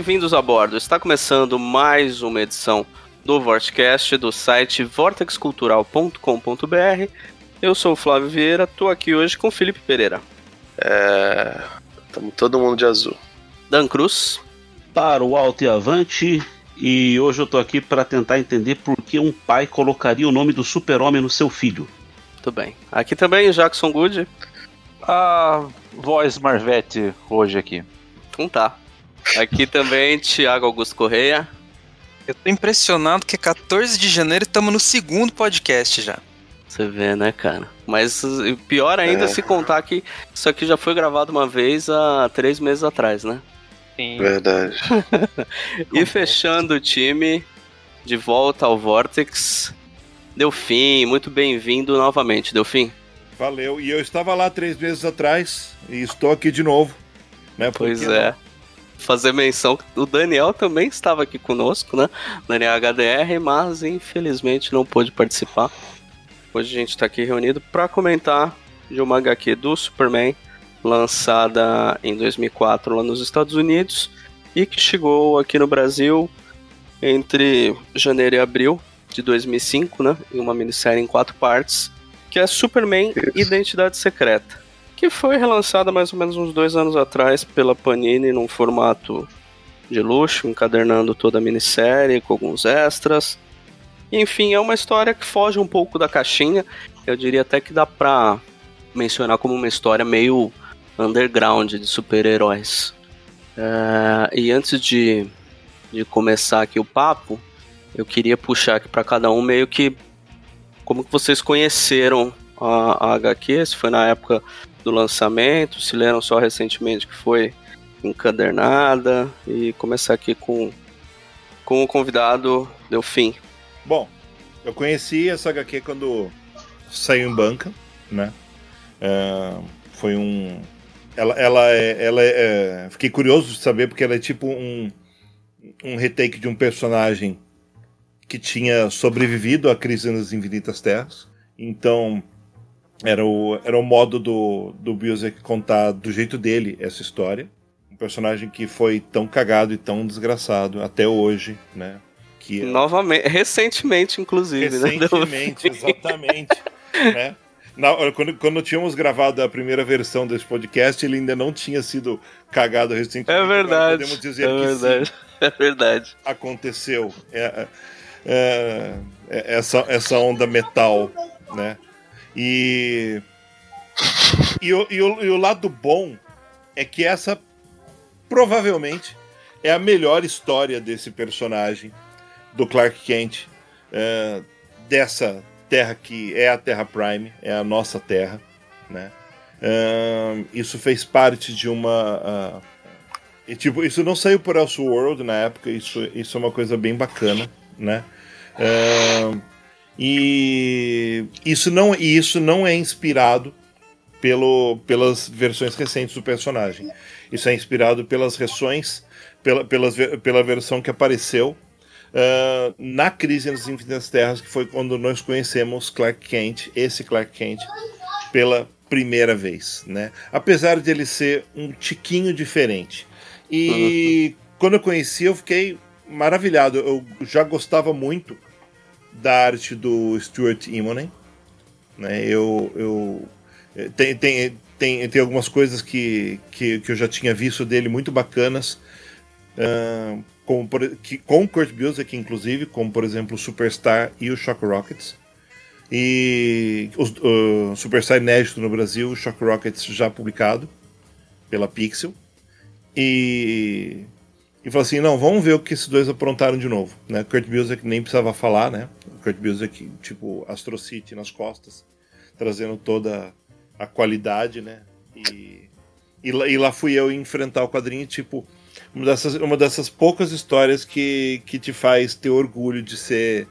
Bem-vindos a bordo. Está começando mais uma edição do Vortecast do site vortexcultural.com.br. Eu sou o Flávio Vieira, estou aqui hoje com o Felipe Pereira. É. Estamos todo mundo de azul. Dan Cruz. Para o alto e avante. E hoje eu estou aqui para tentar entender por que um pai colocaria o nome do super-homem no seu filho. Muito bem. Aqui também Jackson Good. A voz Marvete hoje aqui. Então tá. Aqui também, Thiago Augusto Correia. Eu tô impressionado que 14 de janeiro estamos no segundo podcast já. Você vê, né, cara? Mas pior ainda é. se contar que isso aqui já foi gravado uma vez há três meses atrás, né? Sim. Verdade. e fechando o time, de volta ao Vortex, Delfim, muito bem-vindo novamente, Delfim. Valeu, e eu estava lá três meses atrás e estou aqui de novo. Né, pois é fazer menção o Daniel também estava aqui conosco, né? Daniel HDR, mas infelizmente não pôde participar. Hoje a gente está aqui reunido para comentar de uma HQ do Superman, lançada em 2004 lá nos Estados Unidos e que chegou aqui no Brasil entre janeiro e abril de 2005, né? Em uma minissérie em quatro partes, que é Superman Identidade Secreta que foi relançada mais ou menos uns dois anos atrás pela Panini num formato de luxo, encadernando toda a minissérie com alguns extras. Enfim, é uma história que foge um pouco da caixinha. Eu diria até que dá pra mencionar como uma história meio underground de super-heróis. É, e antes de, de começar aqui o papo, eu queria puxar aqui para cada um meio que como que vocês conheceram a, a HQ, se foi na época do lançamento, se leram só recentemente que foi encadernada e começar aqui com, com o convidado Delfim. Bom, eu conheci essa HQ quando saiu em banca, né? É, foi um. Ela, ela, é, ela é, Fiquei curioso de saber porque ela é tipo um, um retake de um personagem que tinha sobrevivido à crise nas infinitas terras. Então, era o, era o modo do, do Biosek contar do jeito dele essa história. Um personagem que foi tão cagado e tão desgraçado até hoje, né? Que é Novamente, recentemente, inclusive. Né? Recentemente, né? exatamente. né? Na, quando, quando tínhamos gravado a primeira versão desse podcast, ele ainda não tinha sido cagado recentemente. É verdade. podemos dizer é que verdade. Sim, é verdade. Aconteceu. É, é, é, essa, essa onda metal, né? E. E o, e, o, e o lado bom é que essa provavelmente é a melhor história desse personagem, do Clark Kent, é, dessa terra que é a Terra Prime, é a nossa terra, né? É, isso fez parte de uma. Uh, e, tipo, isso não saiu por Elseworld na época, isso, isso é uma coisa bem bacana, né? Uh, e isso não, e isso não é inspirado pelo, pelas versões recentes do personagem. Isso é inspirado pelas versões, pela, pelas, pela versão que apareceu uh, na Crise nas Infinitas Terras, que foi quando nós conhecemos Clark Kent, esse Clark Kent, pela primeira vez, né? Apesar de ele ser um tiquinho diferente. E uhum. quando eu conheci, eu fiquei maravilhado. Eu já gostava muito da arte do Stuart Immonen. Né? Eu, eu eh, tem, tem, tem, tem algumas coisas que, que, que eu já tinha visto dele muito bacanas, uh, como que, com o Kurt Busiek, inclusive, como por exemplo o Superstar e o Shock Rockets. E o, o Superstar inédito no Brasil, Shock Rockets já publicado pela Pixel. E e falou assim: não, vamos ver o que esses dois aprontaram de novo. Né? Kurt Busiek nem precisava falar, né? Kurt Busiek, tipo, Astro City nas costas, trazendo toda a qualidade, né? E, e, lá, e lá fui eu enfrentar o quadrinho, tipo, uma dessas, uma dessas poucas histórias que, que te faz ter orgulho de ser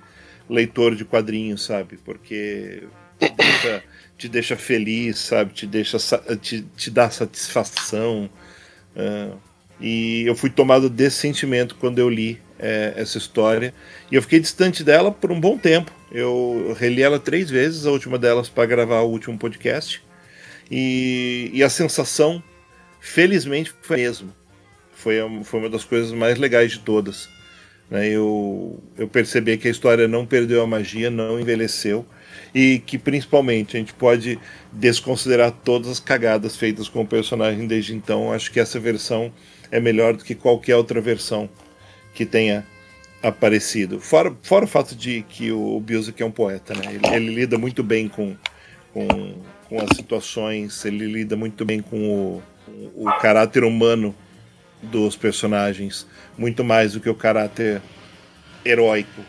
leitor de quadrinhos, sabe? Porque te deixa, te deixa feliz, sabe? Te, deixa, te, te dá satisfação. Uh, e eu fui tomado desse sentimento quando eu li é, essa história. E eu fiquei distante dela por um bom tempo. Eu reli ela três vezes, a última delas para gravar o último podcast. E, e, a sensação, felizmente, foi a mesma. Foi, foi uma das coisas mais legais de todas. Né? Eu, eu percebi que a história não perdeu a magia, não envelheceu. E que principalmente a gente pode desconsiderar todas as cagadas feitas com o personagem desde então. Acho que essa versão é melhor do que qualquer outra versão que tenha aparecido. Fora, fora o fato de que o Biosik é um poeta, né? Ele, ele, lida muito bem com, com, com as situações, ele lida muito bem com o, o caráter humano dos personagens, muito mais do que o caráter heróico.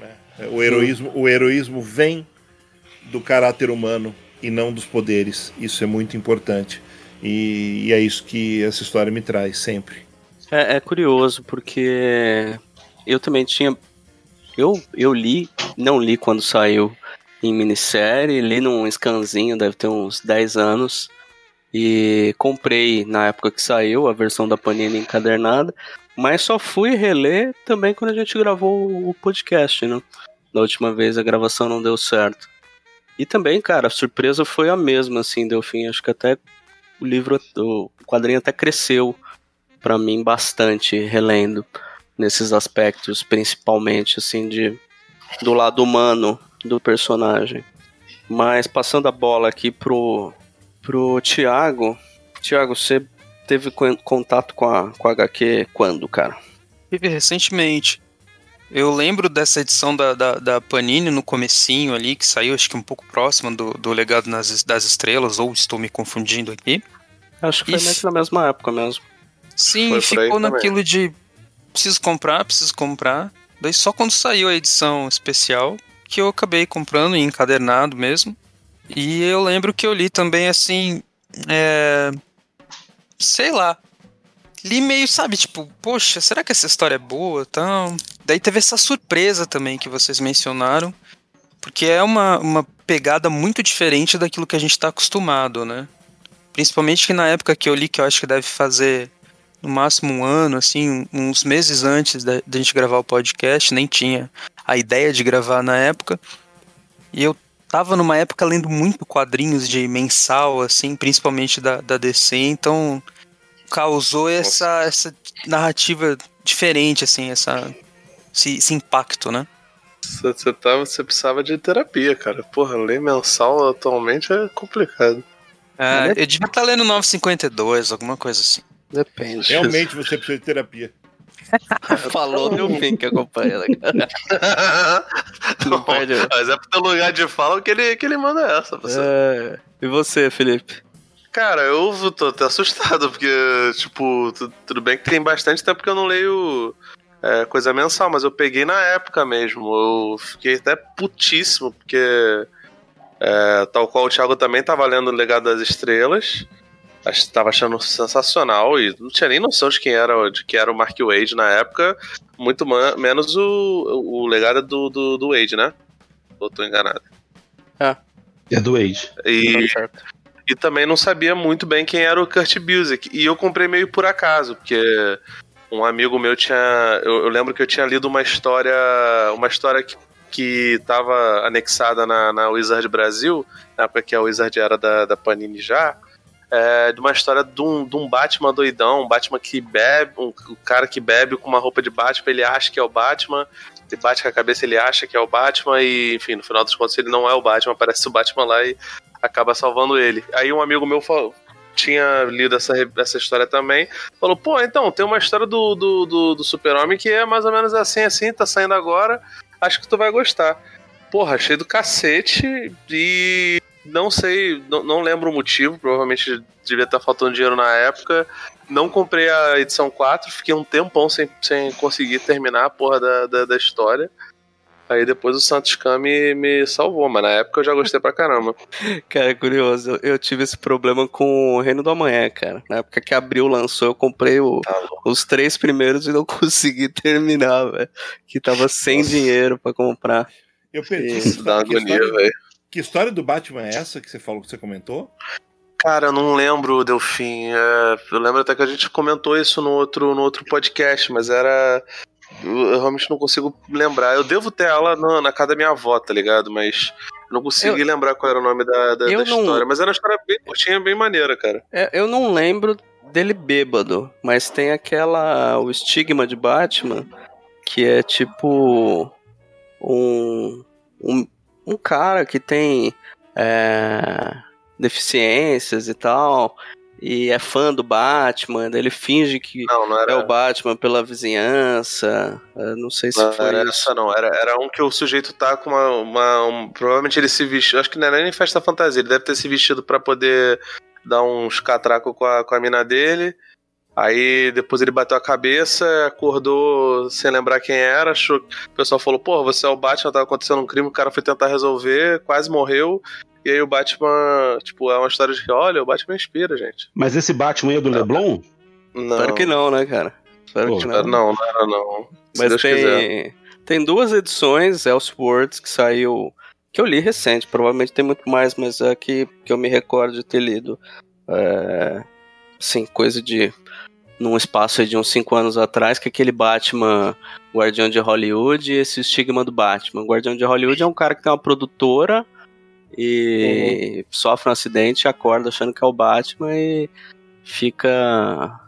Né? O, heroísmo, o heroísmo vem do caráter humano e não dos poderes. Isso é muito importante. E, e é isso que essa história me traz sempre. É, é, curioso, porque eu também tinha. Eu, eu li, não li quando saiu em minissérie, li num scanzinho, deve ter uns 10 anos. E comprei na época que saiu a versão da Panini encadernada, mas só fui reler também quando a gente gravou o podcast, né? Da última vez a gravação não deu certo. E também, cara, a surpresa foi a mesma, assim, deu fim. Acho que até o livro, o quadrinho até cresceu para mim bastante relendo nesses aspectos, principalmente assim de do lado humano do personagem. Mas passando a bola aqui pro pro Thiago. Thiago, você teve contato com a com a HQ quando, cara? Tive recentemente. Eu lembro dessa edição da, da, da, Panini no comecinho ali, que saiu acho que um pouco próximo do, do Legado nas, das Estrelas, ou estou me confundindo aqui. Acho que foi na mesma época mesmo. Sim, foi ficou naquilo também. de preciso comprar, preciso comprar. Daí só quando saiu a edição especial que eu acabei comprando em encadernado mesmo. E eu lembro que eu li também assim. É... Sei lá. Li meio, sabe, tipo, poxa, será que essa história é boa? Então, Daí teve essa surpresa também que vocês mencionaram, porque é uma, uma pegada muito diferente daquilo que a gente está acostumado, né? Principalmente que na época que eu li, que eu acho que deve fazer no máximo um ano, assim, uns meses antes da, da gente gravar o podcast, nem tinha a ideia de gravar na época. E eu tava numa época lendo muito quadrinhos de mensal, assim, principalmente da, da DC, então causou essa, essa narrativa diferente, assim, essa esse, esse impacto, né? Você, tá, você precisava de terapia, cara. Porra, ler mensal atualmente é complicado. É, eu devia estar tá lendo 952, alguma coisa assim. Depende. Realmente você precisa de terapia. Falou deu fim que acompanha, né, cara? Não, perde. Mas é pro teu lugar de fala que ele, que ele manda essa. Você. É. E você, Felipe? Cara, eu tô até assustado, porque, tipo, tudo bem que tem bastante tempo que eu não leio é, coisa mensal, mas eu peguei na época mesmo. Eu fiquei até putíssimo, porque é, tal qual o Thiago também tava lendo o Legado das Estrelas. Estava achando sensacional e não tinha nem noção de quem era, de quem era o Mark Wade na época, muito menos o, o legado do, do, do Wade, né? Ou tô enganado? É. É do Wade. E, e também não sabia muito bem quem era o Kurt Busiek. E eu comprei meio por acaso, porque um amigo meu tinha. Eu, eu, lembro que eu tinha lido uma história. Uma história que, que tava anexada na, na Wizard Brasil, na época que a Wizard era da, da Panini já. É, de uma história de um, de um Batman doidão, um Batman que bebe, um, um, cara que bebe com uma roupa de Batman, ele acha que é o Batman, ele bate com a cabeça, ele acha que é o Batman, e enfim, no final dos contos ele não é o Batman, aparece o Batman lá e acaba salvando ele. Aí um amigo meu falou, tinha lido essa, essa história também. Falou, pô, então, tem uma história do, do, do, do Super-Homem que é mais ou menos assim, assim, tá saindo agora. Acho que tu vai gostar. porra, achei do cacete e não sei, não, não lembro o motivo, provavelmente devia estar faltando dinheiro na época. Não comprei a edição 4, fiquei um tempão sem, sem conseguir terminar a porra da, da, da história. Aí depois o Santos Khan me, me salvou, mas na época eu já gostei pra caramba. Cara, é curioso, eu, eu tive esse problema com o Reino do Amanhã, cara. Na época que abriu, lançou, eu comprei o, Tá os três primeiros e não consegui terminar, velho. Que tava sem Nossa. dinheiro pra comprar. Eu perdi. Isso dá agonia, velho. que história do Batman é essa que você falou que você comentou? Cara, eu não lembro, Delfim. É, eu lembro até que a gente comentou isso no outro, no outro podcast, mas era. Eu eu realmente não consigo lembrar. Eu devo ter ela na, na casa da minha avó, tá ligado? Mas eu não consegui lembrar qual era o nome da, da, Eu da não- história. Mas era uma história bem curtinha, bem maneira, cara. É, eu não lembro dele bêbado, mas tem aquela. o estigma de Batman, que é tipo. um. um, um cara que tem. é, deficiências e tal. E é fã do Batman, ele finge que Não, não era. é o Batman pela vizinhança. não sei se Não foi era isso. essa, não. Era, era um que o sujeito tá com uma. uma- um- provavelmente ele se vestiu. Acho que não era nem festa fantasia. Ele deve ter se vestido pra poder dar uns catracos com a, com a mina dele. Aí depois ele bateu a cabeça, acordou sem lembrar quem era. Achou... O pessoal falou: Pô, você é o Batman, tava acontecendo um crime. O cara foi tentar resolver, quase morreu. E aí o Batman, tipo, é uma história de que, olha, o Batman inspira, gente. Mas esse Batman aí é do Leblon? Não, Espero que não, né, cara? Espero Pô, que Não, não. não era não. Mas Deus quiser. tem, tem duas edições, Elseworlds, que saiu. que eu li recente, provavelmente tem muito mais, mas é que, que eu me recordo de ter lido. É, sim, coisa de. num espaço aí de uns 5 anos atrás, que é aquele Batman Guardião de Hollywood e esse estigma do Batman. O Guardião de Hollywood é um cara que tem uma produtora e sofre um acidente, acorda achando que é o Batman e fica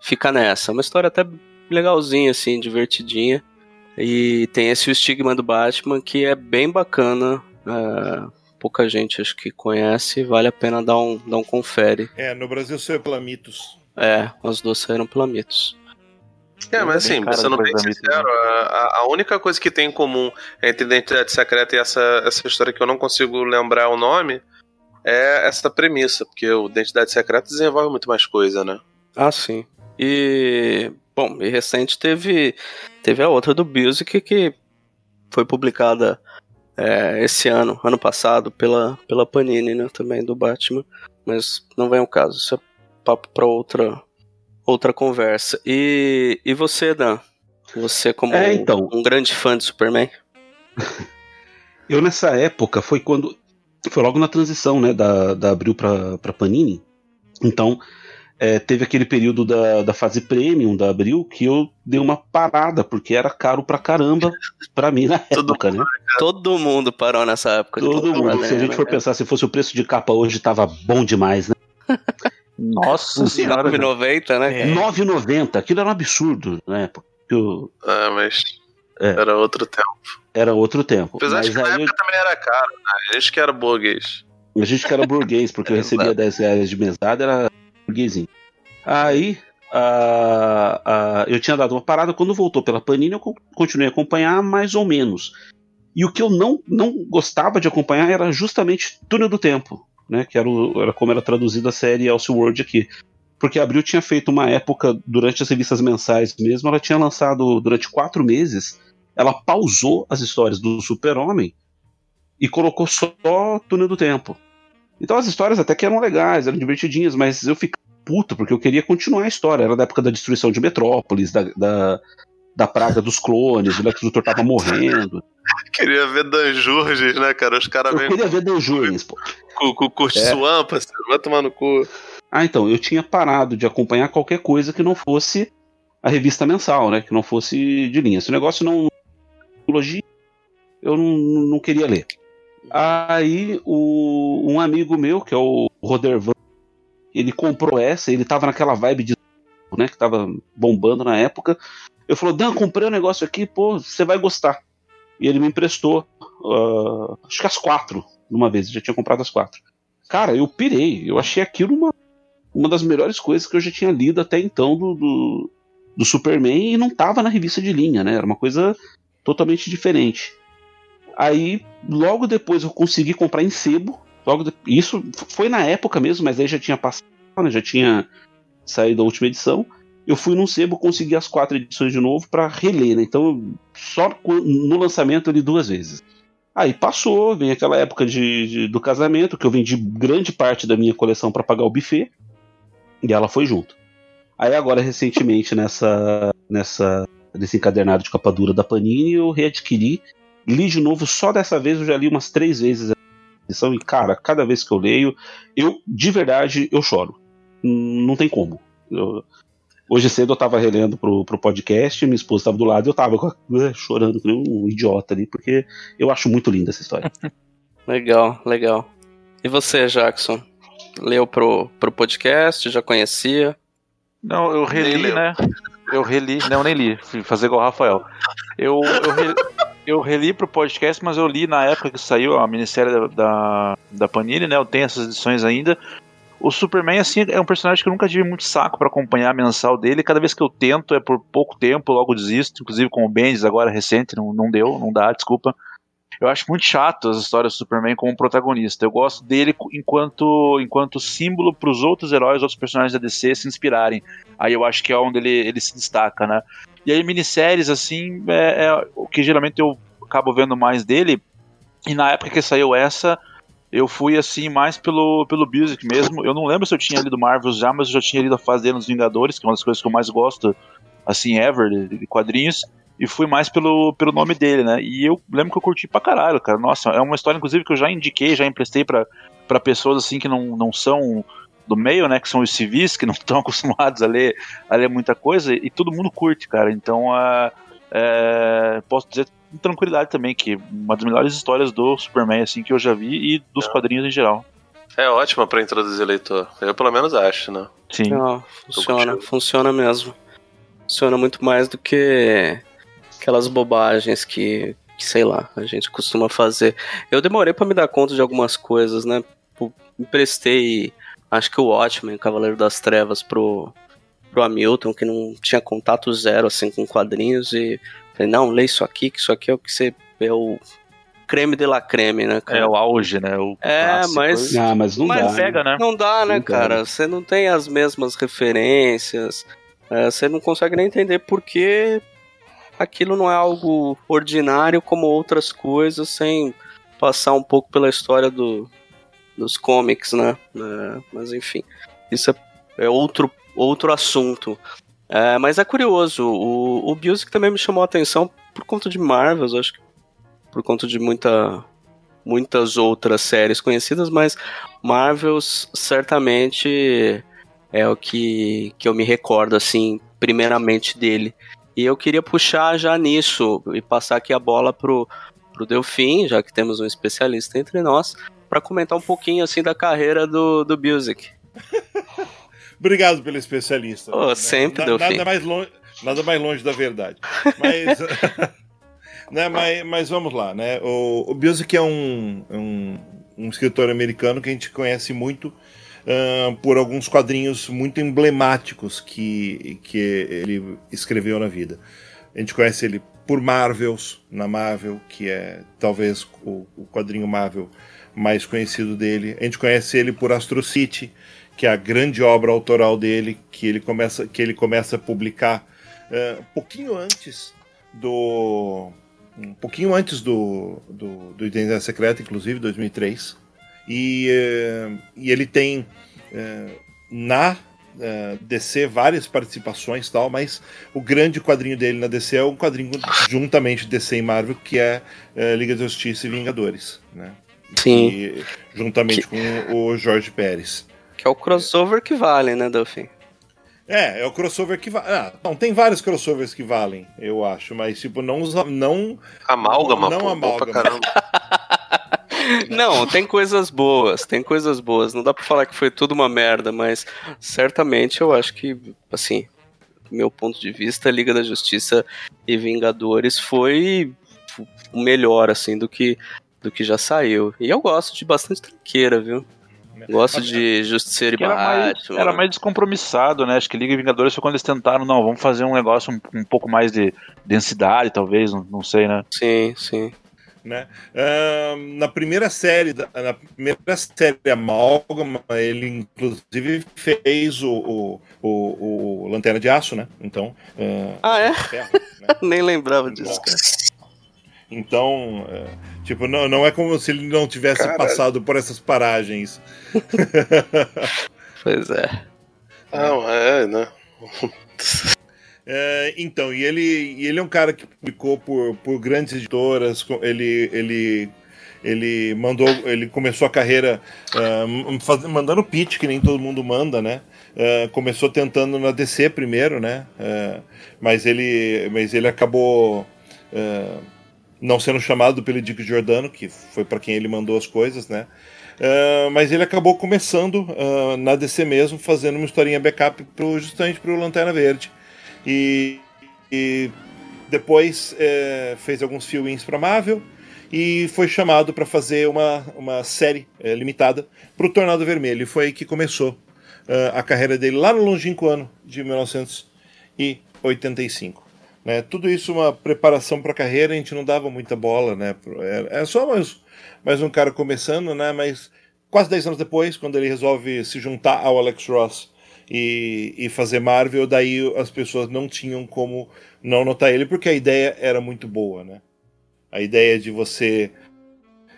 fica nessa. Uma história até legalzinha, assim, divertidinha. E tem esse o estigma do Batman que é bem bacana. é, pouca gente acho que conhece, vale a pena dar um, dar um confere. É, no Brasil saiu pela Mitos. É, as duas saíram pela Mitos. É, mas assim, Bem cara sendo do bem sincero, a, a- a única coisa que tem em comum entre Identidade Secreta e essa, essa história que eu não consigo lembrar o nome é essa premissa, porque o Identidade Secreta desenvolve muito mais coisa, né? Ah, sim. E. Bom, e recente teve, teve a outra do Music que foi publicada é, esse ano, ano passado, pela, pela Panini, né? Também do Batman. Mas não vem ao caso, isso é papo pra outra, outra conversa. E, e você, Dan? Você, como É, um- então. um grande fã de Superman? Eu nessa época foi quando. Foi logo na transição, né? Da, da Abril pra Panini. Então, é, teve aquele período da, da fase premium da Abril que eu dei uma parada, porque era caro pra caramba pra mim na época, né? Todo mundo parou nessa época. Todo mundo. Superman, Se a gente né, for cara? pensar, se fosse o preço de capa hoje, tava bom demais, né? Nossa senhora. 9,90, né? É. cara? 9,90. Aquilo era um absurdo, né? Porque o- Ah, mas É. era outro tempo. era outro tempo. Apesar Mas de que na aí eu- época também era caro, né? A gente que era burguês. A gente que era burguês, porque eu recebia Exato. 10 reais de mesada, era burguesinho. Aí, a- a- eu tinha dado uma parada, quando voltou pela Panini, eu co- continuei a acompanhar mais ou menos. E o que eu não, não gostava de acompanhar era justamente Túnel do Tempo, né? Que era, o- era como era traduzida a série Elseworld aqui. Porque a Abril tinha feito uma época, durante as revistas mensais mesmo, ela tinha lançado durante quatro meses, ela pausou as histórias do Super-Homem e colocou só Túnel do Tempo. Então as histórias até que eram legais, eram divertidinhas, mas eu ficava puto porque eu queria continuar a história. Era da época da destruição de Metrópolis, da, da, da praga dos clones, o Lex Luthor tava morrendo. Queria ver Danjurges, né, cara? Os caras Eu queria ver Dan Jurgens, pô. com, com, com o É. Swan, parceiro. Vai tomar no cu. Ah, então, eu tinha parado de acompanhar qualquer coisa que não fosse a revista mensal, né? Que não fosse de linha. Se o negócio não. eu não, não queria ler. Aí o, um amigo meu, que é o Rodervan, ele comprou essa, ele tava naquela vibe de. né? Que tava bombando na época. Eu falou, Dan, comprei um negócio aqui, pô, você vai gostar. E ele me emprestou, ah, acho que as quatro, de uma vez, eu já tinha comprado as quatro. Cara, eu pirei, eu achei aquilo uma uma das melhores coisas que eu já tinha lido até então do, do, do Superman e não tava na revista de linha, né? Era uma coisa totalmente diferente. Aí, logo depois eu consegui comprar em sebo. Logo de... Isso foi na época mesmo, mas aí já tinha passado, né? já tinha saído a última edição. Eu fui num sebo, consegui as quatro edições de novo para reler, né? Então, só no lançamento eu li duas vezes. Aí passou, vem aquela época de, de, do casamento, que eu vendi grande parte da minha coleção para pagar o buffet, e ela foi junto. Aí agora, recentemente, nessa, nessa, nesse encadernado de capa dura da Panini, eu readquiri, li de novo, só dessa vez eu já li umas três vezes a edição, e cara, cada vez que eu leio, eu, de verdade, eu choro. Não tem como. Eu, Hoje cedo eu tava relendo pro, pro podcast, minha esposa tava do lado e eu tava uh, chorando como um idiota ali, porque eu acho muito linda essa história. legal, legal. E você, Jackson? Leu pro, pro podcast? Já conhecia? Não, eu reli, né? Eu reli, não, nem li. Fui fazer igual o Rafael. Eu, eu, reli, eu reli pro podcast, mas eu li na época que saiu a minissérie da, da, da Panini, né? Eu tenho essas edições ainda. O Superman, assim, é um personagem que eu nunca tive muito saco para acompanhar a mensal dele. Cada vez que eu tento é por pouco tempo, logo desisto. Inclusive com o Bendis agora recente, não, não deu, não dá, desculpa. Eu acho muito chato as histórias do Superman como protagonista. Eu gosto dele enquanto, enquanto símbolo para os outros heróis, outros personagens da DC se inspirarem. Aí eu acho que é onde ele, ele se destaca, né? E aí, minisséries, assim, é, é o que geralmente eu acabo vendo mais dele. E na época que saiu essa, eu fui assim mais pelo, pelo Music mesmo. Eu não lembro se eu tinha lido Marvels já, mas eu já tinha lido a dele nos Vingadores, que é uma das coisas que eu mais gosto, assim, ever, de, quadrinhos. E fui mais pelo, pelo nome dele, né? E eu lembro que eu curti pra caralho, cara. Nossa, é uma história, inclusive, que eu já indiquei, já emprestei pra, pessoas assim que não, não são do meio, né? Que são os civis, que não estão acostumados a ler, a ler muita coisa, e todo mundo curte, cara. Então, uh, posso dizer tranquilidade também, que uma das melhores histórias do Superman, assim, que eu já vi e dos é. quadrinhos em geral. É ótima para introduzir leitor. Eu pelo menos acho, né? Sim. Não, funciona, funciona mesmo. Funciona muito mais do que aquelas bobagens que, que, sei lá, a gente costuma fazer. Eu demorei para me dar conta de algumas coisas, né? Emprestei, acho que o Watchmen, Cavaleiro das Trevas, pro, pro Hamilton, que não tinha contato zero, assim, com quadrinhos, e Falei, não, lê isso aqui, que isso aqui é o que você. É o creme de la creme, né, cara? É o auge, né? O é, mas. Ah, mas não mas dá. Pega, né? Não dá, né, não cara? Dá. Você não tem as mesmas referências. É, você não consegue nem entender por que aquilo não é algo ordinário como outras coisas, sem passar um pouco pela história do, dos comics, né? É, mas enfim, isso é, é outro, outro assunto. É, mas é curioso, o, o Music também me chamou a atenção por conta de Marvels, acho que por conta de muita, muitas outras séries conhecidas, mas Marvels certamente é o que, que eu me recordo, assim, primeiramente dele. E eu queria puxar já nisso e passar aqui a bola pro, pro Delfim, já que temos um especialista entre nós, para comentar um pouquinho assim da carreira do, do Music. Obrigado pelo especialista. Oh, né? Sempre, Na, nada, mais longe, nada mais longe da verdade. Mas, né, mas, mas, vamos lá, né? O, o Biosic é um, um, um, escritor americano que a gente conhece muito uh, por alguns quadrinhos muito emblemáticos que, que ele escreveu na vida. A gente conhece ele por Marvels, na Marvel, que é talvez o, o quadrinho Marvel mais conhecido dele. A gente conhece ele por Astro City, que é a grande obra autoral dele, que ele começa, que ele começa a publicar uh, um pouquinho antes do. Um pouquinho antes do, do, do Identidade Secreta, inclusive, 2003. E, uh, e ele tem uh, na DC várias participações tal, mas o grande quadrinho dele na DC é um quadrinho juntamente DC e Marvel, que é Liga da Justiça e Vingadores. Né? Sim. E, juntamente que... com o Jorge Pérez. Que é o crossover que vale, né, Duffy? É, é o crossover que vale. Ah, não, tem vários crossovers que valem, eu acho, mas tipo, não. não amálgama, não, não pô, amálgama. caramba. Não, tem coisas boas, tem coisas boas. Não dá pra falar que foi tudo uma merda, mas certamente eu acho que, assim, meu ponto de vista, Liga da Justiça e Vingadores foi o melhor, assim, do que, do que já saiu. E eu gosto de bastante tranqueira, viu? Gosto de Justiceiro e era mais, era mais descompromissado, né? Acho que Liga e Vingadores foi quando eles tentaram, não, vamos fazer um negócio um, um pouco mais de densidade, talvez, não, não sei, né? Sim, sim. Né? Uh, na primeira série, na primeira série Amálgama, ele inclusive fez o, o, o, o Lanterna de Aço, né? Então. Uh, ah, é? Ferro, né? Nem lembrava disso, cara. Então, é, tipo, não, não é como se ele não tivesse passado por essas paragens. pois é. Não, é, né? É, então, e ele, e ele é um cara que publicou por, por grandes editoras. Ele, ele, ele mandou, ele começou a carreira uh, faz, mandando pitch, que nem todo mundo manda, né? Uh, começou tentando na DC primeiro, né? Uh, mas ele, mas ele acabou não sendo chamado pelo Dick Giordano, que foi para quem ele mandou as coisas, né? mas ele acabou começando na DC mesmo, fazendo uma historinha backup pro, justamente para o Lanterna Verde. E, e depois é, fez alguns fill-ins para Marvel e foi chamado para fazer uma, uma série é, limitada para o Tornado Vermelho. E foi aí que começou uh, a carreira dele lá no longínquo ano de 1985. Né? Tudo isso uma preparação para a carreira, a gente não dava muita bola, né? É, é só mais, mais um cara começando, né? Mas quase 10 anos depois, quando ele resolve se juntar ao Alex Ross e, e fazer Marvel, daí as pessoas não tinham como não notar ele, porque a ideia era muito boa, né? A ideia de você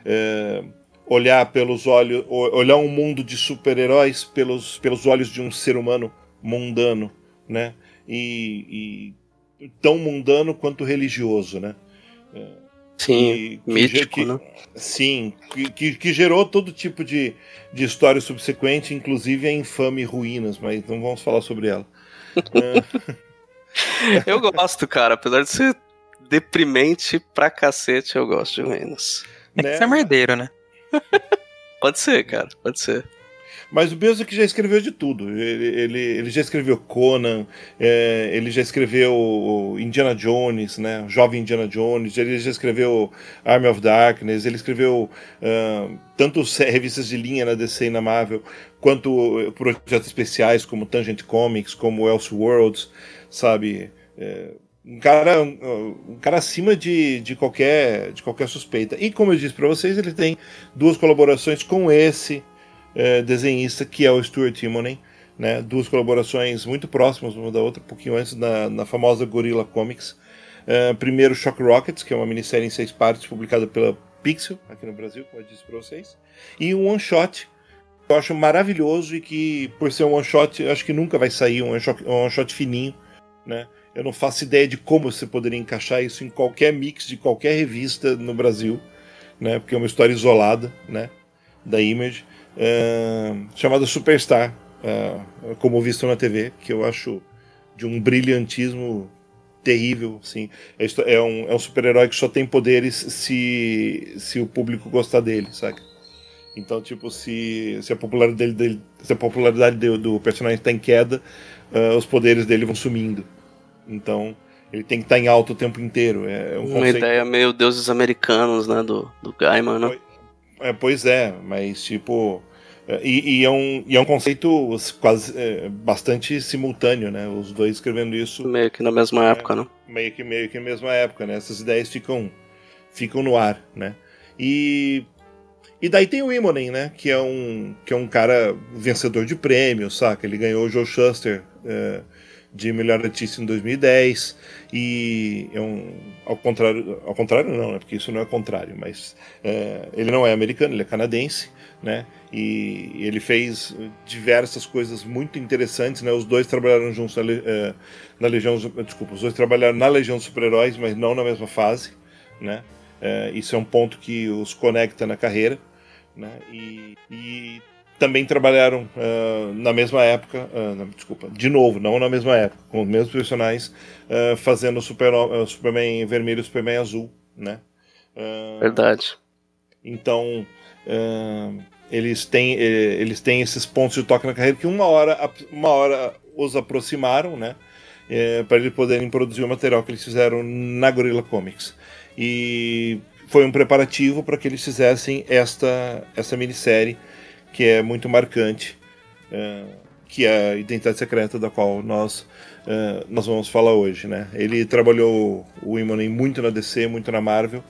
é, olhar pelos olhos, olhar um mundo de super-heróis pelos, pelos olhos de um ser humano mundano, né? E, e tão mundano quanto religioso, né? É, Sim, que, mítico, que, né? Sim, que, que, gerou todo tipo de, de história subsequente, inclusive a infame Ruínas, mas não vamos falar sobre ela. eu gosto, cara, apesar de ser deprimente pra cacete, eu gosto de Ruínas. É né? que você é merdeiro, né? pode ser, cara, pode ser. Mas o Bezos já escreveu de tudo. Ele, ele, ele já escreveu Conan, é, ele já escreveu Indiana Jones, né? Jovem Indiana Jones, ele já escreveu Army of Darkness, ele escreveu uh, tanto revistas de linha na DC e na Marvel, quanto projetos especiais como Tangent Comics, como Elseworlds, sabe? É, um cara, um cara acima de, de, qualquer, de qualquer suspeita. E como eu disse para vocês, ele tem duas colaborações com esse é, desenhista que é o Stuart Timonen, né? Duas colaborações muito próximas uma da outra, um pouquinho antes na, na famosa Gorilla Comics. É, primeiro Shock Rockets, que é uma minissérie em seis partes publicada pela Pixel aqui no Brasil, como eu disse para vocês, e um one shot que eu acho maravilhoso e que por ser um one shot acho que nunca vai sair um one shot, um one shot fininho, né? Eu não faço ideia de como você poderia encaixar isso em qualquer mix de qualquer revista no Brasil, né? Porque é uma história isolada, né? Da Image é, chamada Superstar, é, como visto na TV, que eu acho de um brilhantismo terrível, assim. É, é um, é um super-herói que só tem poderes se, se o público gostar dele, sabe? Então, tipo, se, se a popularidade dele, se a popularidade do, do personagem está em queda, uh, os poderes dele vão sumindo. Então, ele tem que estar tá em alto o tempo inteiro. É um Uma conceito... ideia meio deuses americanos, né, do, do Gaiman, né? É, pois é, mas tipo. É, e, e, é, um, e é um conceito quase é, bastante simultâneo, né? Os dois escrevendo isso. Meio que na mesma é, época, né? Meio que, meio que na mesma época, né? Essas ideias ficam, ficam no ar, né? E, e daí tem o Imonen, né? Que é, um, que é um cara vencedor de prêmios, saca? Ele ganhou o Joe Shuster é, de melhor artista em 2010 e é um ao contrário ao contrário não né porque isso não é contrário mas é, ele não é americano ele é canadense né e ele fez diversas coisas muito interessantes né os dois trabalharam juntos na, é, na legião desculpa os dois trabalharam na legião dos super-heróis mas não na mesma fase né é, isso é um ponto que os conecta na carreira né e, e também trabalharam uh, na mesma época, uh, desculpa, de novo, não na mesma época, com os mesmos personagens, uh, fazendo Super, Superman vermelho e Superman azul, né? Verdade. Então, eles, têm, eh, eles têm esses pontos de toque na carreira que uma hora, uma hora os aproximaram, né? Eh, para eles poderem produzir o material que eles fizeram na Gorilla Comics. E foi um preparativo para que eles fizessem esta, essa minissérie que é muito marcante, é, que é a identidade secreta da qual nós, é, nós vamos falar hoje. Né? Ele trabalhou o Imonen muito na DC, muito na Marvel,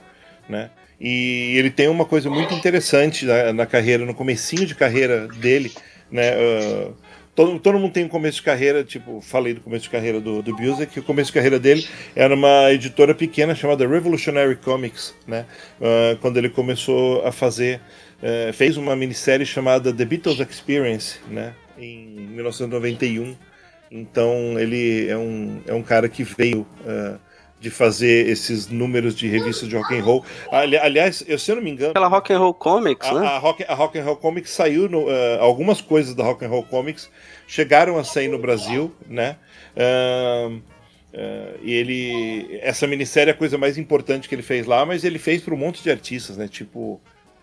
né? E ele tem uma coisa muito interessante na, na carreira, no comecinho de carreira dele, né? Uh, todo, todo mundo tem um começo de carreira, tipo, falei do começo de carreira do, do Busiek, o começo de carreira dele era uma editora pequena chamada Revolutionary Comics, né? Uh, quando ele começou a fazer, uh, fez uma minissérie chamada The Beatles Experience, né? Em 1991. Então ele é um, é um cara que veio uh, de fazer esses números de revistas de rock and roll. Ali, aliás, eu, se eu não me engano, pela Rock and Roll Comics, a, né? A Rock, a rock and Roll Comics saiu no, uh, algumas coisas da Rock and Roll Comics chegaram a sair no Brasil, né? Uh, uh, e ele essa minissérie é a coisa mais importante que ele fez lá, mas ele fez para um monte de artistas, né? Tipo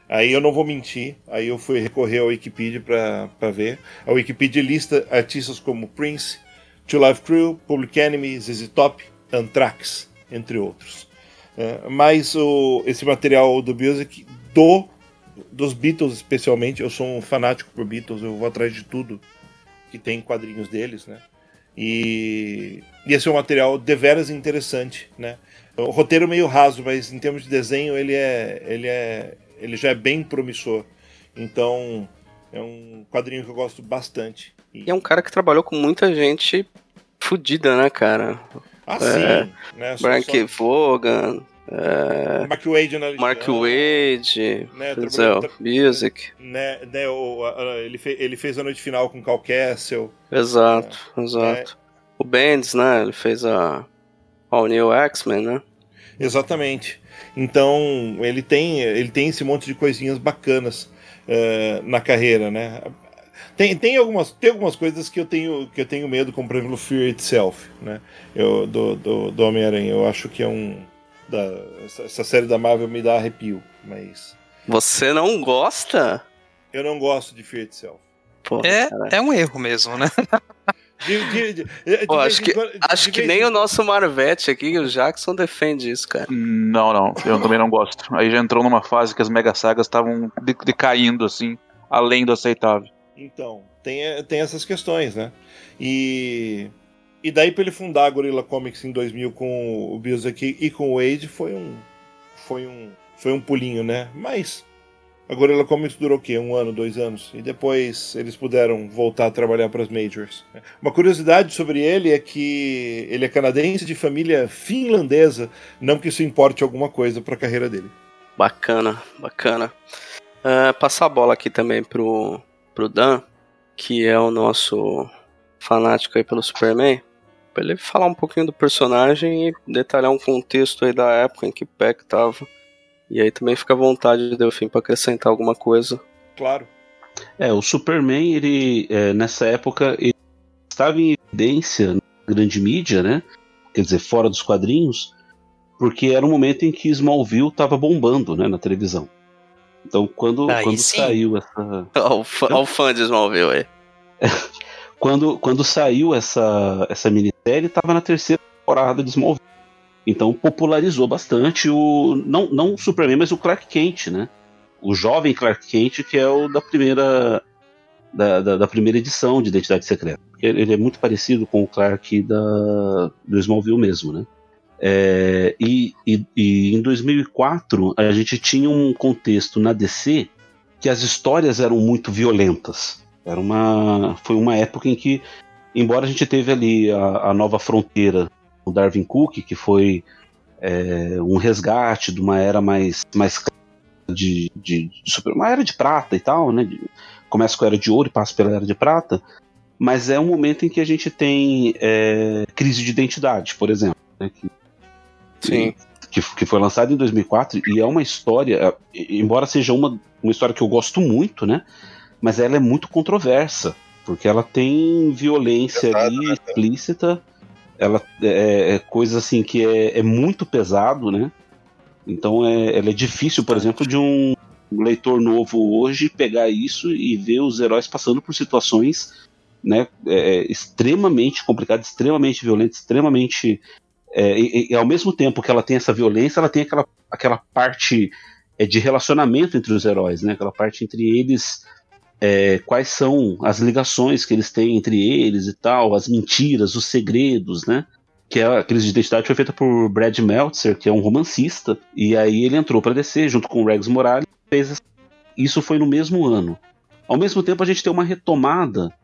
Aí eu não vou mentir, aí eu fui recorrer ao Wikipedia para ver. A Wikipedia lista artistas como Prince, Two Life Crew, Public Enemy, ZZ Top, Anthrax, entre outros. É, mas o, esse material do Music, do, dos Beatles especialmente, eu sou um fanático por Beatles, eu vou atrás de tudo que tem quadrinhos deles, né? E, e esse é um material deveras interessante, né? O roteiro meio raso, mas em termos de desenho ele é, ele é, ele já é bem promissor. Então é um quadrinho que eu gosto bastante. E é um cara que trabalhou com muita gente fodida, né, cara? Ah, é, sim. Né, Brian K. Vaughan. É, Mark Wade, né, Mark Wade, né, Music. Né, né, o, ele, fez, ele fez a noite final com Cal Castle. Exato, né, exato. O Bendis, né? Ele fez a All New X-Men, né? Exatamente. Então ele tem, ele tem esse monte de coisinhas bacanas uh, na carreira, né? Tem, tem, algumas, tem algumas coisas que eu tenho que eu tenho medo, como por exemplo Fear Itself, né? Eu, do, do, do Homem-Aranha. Eu acho que é um. Da, essa, essa, série da Marvel me dá arrepio, mas. Você não gosta? Eu não gosto de Fear Itself. Porra, é, é um erro mesmo, né? De, de, de, Pô, acho que, acho que nem o nosso Marvete aqui, o Jackson, defende isso, cara. Não, não, eu também não gosto. Aí já entrou numa fase que as mega sagas estavam decaindo, assim, além do aceitável. Então, tem, tem essas questões, né? E, e daí para ele fundar a Gorilla Comics em 2000 com o Biosaki e com o Wade foi um, foi um, foi um pulinho, né? Mas a Gorilla Comics durou o quê? Um ano, dois anos? E depois eles puderam voltar a trabalhar para as Majors. Uma curiosidade sobre ele é que ele é canadense de família finlandesa, não que isso importe alguma coisa para a carreira dele. Bacana, bacana. Uh, passar a bola aqui também pro pro Dan, que é o nosso fanático aí pelo Superman, para ele falar um pouquinho do personagem e detalhar um contexto aí da época em que Peck tava. E aí também fica à vontade, Delfim, para acrescentar alguma coisa. Claro. É, o Superman, ele, é, nessa época, ele estava em evidência na grande mídia, né? Quer dizer, fora dos quadrinhos, porque era um momento em que Smallville estava bombando, né, na televisão. Então, quando, quando saiu essa. Olha o fã, o fã de Smallville aí. quando, quando saiu essa, essa minissérie, estava na terceira temporada de Smallville. Então popularizou bastante o. Não, não o Superman, mas o Clark Kent, né? O jovem Clark Kent, que é o da primeira. Da, da, da primeira edição de Identidade Secreta. Ele é muito parecido com o Clark da, do Smallville mesmo, né? É, e, e, e, em 2004 a gente tinha um contexto na DC que as histórias eram muito violentas. Era uma, foi uma época em que, embora a gente teve ali a, a nova fronteira, o Darwin Cook, que foi é, um resgate de uma era mais, mais de, de, de super, uma era de prata e tal, né? Começa com a era de ouro e passa pela era de prata, mas é um momento em que a gente tem é, crise de identidade, por exemplo, né, que Sim. Que, que foi lançado em 2004 e é uma história, é, embora seja uma, uma história que eu gosto muito, né? Mas ela é muito controversa, porque ela tem violência ali né? explícita, ela é, é coisa assim que é, é, muito pesado, né? Então é, ela é difícil, por exemplo, de um leitor novo hoje pegar isso e ver os heróis passando por situações né, é, extremamente complicadas, extremamente violentas, extremamente é, e, e, ao mesmo tempo que ela tem essa violência, ela tem aquela, aquela parte é, de relacionamento entre os heróis, né? Aquela parte entre eles, é, quais são as ligações que eles têm entre eles e tal, as mentiras, os segredos, né? que é a crise de identidade foi feita por Brad Meltzer, que é um romancista, e aí ele entrou para DC junto com o Rex Morales, fez isso foi no mesmo ano. Ao mesmo tempo a gente tem uma retomada,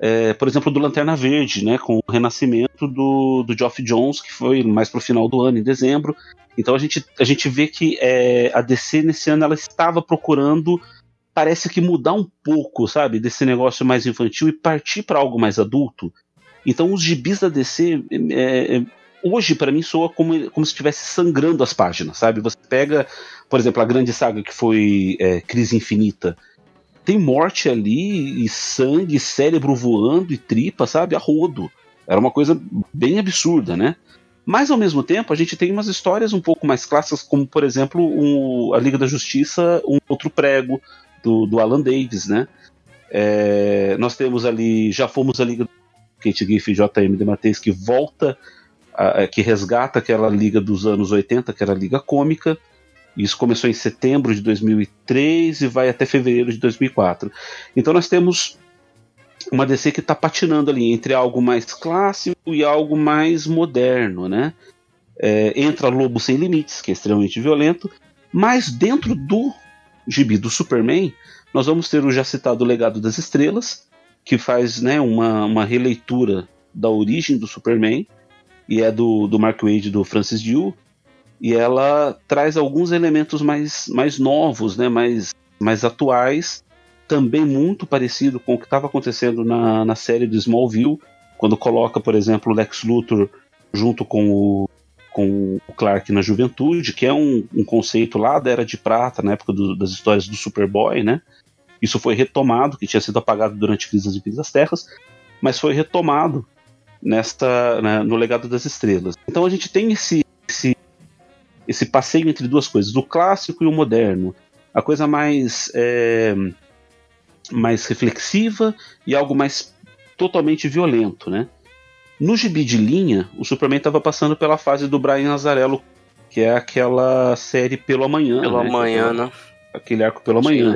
é, por exemplo, do Lanterna Verde, né, com o renascimento do, do Geoff Jones, que foi mais pro final do ano, em dezembro. Então a gente, a gente vê que é, a DC nesse ano ela estava procurando parece que mudar um pouco, sabe, desse negócio mais infantil e partir para algo mais adulto. Então os gibis da DC é, é, hoje para mim soa como, como se estivesse sangrando as páginas, sabe? Você pega, por exemplo, a grande saga que foi é, Crise Infinita, tem morte ali e sangue, cérebro voando e tripa, sabe? A rodo. Era uma coisa bem absurda, né? Mas ao mesmo tempo a gente tem umas histórias um pouco mais clássicas, como por exemplo a Liga da Justiça, um outro prego do, do Alan Davis, né? É, nós temos ali, já fomos a Liga Kate Giff e JM de Mateus, que volta, a, que resgata aquela liga dos anos 80, que era a liga cômica. Isso começou em setembro de 2003 e vai até fevereiro de 2004. Então nós temos uma DC que está patinando ali entre algo mais clássico e algo mais moderno, né? É, entra Lobo Sem Limites, que é extremamente violento, mas dentro do gibi do Superman, nós vamos ter o já citado Legado das Estrelas, que faz né, uma, uma releitura da origem do Superman, e é do, do Mark Wade do Francis Yu, e ela traz alguns elementos mais, mais novos, né, mais, mais atuais, também muito parecido com o que estava acontecendo na, na série do Smallville, quando coloca, por exemplo, o Lex Luthor junto com o, com o Clark na juventude, que é um, um conceito lá da Era de Prata, na época do, das histórias do Superboy, né? Isso foi retomado, que tinha sido apagado durante a crise das Infinitas Terras, mas foi retomado nesta né, no legado das estrelas. Então a gente tem esse, esse esse passeio entre duas coisas, o clássico e o moderno, a coisa mais é, mais reflexiva e algo mais totalmente violento, né? No gibi de linha, o Superman estava passando pela fase do Brian Azarello, que é aquela série pelo amanhã. Pelo né? amanhã, né? Aquele arco pelo amanhã.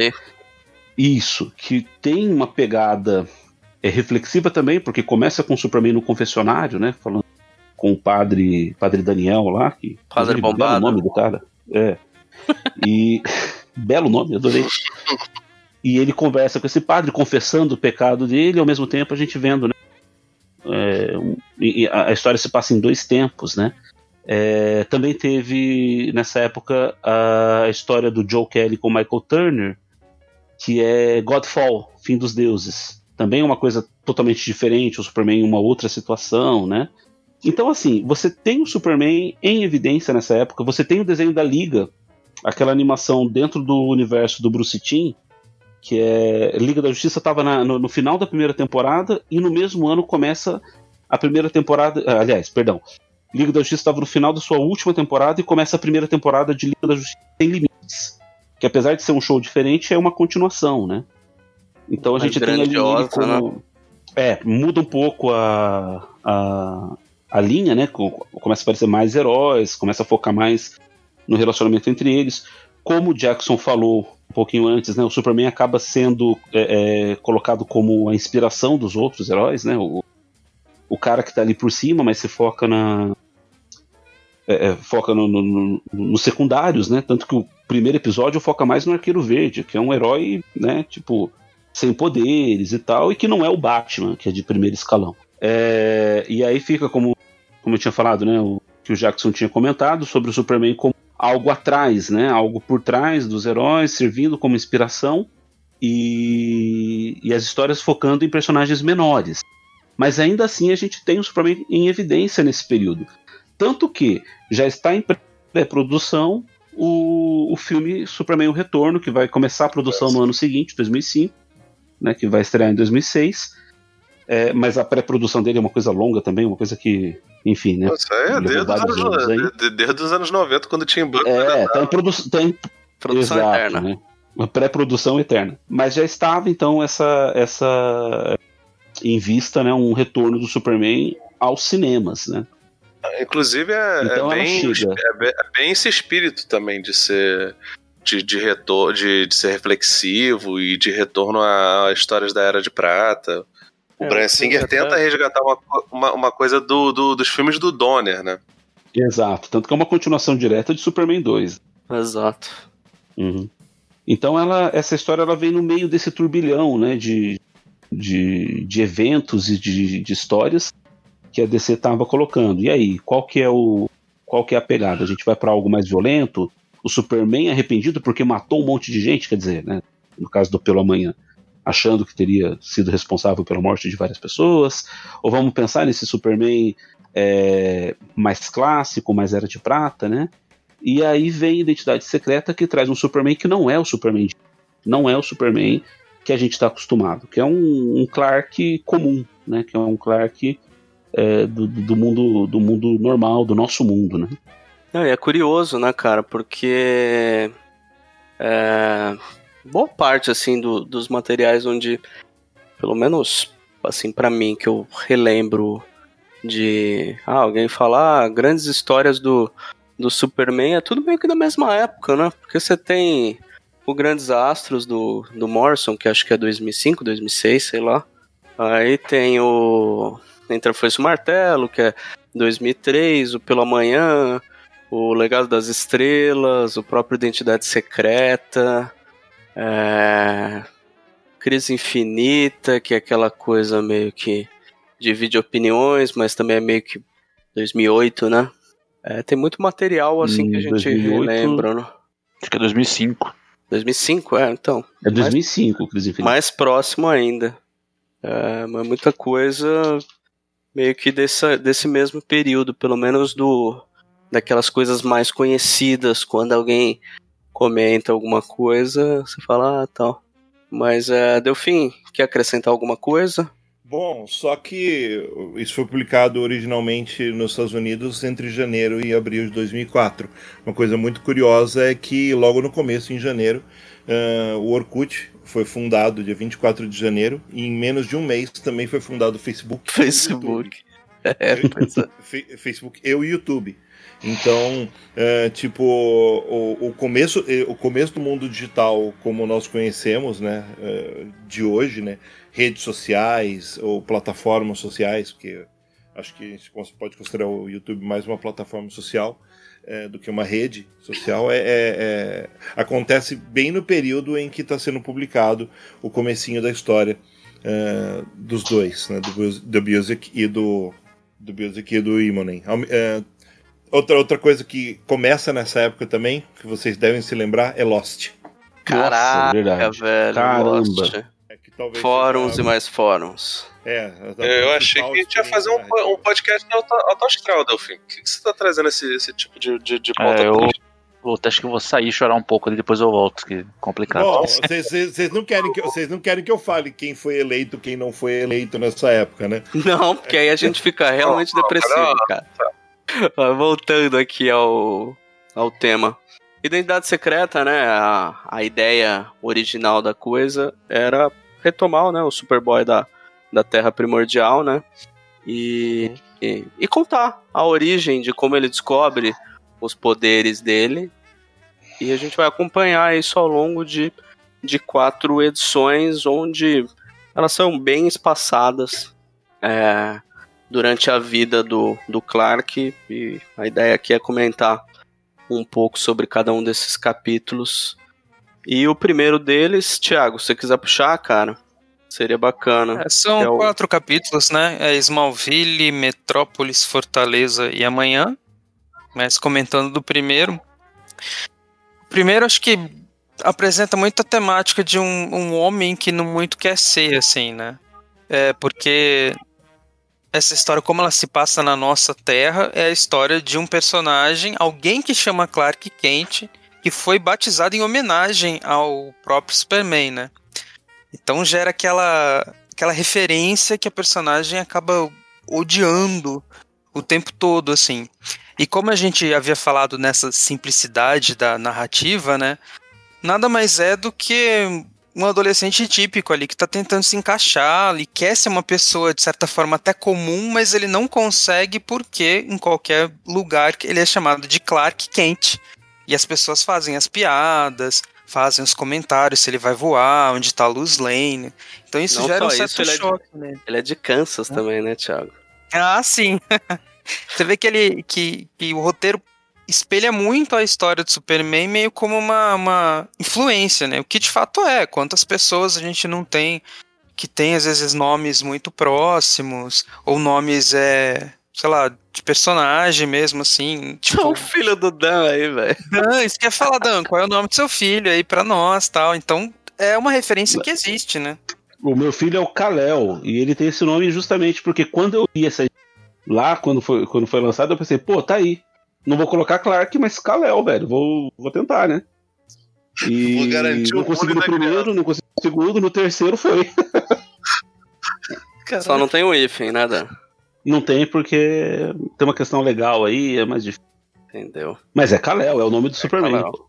Isso, que tem uma pegada é, reflexiva também, porque começa com o Superman no confessionário, né? Falando com o padre, padre Daniel lá, que padre bombado. o nome do cara. É. E belo nome, adorei. E ele conversa com esse padre, confessando o pecado dele, e ao mesmo tempo a gente vendo, né? É, um, a história se passa em dois tempos, né? É, também teve nessa época a história do Joe Kelly com Michael Turner, que é Godfall, Fim dos Deuses. Também uma coisa totalmente diferente, o Superman em uma outra situação, né? Então, assim, você tem o Superman em evidência nessa época, você tem o desenho da Liga, aquela animação dentro do universo do Bruce Timm, que é Liga da Justiça estava no, no, final da primeira temporada e no mesmo ano começa a primeira temporada. Aliás, perdão. Liga da Justiça estava no final da sua última temporada e começa a primeira temporada de Liga da Justiça sem limites que apesar de ser um show diferente, é uma continuação, né? Então a gente tem ali ele como. Né? É, muda um pouco a, a, a linha, né? Começa a aparecer mais heróis, começa a focar mais no relacionamento entre eles. Como o Jackson falou um pouquinho antes, né? O Superman acaba sendo é, é, colocado como a inspiração dos outros heróis, né? O, o cara que está ali por cima, mas se foca na, é, é, foca nos no, no, no secundários, né? Tanto que o primeiro episódio foca mais no Arqueiro Verde, que é um herói, né? Tipo, sem poderes e tal, e que não é o Batman, que é de primeiro escalão. É, e aí fica como, como eu tinha falado, né? O, que o Jackson tinha comentado sobre o Superman como algo atrás, né? Algo por trás dos heróis, servindo como inspiração e, e as histórias focando em personagens menores. Mas ainda assim a gente tem o Superman em evidência nesse período. Tanto que já está em pré-produção o, o filme Superman O Retorno, que vai começar a produção no ano seguinte, 2005, né, que vai estrear em 2006. É, mas a pré-produção dele é uma coisa longa também, uma coisa que, enfim, né? Isso é, desde os, anos, desde os anos 90, quando tinha banco. É, tá em, produ tá em produção Exato, eterna. Né? Uma pré-produção eterna. Mas já estava, então, essa, essa em vista, né, um retorno do Superman aos cinemas, né? Inclusive é, é então é, bem, é, é, bem esse espírito também de ser de, de, retor de, de ser reflexivo e de retorno a, a histórias da Era de Prata. O é, Brian Singer tenta resgatar uma, uma, uma coisa do, do, dos filmes do Donner, né? Exato, tanto que é uma continuação direta de Superman 2. Exato. Uhum. Então ela, essa história ela vem no meio desse turbilhão né, de, de, de eventos e de, de histórias que a DC estava colocando. E aí, qual que é o qual que é a pegada? A gente vai para algo mais violento? O Superman é arrependido porque matou um monte de gente, quer dizer, né? No caso do Pelo Amanhã, achando que teria sido responsável pela morte de várias pessoas? Ou vamos pensar nesse Superman é, mais clássico, mais era de prata, né? E aí vem Identidade Secreta que traz um Superman que não é o Superman, não é o Superman que a gente está acostumado, que é um, um, Clark comum, né? Que é um Clark é, do, do, mundo do mundo normal, do nosso mundo, né? Não, é curioso, né, cara? Porque é, boa parte assim do, dos materiais onde, pelo menos assim para mim que eu relembro de ah, alguém falar ah, grandes histórias do, do Superman é tudo meio que da mesma época, né? Porque você tem o Grandes Astros do, do Morrison, que acho que é 2005, 2006, sei lá. Aí tem o entre a Foice e o Martelo, que é 2003, o Pela Manhã, o Legado das Estrelas, o próprio Identidade Secreta, é... Crise Infinita, que é aquela coisa meio que divide opiniões, mas também é meio que 2008, né? É, tem muito material assim hum, que a gente 2008, lembra, né? Acho que é 2005. 2005, é, então. É 2005, mais, Crise Infinita. Mais próximo ainda. É, mas muita coisa meio que dessa, desse mesmo período, pelo menos do daquelas coisas mais conhecidas, quando alguém comenta alguma coisa, você fala, ah, tal. Mas é, Delfim, quer acrescentar alguma coisa? Bom, só que isso foi publicado originalmente nos Estados Unidos entre janeiro e abril de 2004. Uma coisa muito curiosa é que logo no começo, em janeiro, uh, o Orkut foi fundado dia 24 de janeiro e em menos de um mês também foi fundado o Facebook. Facebook. É, é. Facebook e o YouTube. Então, é, tipo, o, o, começo, o começo do mundo digital, como nós conhecemos, né, de hoje, né, redes sociais ou plataformas sociais, porque acho que a gente pode considerar o YouTube mais uma plataforma social é, do que uma rede social, é, é, é acontece bem no período em que está sendo publicado o comecinho da história é, dos dois, né, do, do Music e do do Music e do Imonen. Outra, outra coisa que começa nessa época também, que vocês devem se lembrar, é Lost. Caraca, Nossa, velho. Caramba. Lost. É fóruns e mais fóruns. É, eu achei que a gente ia fazer um, um podcast alto, astral, Delfim. O que, que você tá trazendo esse, esse tipo de, de, de pauta? É, eu, eu acho que eu vou sair chorar um pouco e depois eu volto, que é complicado. Vocês não, querem que, não querem que eu fale quem foi eleito, quem não foi eleito nessa época, né? Não, porque aí a gente fica realmente depressivo, cara. Voltando aqui ao, ao tema. Identidade secreta, né? A, a ideia original da coisa era retomar né, o Superboy da, da Terra Primordial, né? E, e, e, contar a origem de como ele descobre os poderes dele. E a gente vai acompanhar isso ao longo de, de quatro edições, onde elas são bem espaçadas. É, durante a vida do, do Clark. E a ideia aqui é comentar um pouco sobre cada um desses capítulos. E o primeiro deles, Thiago, se você quiser puxar, cara, seria bacana. É, são é o... quatro capítulos, né? É Smallville, Metrópolis, Fortaleza e Amanhã. Mas comentando do primeiro. O primeiro, acho que apresenta muito a temática de um, um homem que não muito quer ser, assim, né? É, porque essa história, como ela se passa na nossa Terra, é a história de um personagem, alguém que chama Clark Kent, que foi batizado em homenagem ao próprio Superman, né? Então gera aquela, aquela referência que a personagem acaba odiando o tempo todo, assim. E como a gente havia falado nessa simplicidade da narrativa, né? Nada mais é do que um adolescente típico ali que está tentando se encaixar, ele quer ser uma pessoa de certa forma até comum, mas ele não consegue porque em qualquer lugar ele é chamado de Clark Kent. E as pessoas fazem as piadas, fazem os comentários se ele vai voar, onde tá a Luz Lane. Então isso Não gera um certo isso, ele é de- choque, né? Ele é de Kansas também, né, Thiago? Ah, sim. Você vê que ele que, que o roteiro espelha muito a história do Superman meio como uma, uma influência, né? O que de fato é. Quantas pessoas a gente não tem que tem às vezes nomes muito próximos ou nomes é, sei lá, de personagem mesmo assim, tipo, o filho do Dan aí, velho. Dan, isso que ia falar, Dan, qual é o nome do seu filho aí pra nós, tal. Então, é uma referência que existe, né? O meu filho é o Kalel, e ele tem esse nome justamente porque quando eu vi essa lá, quando foi, quando foi lançado, eu pensei, pô, tá aí. Não vou colocar Clark, mas Kalel, velho. Vou, vou tentar, né? E Vou garantir o não consegui no primeiro, não consegui no segundo, no terceiro foi. Só não tem o hífen, né, Dan? Não tem porque tem uma questão legal aí, é mais difícil. Entendeu? Mas é Kalel, é o nome do Superman. Kal-El. pô.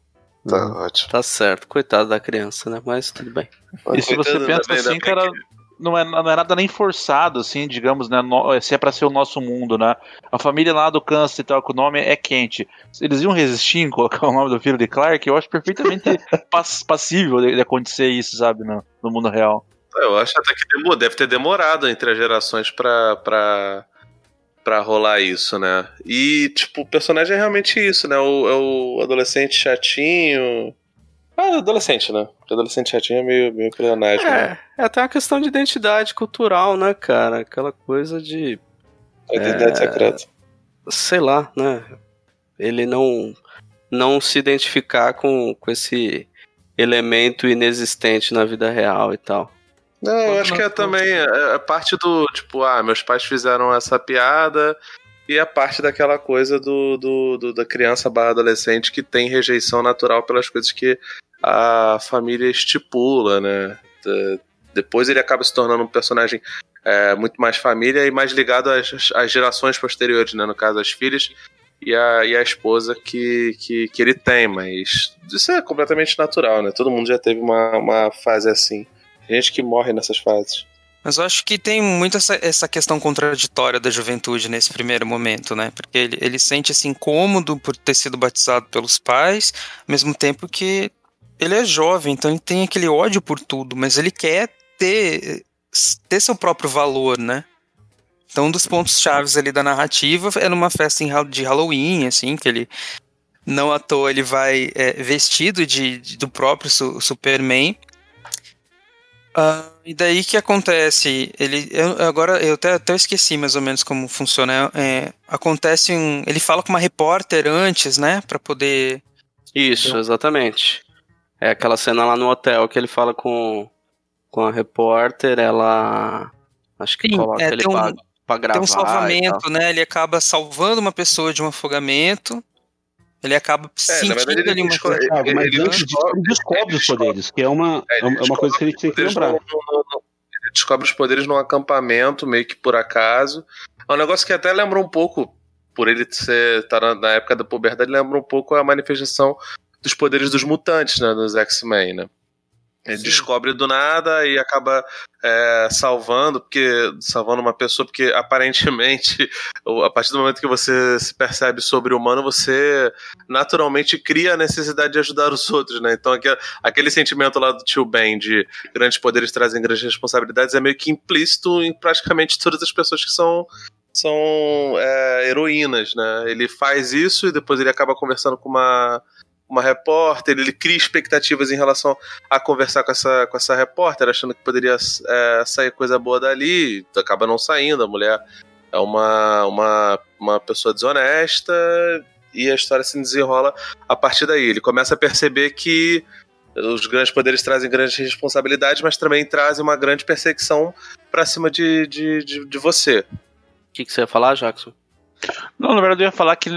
Tá ótimo. Tá certo. Coitado da criança, né? Mas tudo bem. E se você pensa assim, cara, não é, não é nada nem forçado, assim, digamos, né? no- se é pra ser o nosso mundo, né? A família lá do câncer e tal, que o nome é quente. Eles iam resistir em colocar o nome do filho de Clark? Eu acho perfeitamente pass- passível de, de acontecer isso, sabe, no, no mundo real. Eu acho até que demorou, deve ter demorado entre as gerações pra, pra, pra rolar isso, né? E, tipo, o personagem é realmente isso, né? O, é o adolescente chatinho. Ah, adolescente, né? Porque adolescente chatinho é meio, meio pleonagem, né? É, é até uma questão de identidade cultural, né, cara? Aquela coisa de, A identidade secreta. sei lá, né? Ele não não se identificar com, com esse elemento inexistente na vida real e tal. Não, eu Quando acho que é também é, é parte do, tipo, ah, meus pais fizeram essa piada e é parte daquela coisa do, do, do- da criança barra adolescente que tem rejeição natural pelas coisas que a família estipula, né? De- depois ele acaba se tornando um personagem é, muito mais família e mais ligado às, às gerações posteriores, né? No caso, as filhas e a, e a esposa que, que, que ele tem, mas isso é completamente natural, né? Todo mundo já teve uma, uma fase assim. Gente que morre nessas fases. Mas eu acho que tem muito essa, essa questão contraditória da juventude nesse primeiro momento, né? Porque ele, ele sente esse incômodo por ter sido batizado pelos pais, ao mesmo tempo que ele é jovem, então ele tem aquele ódio por tudo, mas ele quer ter, ter seu próprio valor, né? Então, um dos pontos chaves ali da narrativa é numa festa de Halloween, assim, que ele não à toa ele vai é, vestido de, de- do próprio Su- Superman. Ah, e daí que acontece? Ele, eu- agora eu até, até esqueci mais ou menos como funciona. É, acontece um, ele fala com uma repórter antes, né, Pra poder. Isso, exatamente. É aquela cena lá no hotel que ele fala com, com a repórter, ela. Acho que Sim, coloca é, ele tem um- pra, pra gravar. ter um salvamento, né? Ele acaba salvando uma pessoa de um afogamento. Ele acaba É, sentindo verdade, ele ali uma descobre- coisa. Mas ele ele descobre os poderes, que é uma, É, é uma coisa que a gente tem que lembrar. não- não- não- ele descobre os poderes num acampamento, meio que por acaso. É um negócio que até lembra um pouco, por ele ser estar na, na época da puberdade, lembra um pouco a manifestação dos poderes dos mutantes, né, nos X-Men, né? Ele descobre do nada e acaba é, salvando, porque salvando uma pessoa, porque aparentemente, a partir do momento que você se percebe sobre humano, você naturalmente cria a necessidade de ajudar os outros, né? Então aquele, aquele sentimento lá do tio Ben de grandes poderes trazem grandes responsabilidades é meio que implícito em praticamente todas as pessoas que são são é, heroínas, né? Ele faz isso e depois ele acaba conversando com uma uma repórter, ele cria expectativas em relação a conversar com essa, com essa repórter, achando que poderia é, sair coisa boa dali, acaba não saindo, a mulher é uma, uma, uma pessoa desonesta e a história se desenrola a partir daí. Ele começa a perceber que os grandes poderes trazem grandes responsabilidades, mas também trazem uma grande perseguição pra cima de, de, de, de você. O que, que você ia falar, Jackson? Não, na verdade eu ia falar que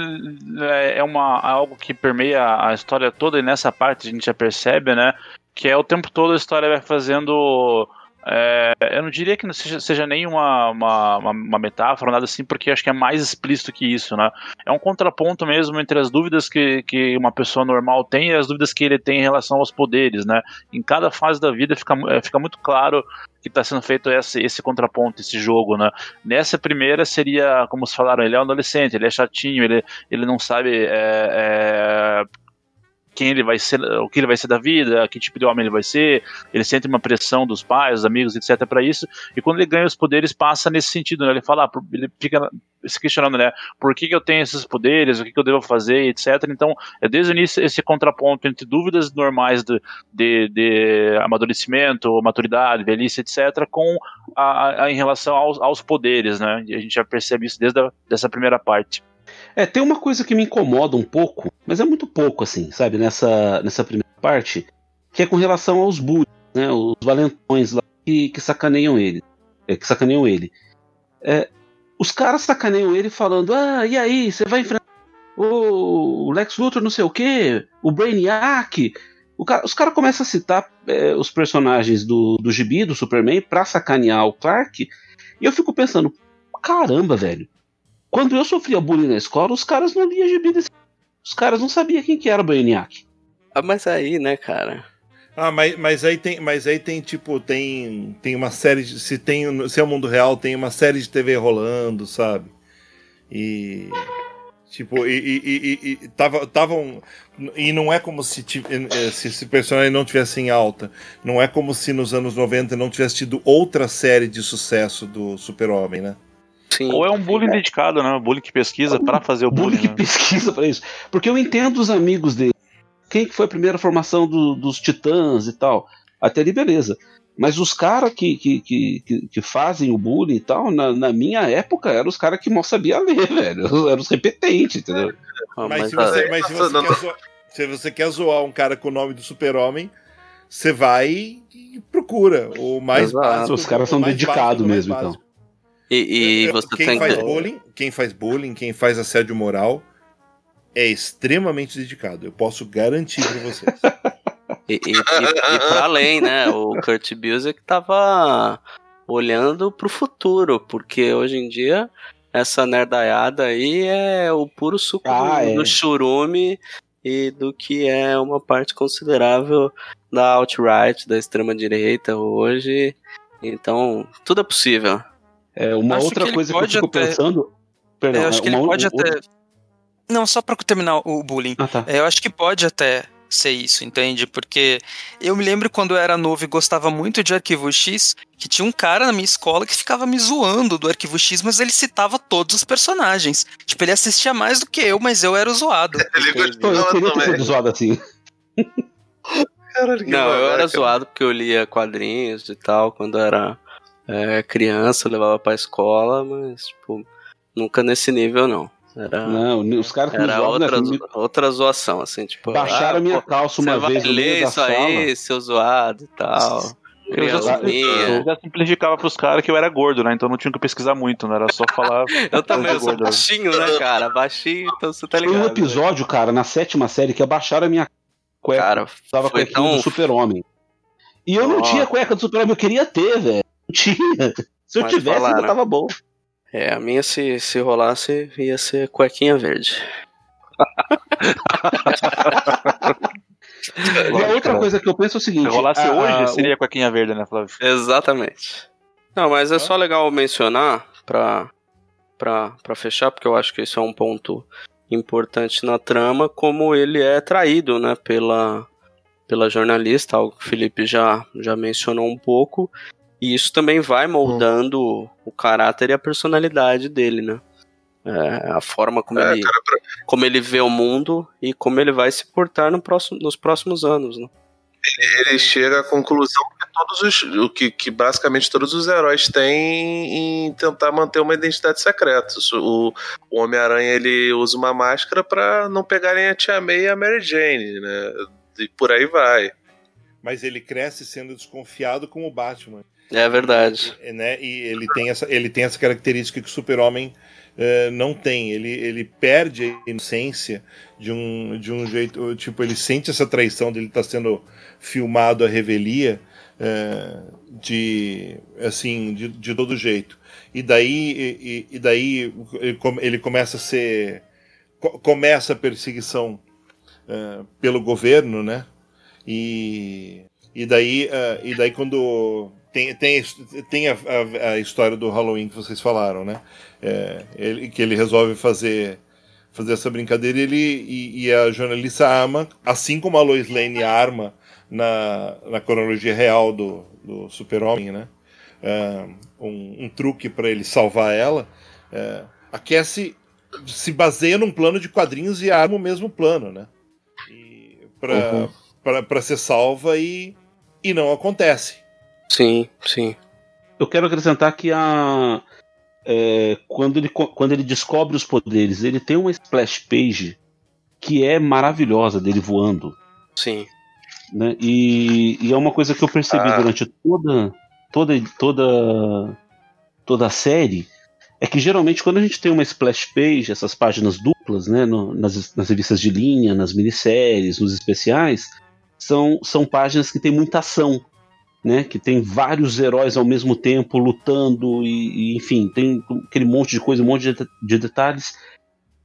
é é uma, algo que permeia a história toda e nessa parte a gente já percebe, né? Que é o tempo todo a história vai fazendo. É, eu não diria que não seja, seja nem uma, uma, uma- metáfora, nada assim, porque acho que é mais explícito que isso, né? É um contraponto mesmo entre as dúvidas que, que uma pessoa normal tem e as dúvidas que ele tem em relação aos poderes, né? Em cada fase da vida fica, é, fica muito claro que está sendo feito esse, esse contraponto, esse jogo, né? Nessa primeira seria, como vocês falaram, ele é um adolescente, ele é chatinho, ele, ele não sabe é, é, quem ele vai ser, o que ele vai ser da vida, que tipo de homem ele vai ser, ele sente uma pressão dos pais, dos amigos, etc. para isso, e quando ele ganha os poderes passa nesse sentido, né? Ele fala, ah, ele fica se questionando, né? Por que, que eu tenho esses poderes, o que, que eu devo fazer, etc. Então, é desde o início esse contraponto entre dúvidas normais de, de, de amadurecimento, maturidade, velhice, etc., com a, a, em relação aos, aos poderes, né? E a gente já percebe isso desde a, dessa primeira parte. É, tem uma coisa que me incomoda um pouco, mas é muito pouco, assim, sabe, nessa, nessa primeira parte, que é com relação aos bullies, né, os valentões lá que, que sacaneiam ele. É, que sacaneiam ele. É, os caras sacaneiam ele falando, ah, e aí, você vai enfrentar o Lex Luthor não sei o que, o Brainiac. O cara, os caras começam a citar é, os personagens do, do gibi, do Superman, pra sacanear o Clark, e eu fico pensando, caramba, velho, quando eu sofria bullying na escola, os caras não liam gibi desse... Os caras não sabiam quem que era o Brainiac. Ah, mas aí, né, cara? Ah, mas, mas aí tem, mas aí tem tipo, tem tem uma série de, se tem, se é o mundo real, tem uma série de TV rolando, sabe? E tipo, e, e, e, e tava, tavam e não é como se, eh, se esse personagem não tivesse em alta. Não é como se nos anos 90 não tivesse tido outra série de sucesso do Super-Homem, né? Sim. Ou é um bullying é. dedicado, né? Um bullying que pesquisa para fazer o bullying. Bullying que né? pesquisa para isso. Porque eu entendo os amigos dele. Quem que foi a primeira formação do, dos titãs e tal? Até ali, beleza. Mas os caras que, que, que, que, fazem o bullying e tal, na, na minha época, eram os caras que mal sabiam ler, velho. Eram os repetentes, entendeu? Ah, mas, mas, se você, mas se, você quer zoar, se você quer zoar um cara com o nome do super-homem, você vai e procura. O mais Exato. básico. Os caras são dedicados mesmo, então. E, e você quem tem faz que... bullying, quem faz bullying, quem faz assédio moral é extremamente dedicado. Eu posso garantir para vocês. e, e, e, e para além, né? O Kurt Busiek tava olhando pro futuro, porque hoje em dia essa nerdaiada aí é o puro suco ah, do, é. do churume e do que é uma parte considerável da alt-right, da extrema-direita hoje. Então, tudo é possível. É, uma acho outra que coisa que eu fico até... pensando. Perdão, é, eu acho que ele pode até. Não, só para terminar o bullying. Ah, tá. é, eu acho que pode até ser isso, entende? Porque eu me lembro quando eu era novo e gostava muito de Arquivo X, que tinha um cara na minha escola que ficava me zoando do Arquivo X, mas ele citava todos os personagens. Tipo, ele assistia mais do que eu, mas eu era o zoado. ele gostava eu queria ter zoado assim. Caralho, não, eu era zoado porque eu lia quadrinhos e tal, quando era é, criança, levava pra escola, mas, tipo, nunca nesse nível, não. Era, não, os caras que era outra, né, outra zoação, assim, tipo. Baixaram a minha calça uma vez. Vai ler isso aí, seu zoado e tal. Eu já, eu já simplificava pros caras que eu era gordo, né? Então não tinha que pesquisar muito, né? Era só falar. eu também, eu sou baixinho, né, cara? Baixinho, então você tá ligado. Tem um episódio, né? cara, na sétima série que abaixaram a minha cueca. Cara, tava com tão... do Super-Homem. E eu oh. não tinha cueca do Super-Homem, eu queria ter, velho tinha. Se eu Mas tivesse, falaram. ainda tava bom. É, a minha se, se rolasse ia ser cuequinha verde. e a outra coisa que eu penso é o seguinte: se rolasse a, hoje, a, seria o... cuequinha verde, né, Flávio? Exatamente. Não, mas é só legal mencionar pra, pra, pra fechar, porque eu acho que isso é um ponto importante na trama, como ele é traído, né, pela, pela jornalista, algo que o Felipe já, já mencionou um pouco, e isso também vai moldando hum. o caráter e a personalidade dele, né? É, a forma como, é, ele, cara, pra... como ele vê o mundo e como ele vai se portar no próximo, nos próximos anos, né? Ele, ele chega à conclusão que todos os o que, que basicamente todos os heróis têm em tentar manter uma identidade secreta. O, o Homem-Aranha ele usa uma máscara para não pegarem a Tia May e a Mary Jane, né? E por aí vai. Mas ele cresce sendo desconfiado como o Batman. É verdade. Né? e ele, tem essa, ele tem essa característica que o super-homem uh, não tem. Ele, ele perde a inocência de um, de um jeito. Tipo, ele sente essa traição dele estar tá sendo filmado a revelia uh, de, assim, de, de todo jeito. E daí, e, e daí ele, começa a ser. Começa a perseguição uh, pelo governo, né? E, e daí, e daí quando tem, tem, tem a, a, a, história do Halloween que vocês falaram, né? É, ele, que ele resolve fazer fazer essa brincadeira ele, e, e, a jornalista ama, assim como a Lois Lane arma na, na cronologia real do, do Super-Homem, né? Uh, um, um, truque para ele salvar ela. Uh, a Cassie se baseia num plano de quadrinhos e arma o mesmo plano, né? Para uhum. ser salva e, e não acontece. Sim, sim. Eu quero acrescentar que a, é, quando, ele, quando ele descobre os poderes, ele tem uma splash page que é maravilhosa dele voando. Sim. Né? E, e é uma coisa que eu percebi ah. durante toda, toda, toda, toda a série. É que geralmente quando a gente tem uma splash page, essas páginas duplas, né, no, nas, nas revistas de linha, nas minisséries, nos especiais, são, são páginas que tem muita ação né? Que tem vários heróis ao mesmo tempo lutando e, e enfim, tem aquele monte de coisa, um monte de, de, detalhes.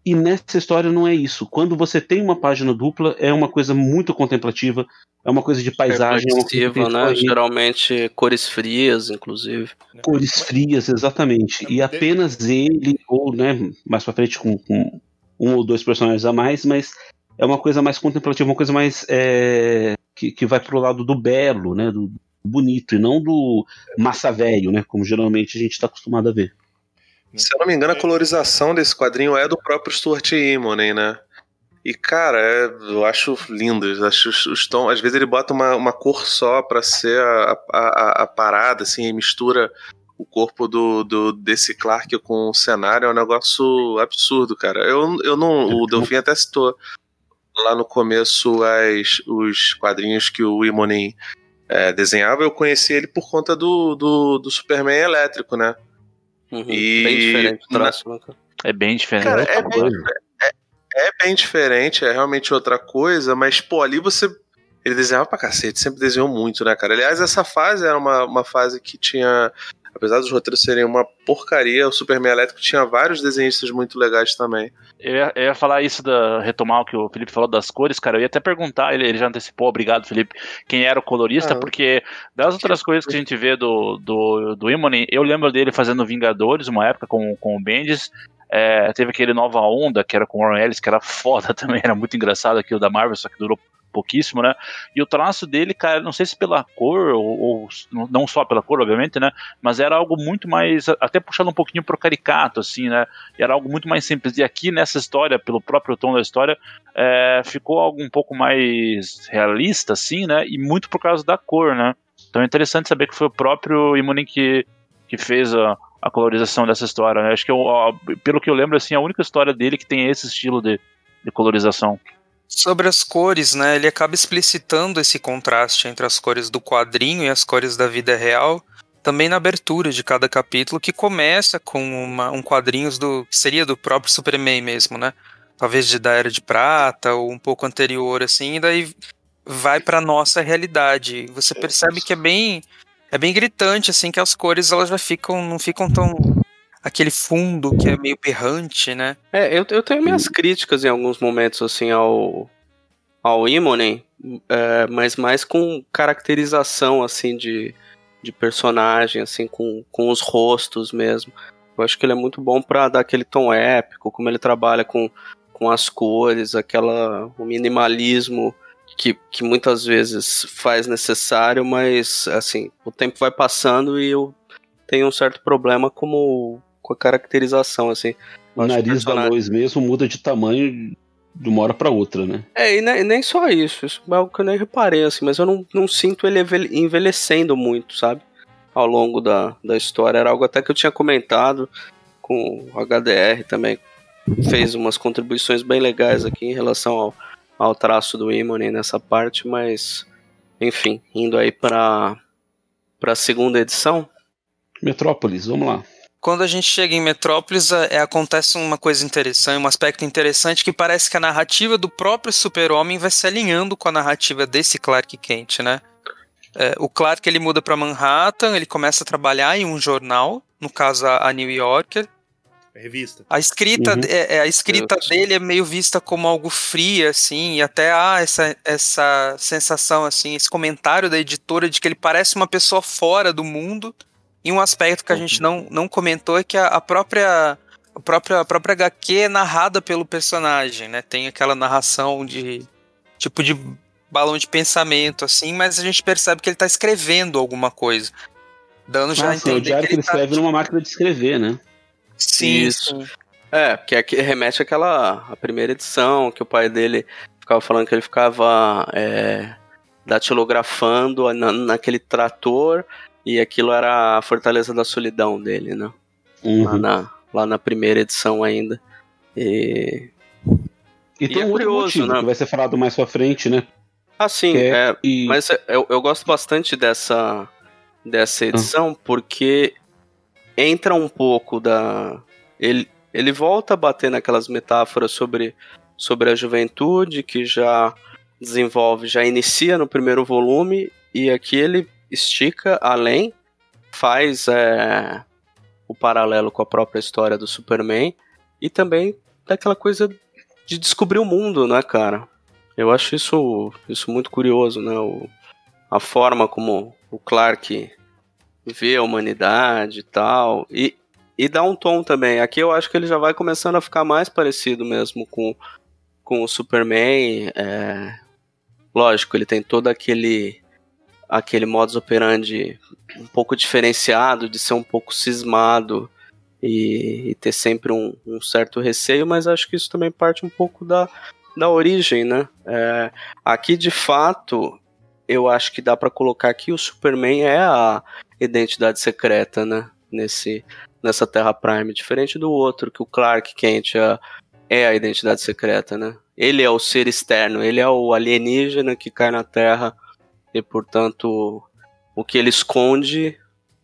E nessa história não é isso. Quando você tem uma página dupla, é uma coisa muito contemplativa, é uma coisa de paisagem. É né? Geralmente cores frias, inclusive. Cores frias, exatamente. E apenas ele, ou né, mais pra frente com, com um ou dois personagens a mais, mas é uma coisa mais contemplativa, uma coisa mais é, que, que vai pro lado do belo, né, do, bonito e não do massa velho, né? Como geralmente a gente está acostumado a ver. Se eu não me engano, a colorização desse quadrinho é do próprio Stuart Immonen, né? E, cara, é, eu acho lindo. Eu acho os, os tons. Às vezes ele bota uma, uma cor só pra ser a, a, a parada, assim, e mistura o corpo do, do desse Clark com o cenário. É um negócio absurdo, cara. Eu, eu não. O Delfim até citou lá no começo as, os quadrinhos que o Imonen é, desenhava, eu conheci ele por conta do, do, do Superman elétrico, né? Uhum, e bem diferente o traço, né? É bem diferente. Cara, é, bem, é, é, bem diferente, é realmente outra coisa, mas, pô, ali você. Ele desenhava pra cacete, sempre desenhou muito, né, cara? Aliás, essa fase era uma, uma fase que tinha apesar dos roteiros serem uma porcaria, o Superman Elétrico tinha vários desenhistas muito legais também. Eu ia, eu ia, falar isso da retomar o que o Felipe falou das cores, cara. Eu ia até perguntar, ele, ele já antecipou, obrigado, Felipe, quem era o colorista, ah, porque das outras coisas que a gente vê do, do, do Immonen, eu lembro dele fazendo Vingadores, uma época com, com o Bendis. É, teve aquele Nova Onda, que era com o Warren Ellis, que era foda também, era muito engraçado aquilo da Marvel, só que durou pouquíssimo, né? E o traço dele, cara, não sei se pela cor, ou, ou, não só pela cor, obviamente, né? Mas era algo muito mais, até puxando um pouquinho pro caricato, assim, né? Era algo muito mais simples. E aqui nessa história, pelo próprio tom da história, é, ficou algo um pouco mais realista, assim, né? E muito por causa da cor, né? Então é interessante saber que foi o próprio Imune que, que fez a, a colorização dessa história, né? Acho que, eu, pelo que eu lembro, assim, a única história dele que tem esse estilo de, de colorização. Sobre as cores, né? Ele acaba explicitando esse contraste entre as cores do quadrinho e as cores da vida real, também na abertura de cada capítulo, que começa com uma, um quadrinhos do que seria do próprio Superman mesmo, né? Talvez de da Era de Prata ou um pouco anterior assim, e daí vai para nossa realidade. Você percebe que é bem é bem gritante assim que as cores elas já ficam não ficam tão aquele fundo que é meio berrante, né? É, eu, eu tenho minhas críticas em alguns momentos, assim, ao, ao Imonen, é, mas mais com caracterização, assim, de, de personagem, assim, com, com os rostos mesmo. Eu acho que ele é muito bom para dar aquele tom épico, como ele trabalha com, com as cores, aquela, o minimalismo que, que muitas vezes faz necessário, mas, assim, o tempo vai passando e eu tenho um certo problema como com a caracterização, assim. O nariz da Lois mesmo muda de tamanho de uma hora para outra, né? É, e nem, nem, só isso, isso é algo que eu nem reparei, assim, mas eu não, não sinto ele envelhecendo muito, sabe? Ao longo da, da história. Era algo até que eu tinha comentado com o HDR também. Fez umas contribuições bem legais aqui em relação ao, ao traço do Imone nessa parte, mas enfim, indo aí para para a segunda edição. Metrópolis, vamos lá quando a gente chega em Metrópolis, é, acontece uma coisa interessante, um aspecto interessante que parece que a narrativa do próprio Super-Homem vai se alinhando com a narrativa desse Clark Kent, né? É, o Clark ele muda para Manhattan, ele começa a trabalhar em um jornal, no caso a, New Yorker. É revista. A escrita, uhum. é, é, a escrita dele é meio vista como algo fria, assim, e até há essa, essa sensação, assim, esse comentário da editora de que ele parece uma pessoa fora do mundo e um aspecto que a gente não, não comentou é que a, a própria a própria, a própria HQ é narrada pelo personagem, né? Tem aquela narração de tipo de balão de pensamento, assim, mas a gente percebe que ele tá escrevendo alguma coisa. Dando já ah, sim, é o diário que ele, que ele tá, escreve numa máquina de escrever, né? Sim, Isso. Sim. É, porque aqui remete àquela a primeira edição, que o pai dele ficava falando que ele ficava é, datilografando na, naquele trator e aquilo era a fortaleza da solidão dele, né? Uhum. Lá, na, lá na primeira edição ainda. E, e tem e é um outro curioso, motivo né? que vai ser falado mais pra frente, né? Ah, sim, é, é, e... mas eu, eu gosto bastante dessa, dessa edição uhum. porque entra um pouco da. Ele, ele volta a bater naquelas metáforas sobre, sobre a juventude que já desenvolve, já inicia no primeiro volume, e aqui ele estica além, faz é, o paralelo com a própria história do Superman e também daquela coisa de descobrir o mundo, né, cara? Eu acho isso, isso muito curioso, né? O, a forma como o Clark vê a humanidade e tal. E, e dá um tom também. Aqui eu acho que ele já vai começando a ficar mais parecido mesmo com, com o Superman. É, lógico, ele tem todo aquele aquele modus operandi um pouco diferenciado, de ser um pouco cismado e, e ter sempre um, um, certo receio, mas acho que isso também parte um pouco da, da origem, né? É, aqui, de fato, eu acho que dá para colocar que o Superman é a identidade secreta, né? Nesse, nessa Terra Prime, diferente do outro, que o Clark Kent é, é a identidade secreta, né? Ele é o ser externo, ele é o alienígena que cai na Terra e, portanto, o que ele esconde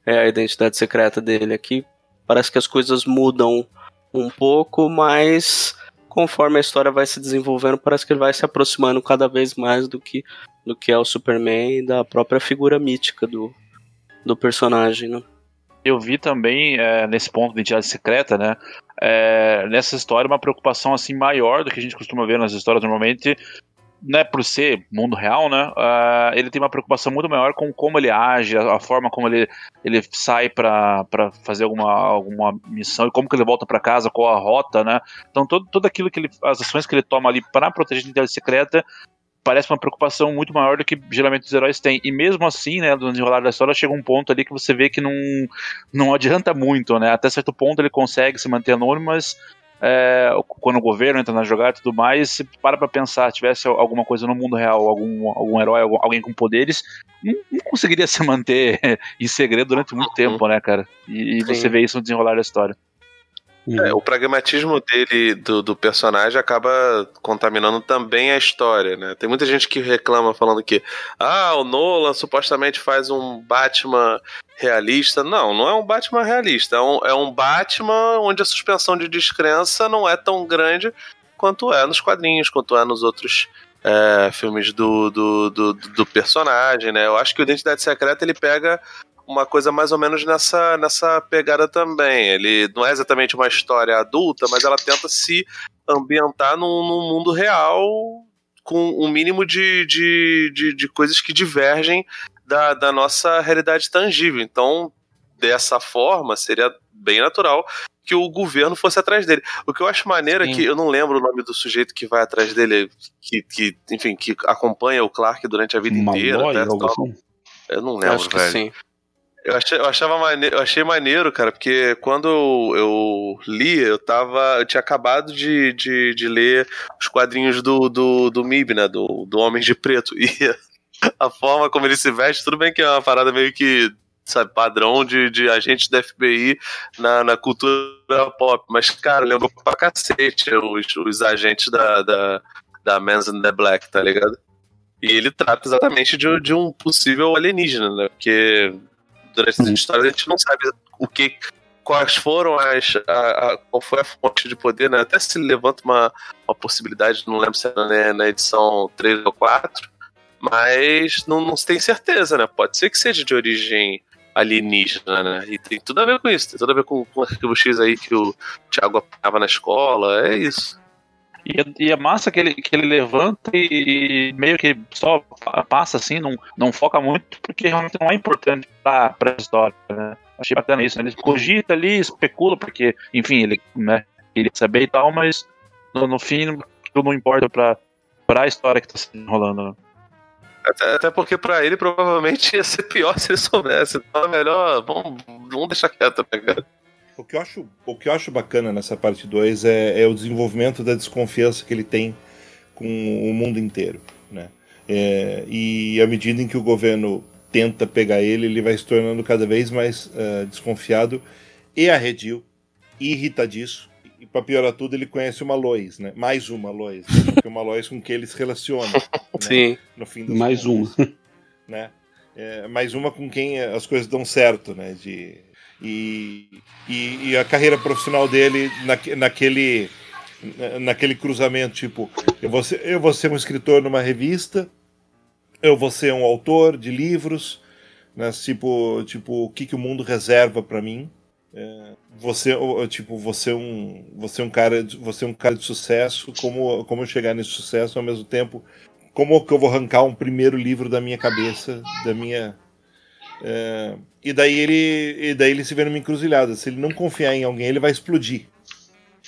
é a identidade secreta dele. Aqui parece que as coisas mudam um pouco, mas conforme a história vai se desenvolvendo, parece que ele vai se aproximando cada vez mais do que, do que é o Superman e da própria figura mítica do, do personagem, né? Eu vi também é, nesse ponto de identidade secreta, né? É, nessa história uma preocupação assim maior do que a gente costuma ver nas histórias normalmente né, por ser mundo real, né, uh, ele tem uma preocupação muito maior com como ele age, a, a forma como ele, ele sai para fazer alguma, alguma missão e como que ele volta para casa, qual a rota, né. Então todo, tudo aquilo que ele, as ações que ele toma ali para proteger a identidade secreta parece uma preocupação muito maior do que geralmente os heróis têm. E mesmo assim, né, no desenrolar da história, chega um ponto ali que você vê que não, não adianta muito, né? Até certo ponto ele consegue se manter anônimo, mas é, quando o governo entra na jogada e tudo mais, se para pra pensar, tivesse alguma coisa no mundo real, algum, algum herói, alguém com poderes, não, não conseguiria se manter em segredo durante muito tempo, né, cara? E, e você vê isso no desenrolar da história. É, o pragmatismo dele, do, do, personagem, acaba contaminando também a história, né? Tem muita gente que reclama falando que ah, o Nolan supostamente faz um Batman realista. Não, não é um Batman realista. É um, é um Batman onde a suspensão de descrença não é tão grande quanto é nos quadrinhos, quanto é nos outros é, filmes do, do, do, do, personagem, né? Eu acho que o Identidade Secreta ele pega uma coisa mais ou menos nessa, nessa pegada também. Ele não é exatamente uma história adulta, mas ela tenta se ambientar num, num mundo real com um mínimo de, de, de, de coisas que divergem da, da nossa realidade tangível. Então, dessa forma, seria bem natural que o governo fosse atrás dele. O que eu acho maneiro Sim. é que eu não lembro o nome do sujeito que vai atrás dele, que, que enfim, que acompanha o Clark durante a vida Malloy, inteira. Né, assim? Eu não lembro, velho. sim. Eu, achei, eu, achava maneiro, eu achei maneiro, cara, porque quando eu, li, eu tava. Eu tinha acabado de, de, de ler os quadrinhos do, do, do MIB, né? Do, do Homem de Preto. E a forma como ele se veste, tudo bem que é uma parada meio que, sabe, padrão de, de agentes da FBI na, na cultura pop. Mas, cara, lembrou pra cacete os, os agentes da, da, da Men's in the Black, tá ligado? E ele trata exatamente de, de um possível alienígena, né? Porque durante essa história a gente não sabe o que quais foram as a, a, qual foi a fonte de poder, né? Até se levanta uma, uma possibilidade, não lembro se era né, na edição 3 ou 4, mas não, não se tem certeza, né? Pode ser que seja de origem alienígena, né? E tem tudo a ver com isso, tem tudo a ver com, com o arquivo X aí que o Thiago apanhava na escola, é isso. E, é, e é massa que ele, que ele levanta e, meio que só passa assim, não, não foca muito, porque realmente não é importante pra, pra história, né? Achei bacana isso, né? Ele cogita ali, especula, porque, enfim, ele né, queria saber e tal, mas no, no fim tudo não importa pra, pra história que tá se enrolando. Né? Até, até, porque pra ele provavelmente ia ser pior se ele soubesse. Então é melhor. Vamos, vamos deixar quieto, né, cara? O que eu acho, o que eu acho bacana nessa parte 2 é, é, o desenvolvimento da desconfiança que ele tem com o mundo inteiro. Né? É, e à medida em que o governo tenta pegar ele, ele vai se tornando cada vez mais uh, desconfiado e arredio, e irritadiço. E para piorar tudo, ele conhece uma Lois, né? Mais uma Lois. Né? uma Lois com quem ele se relaciona. Né? Sim. No fim mais contas, uma. Né? É, mais uma com quem as coisas dão certo, né? De, e, e, e a carreira profissional dele na, naquele, naquele cruzamento, tipo, eu vou, ser, eu vou ser um escritor numa revista, eu vou ser um autor de livros, né? Tipo, tipo o que, que o mundo reserva para mim. É, você tipo você um você um cara você um cara de sucesso como como chegar nesse sucesso ao mesmo tempo como que eu vou arrancar um primeiro livro da minha cabeça da minha é, e daí ele e daí ele se vê numa encruzilhada se ele não confiar em alguém ele vai explodir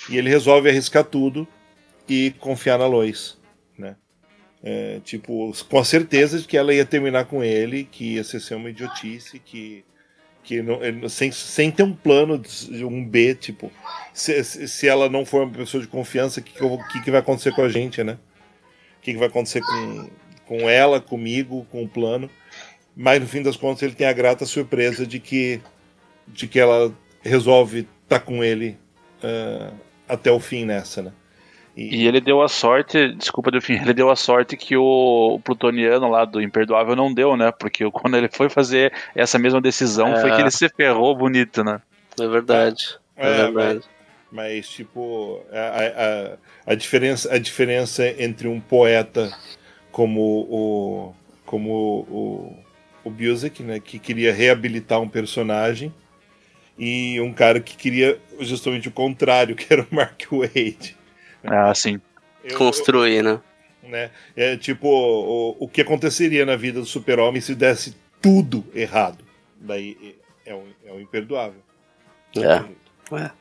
e ele resolve arriscar tudo e confiar na Lois né é, tipo com a certeza de que ela ia terminar com ele que ia ser uma idiotice que que não, sem, sem ter um plano, de, um B, tipo, se, se ela não for uma pessoa de confiança, o que, que, que, vai acontecer com a gente, né? O que, que vai acontecer com, com ela, comigo, com o plano. Mas no fim das contas ele tem a grata surpresa de que, de que ela resolve estar tá com ele uh, até o fim nessa, né? E... e, ele deu a sorte, desculpa, Delfim, ele deu a sorte que o, o, plutoniano lá do Imperdoável não deu, né? Porque quando ele foi fazer essa mesma decisão é... foi que ele se ferrou bonito, né? É verdade. É, é verdade. Mas, mas tipo, a, a, a, diferença, a diferença entre um poeta como o, como o, o Busiek, né? Que queria reabilitar um personagem e um cara que queria justamente o contrário, que era o Mark Wade. Ah, sim. Eu, Construir, eu, né? né? É tipo o, o que aconteceria na vida do super-homem se desse tudo errado. Daí é um, é um imperdoável. É. é.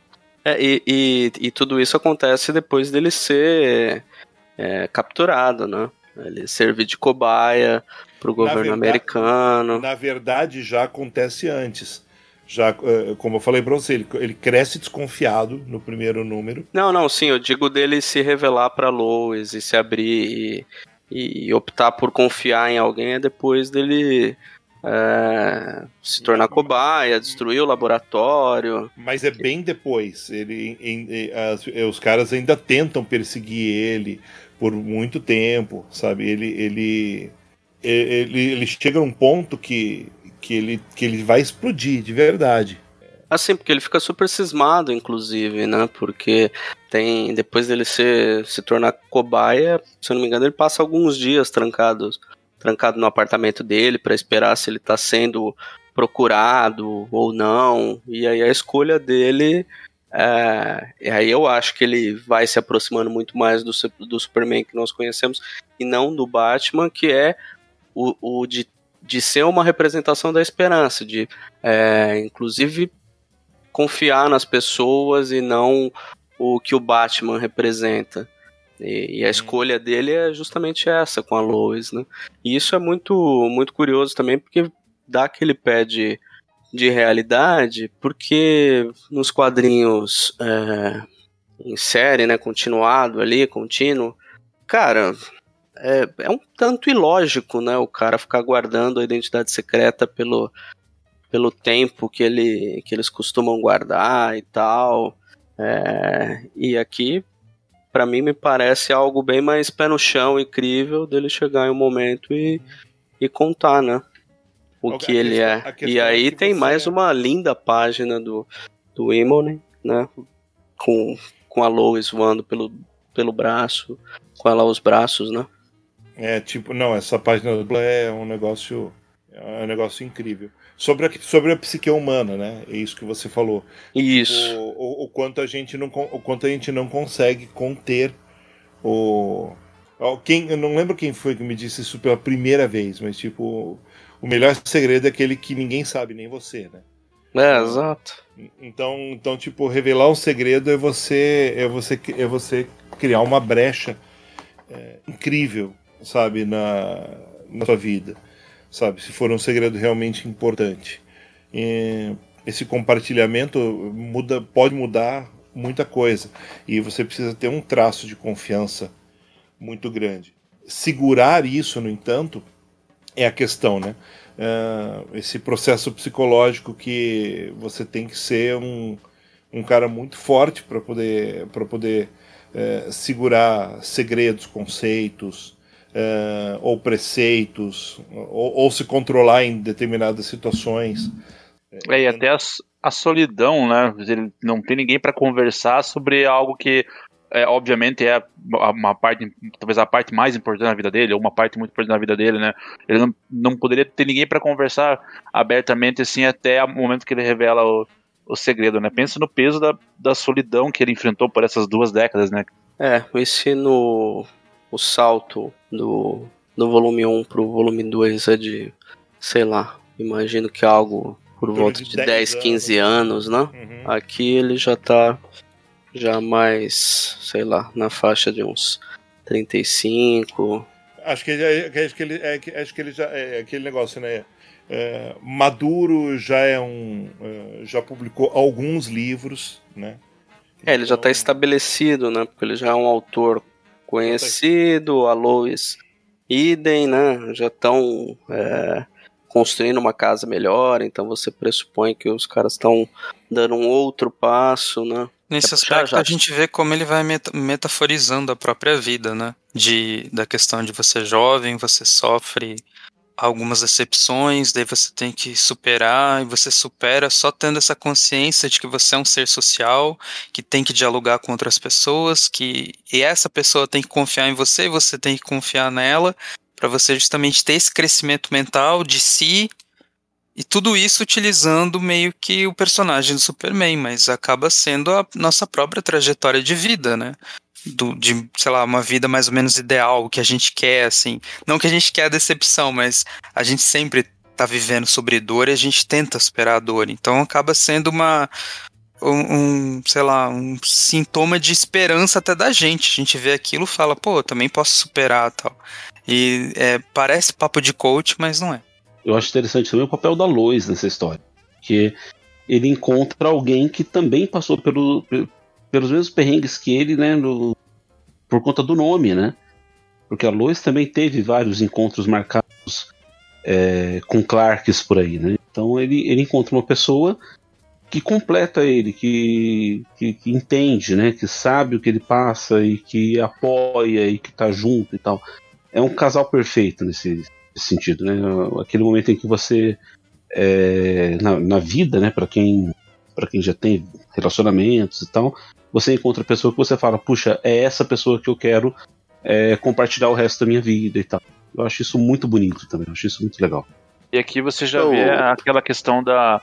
é e, e, e, tudo isso acontece depois dele ser é, capturado, né? Ele servir de cobaia para o governo verdade, americano. Na verdade, já acontece antes já, eh, como eu falei pra você, ele, ele cresce desconfiado no primeiro número. Não, não, sim, eu digo dele se revelar pra Lois e se abrir e, e optar por confiar em alguém é depois dele é, se tornar cobaia, destruir o laboratório. Mas é bem depois. Ele, em, em, as, os caras ainda tentam perseguir ele por muito tempo, sabe? Ele, ele, ele, ele chega num ponto que que ele, que ele vai explodir de verdade. Assim, porque ele fica super cismado, inclusive, né? Porque tem. Depois dele ser, se tornar cobaia, se eu não me engano, ele passa alguns dias trancados, trancado no apartamento dele para esperar se ele tá sendo procurado ou não. E aí a escolha dele. É, e aí eu acho que ele vai se aproximando muito mais do, do Superman que nós conhecemos e não do Batman, que é o, o de de ser uma representação da esperança, de é, inclusive confiar nas pessoas e não o que o Batman representa. E, e, a escolha dele é justamente essa com a Lois, né? E isso é muito muito curioso também porque dá aquele pé de, de realidade, porque nos quadrinhos é, em série, né, continuado ali, contínuo, cara, é, é um tanto ilógico, né? O cara ficar guardando a identidade secreta pelo, pelo tempo que, ele, que eles costumam guardar e tal. É, e aqui, para mim, me parece algo bem mais pé no chão, incrível, dele chegar em um momento e, e contar, né? O que ele é. E é aí é tem mais é... uma linda página do, do Imone, né? Com, com a Lois voando pelo, pelo braço, com ela aos braços, né? É tipo, não, essa página é um negócio é um negócio incrível. Sobre a, sobre a psique humana, né? É isso que você falou. Isso. O, o, o, quanto a gente não, o quanto a gente não consegue conter o. Quem, eu não lembro quem foi que me disse isso pela primeira vez, mas tipo, o melhor segredo é aquele que ninguém sabe, nem você, né? É, exato. Então, então, tipo, revelar um segredo é você é você é você criar uma brecha é, incrível, sabe, na, na sua vida, sabe, se for um segredo realmente importante. E esse compartilhamento muda, pode mudar muita coisa e você precisa ter um traço de confiança muito grande. Segurar isso, no entanto, é a questão, né? Uh, esse processo psicológico que você tem que ser um, um cara muito forte para poder, para poder uh, segurar segredos, conceitos uh, ou preceitos, ou, ou, se controlar em determinadas situações. É, e até a, a solidão, né? Ele não tem ninguém para conversar sobre algo que é, obviamente é uma parte, talvez a parte mais importante na vida dele, ou uma parte muito importante na vida dele, né? Ele não, não poderia ter ninguém para conversar abertamente assim até o momento que ele revela o, o segredo, né? Pensa no peso da, da solidão que ele enfrentou por essas duas décadas, né? É, esse no o salto do, do volume 1 pro volume 2 é de, sei lá, imagino que algo por volta de 10, 10 15 anos, né? Uhum. Aqui ele já tá já mais, sei lá, na faixa de uns 35. Acho que, acho que ele, é, acho que ele já é aquele negócio, né? É, Maduro já é um, é, já publicou alguns livros, né? É, ele já está então estabelecido, né? Porque ele já é um autor conhecido, a Lois idem, né? Já estão é, construindo uma casa melhor, então você pressupõe que os caras estão dando um outro passo, né? Nesse é aspecto já, já. a gente vê como ele vai metaforizando a própria vida, né? De, da questão de você jovem, você sofre algumas decepções, daí você tem que superar, e você supera só tendo essa consciência de que você é um ser social, que tem que dialogar com outras pessoas, que e essa pessoa tem que confiar em você, e você tem que confiar nela, para você justamente ter esse crescimento mental de si e tudo isso utilizando meio que o personagem do Superman, mas acaba sendo a nossa própria trajetória de vida, né? Do, de, sei lá, uma vida mais ou menos ideal, que a gente quer, assim. Não que a gente quer a decepção, mas a gente sempre tá vivendo sobre dor e a gente tenta superar a dor. Então acaba sendo uma. Um, um, sei lá, um sintoma de esperança até da gente. A gente vê aquilo fala, pô, eu também posso superar tal. E é, parece papo de coach, mas não é eu acho interessante também o papel da Lois nessa história. Que ele encontra alguém que também passou pelo, pelos mesmos perrengues que ele, né? No, por conta do nome, né? Porque a Lois também teve vários encontros marcados é, com Clarks por aí, né? Então ele, ele encontra uma pessoa que completa ele, que, que, que, entende, né? Que sabe o que ele passa e que apoia e que tá junto e tal. É um casal perfeito nesse, sentido, né? Aquele momento em que você é, na, na, vida, né? Para quem para quem já tem relacionamentos e tal, você encontra a pessoa que você fala, puxa, é essa pessoa que eu quero é, compartilhar o resto da minha vida e tal. Eu acho isso muito bonito também, eu acho isso muito legal. E aqui você já vê aquela questão da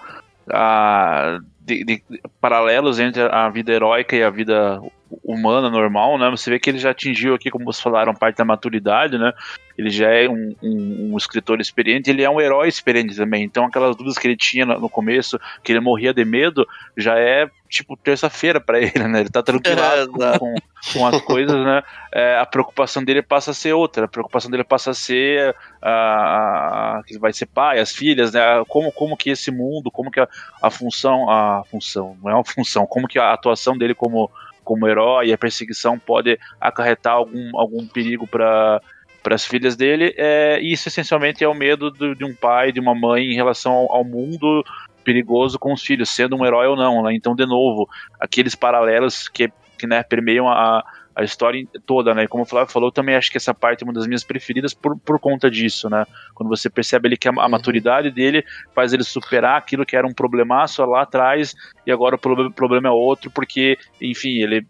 a, de, de, paralelos entre a vida heróica e a vida humana normal, né? Você vê que ele já atingiu aqui, como vocês falaram, parte da maturidade, né? Ele já é um, um, um, escritor experiente, ele é um herói experiente também. Então, aquelas dúvidas que ele tinha no começo, que ele morria de medo, já é tipo terça-feira para ele, né? Ele tá tranquilado é, com, com, as coisas, né? É, a preocupação dele passa a ser outra. A preocupação dele passa a ser a, a, que vai ser pai, as filhas, né? Como, como que esse mundo, como que a, a função, a função, não é uma função, como que a atuação dele como como herói, a perseguição pode acarretar algum, algum perigo para para as filhas dele, é, isso essencialmente é o medo de, de um pai, de uma mãe em relação ao, ao, mundo perigoso com os filhos, sendo um herói ou não. Né? Então, de novo, aqueles paralelos que, que né, permeiam a, a história toda, né? Como o Flávio falou, também acho que essa parte é uma das minhas preferidas por, por conta disso, né? Quando você percebe ali que a, a uhum. maturidade dele faz ele superar aquilo que era um problemaço lá atrás e agora o problema é outro, porque, enfim, ele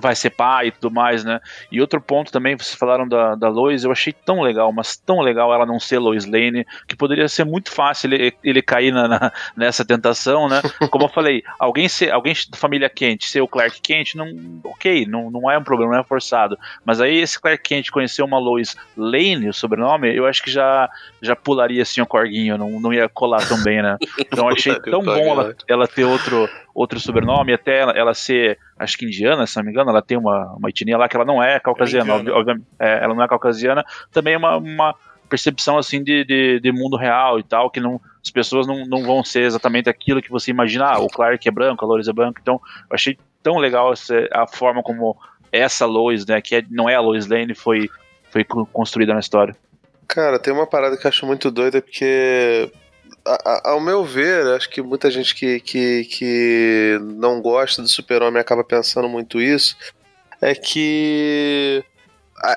vai ser pai e tudo mais, né? E outro ponto também, vocês falaram da, da Lois, eu achei tão legal, mas tão legal ela não ser Lois Lane, que poderia ser muito fácil ele, ele cair na, na, nessa tentação, né? Como eu falei, alguém ser, alguém da família Kent ser o Clark Kent, não, ok, não, não é um problema, não é forçado. Mas aí esse Clark Kent conhecer uma Lois Lane, o sobrenome, eu acho que já, já pularia assim o corguinho, não, não ia colar tão bem, né? Então eu achei tão bom ela, ela ter outro, outro sobrenome, até ela, ela ser acho que indiana, se não me engano, ela tem uma, uma etnia lá que ela não é caucasiana, é obviamente, é, ela não é caucasiana, também é uma, uma percepção assim de, de, de, mundo real e tal, que não, as pessoas não, não vão ser exatamente aquilo que você imagina, ah, o Clark é branco, a Lois é branca, então eu achei tão legal essa, a forma como essa Lois, né, que é, não é a Lois Lane, foi, foi construída na história. Cara, tem uma parada que eu acho muito doida, porque ao meu ver, acho que muita gente que, que, que não gosta do Super-Homem acaba pensando muito isso, é que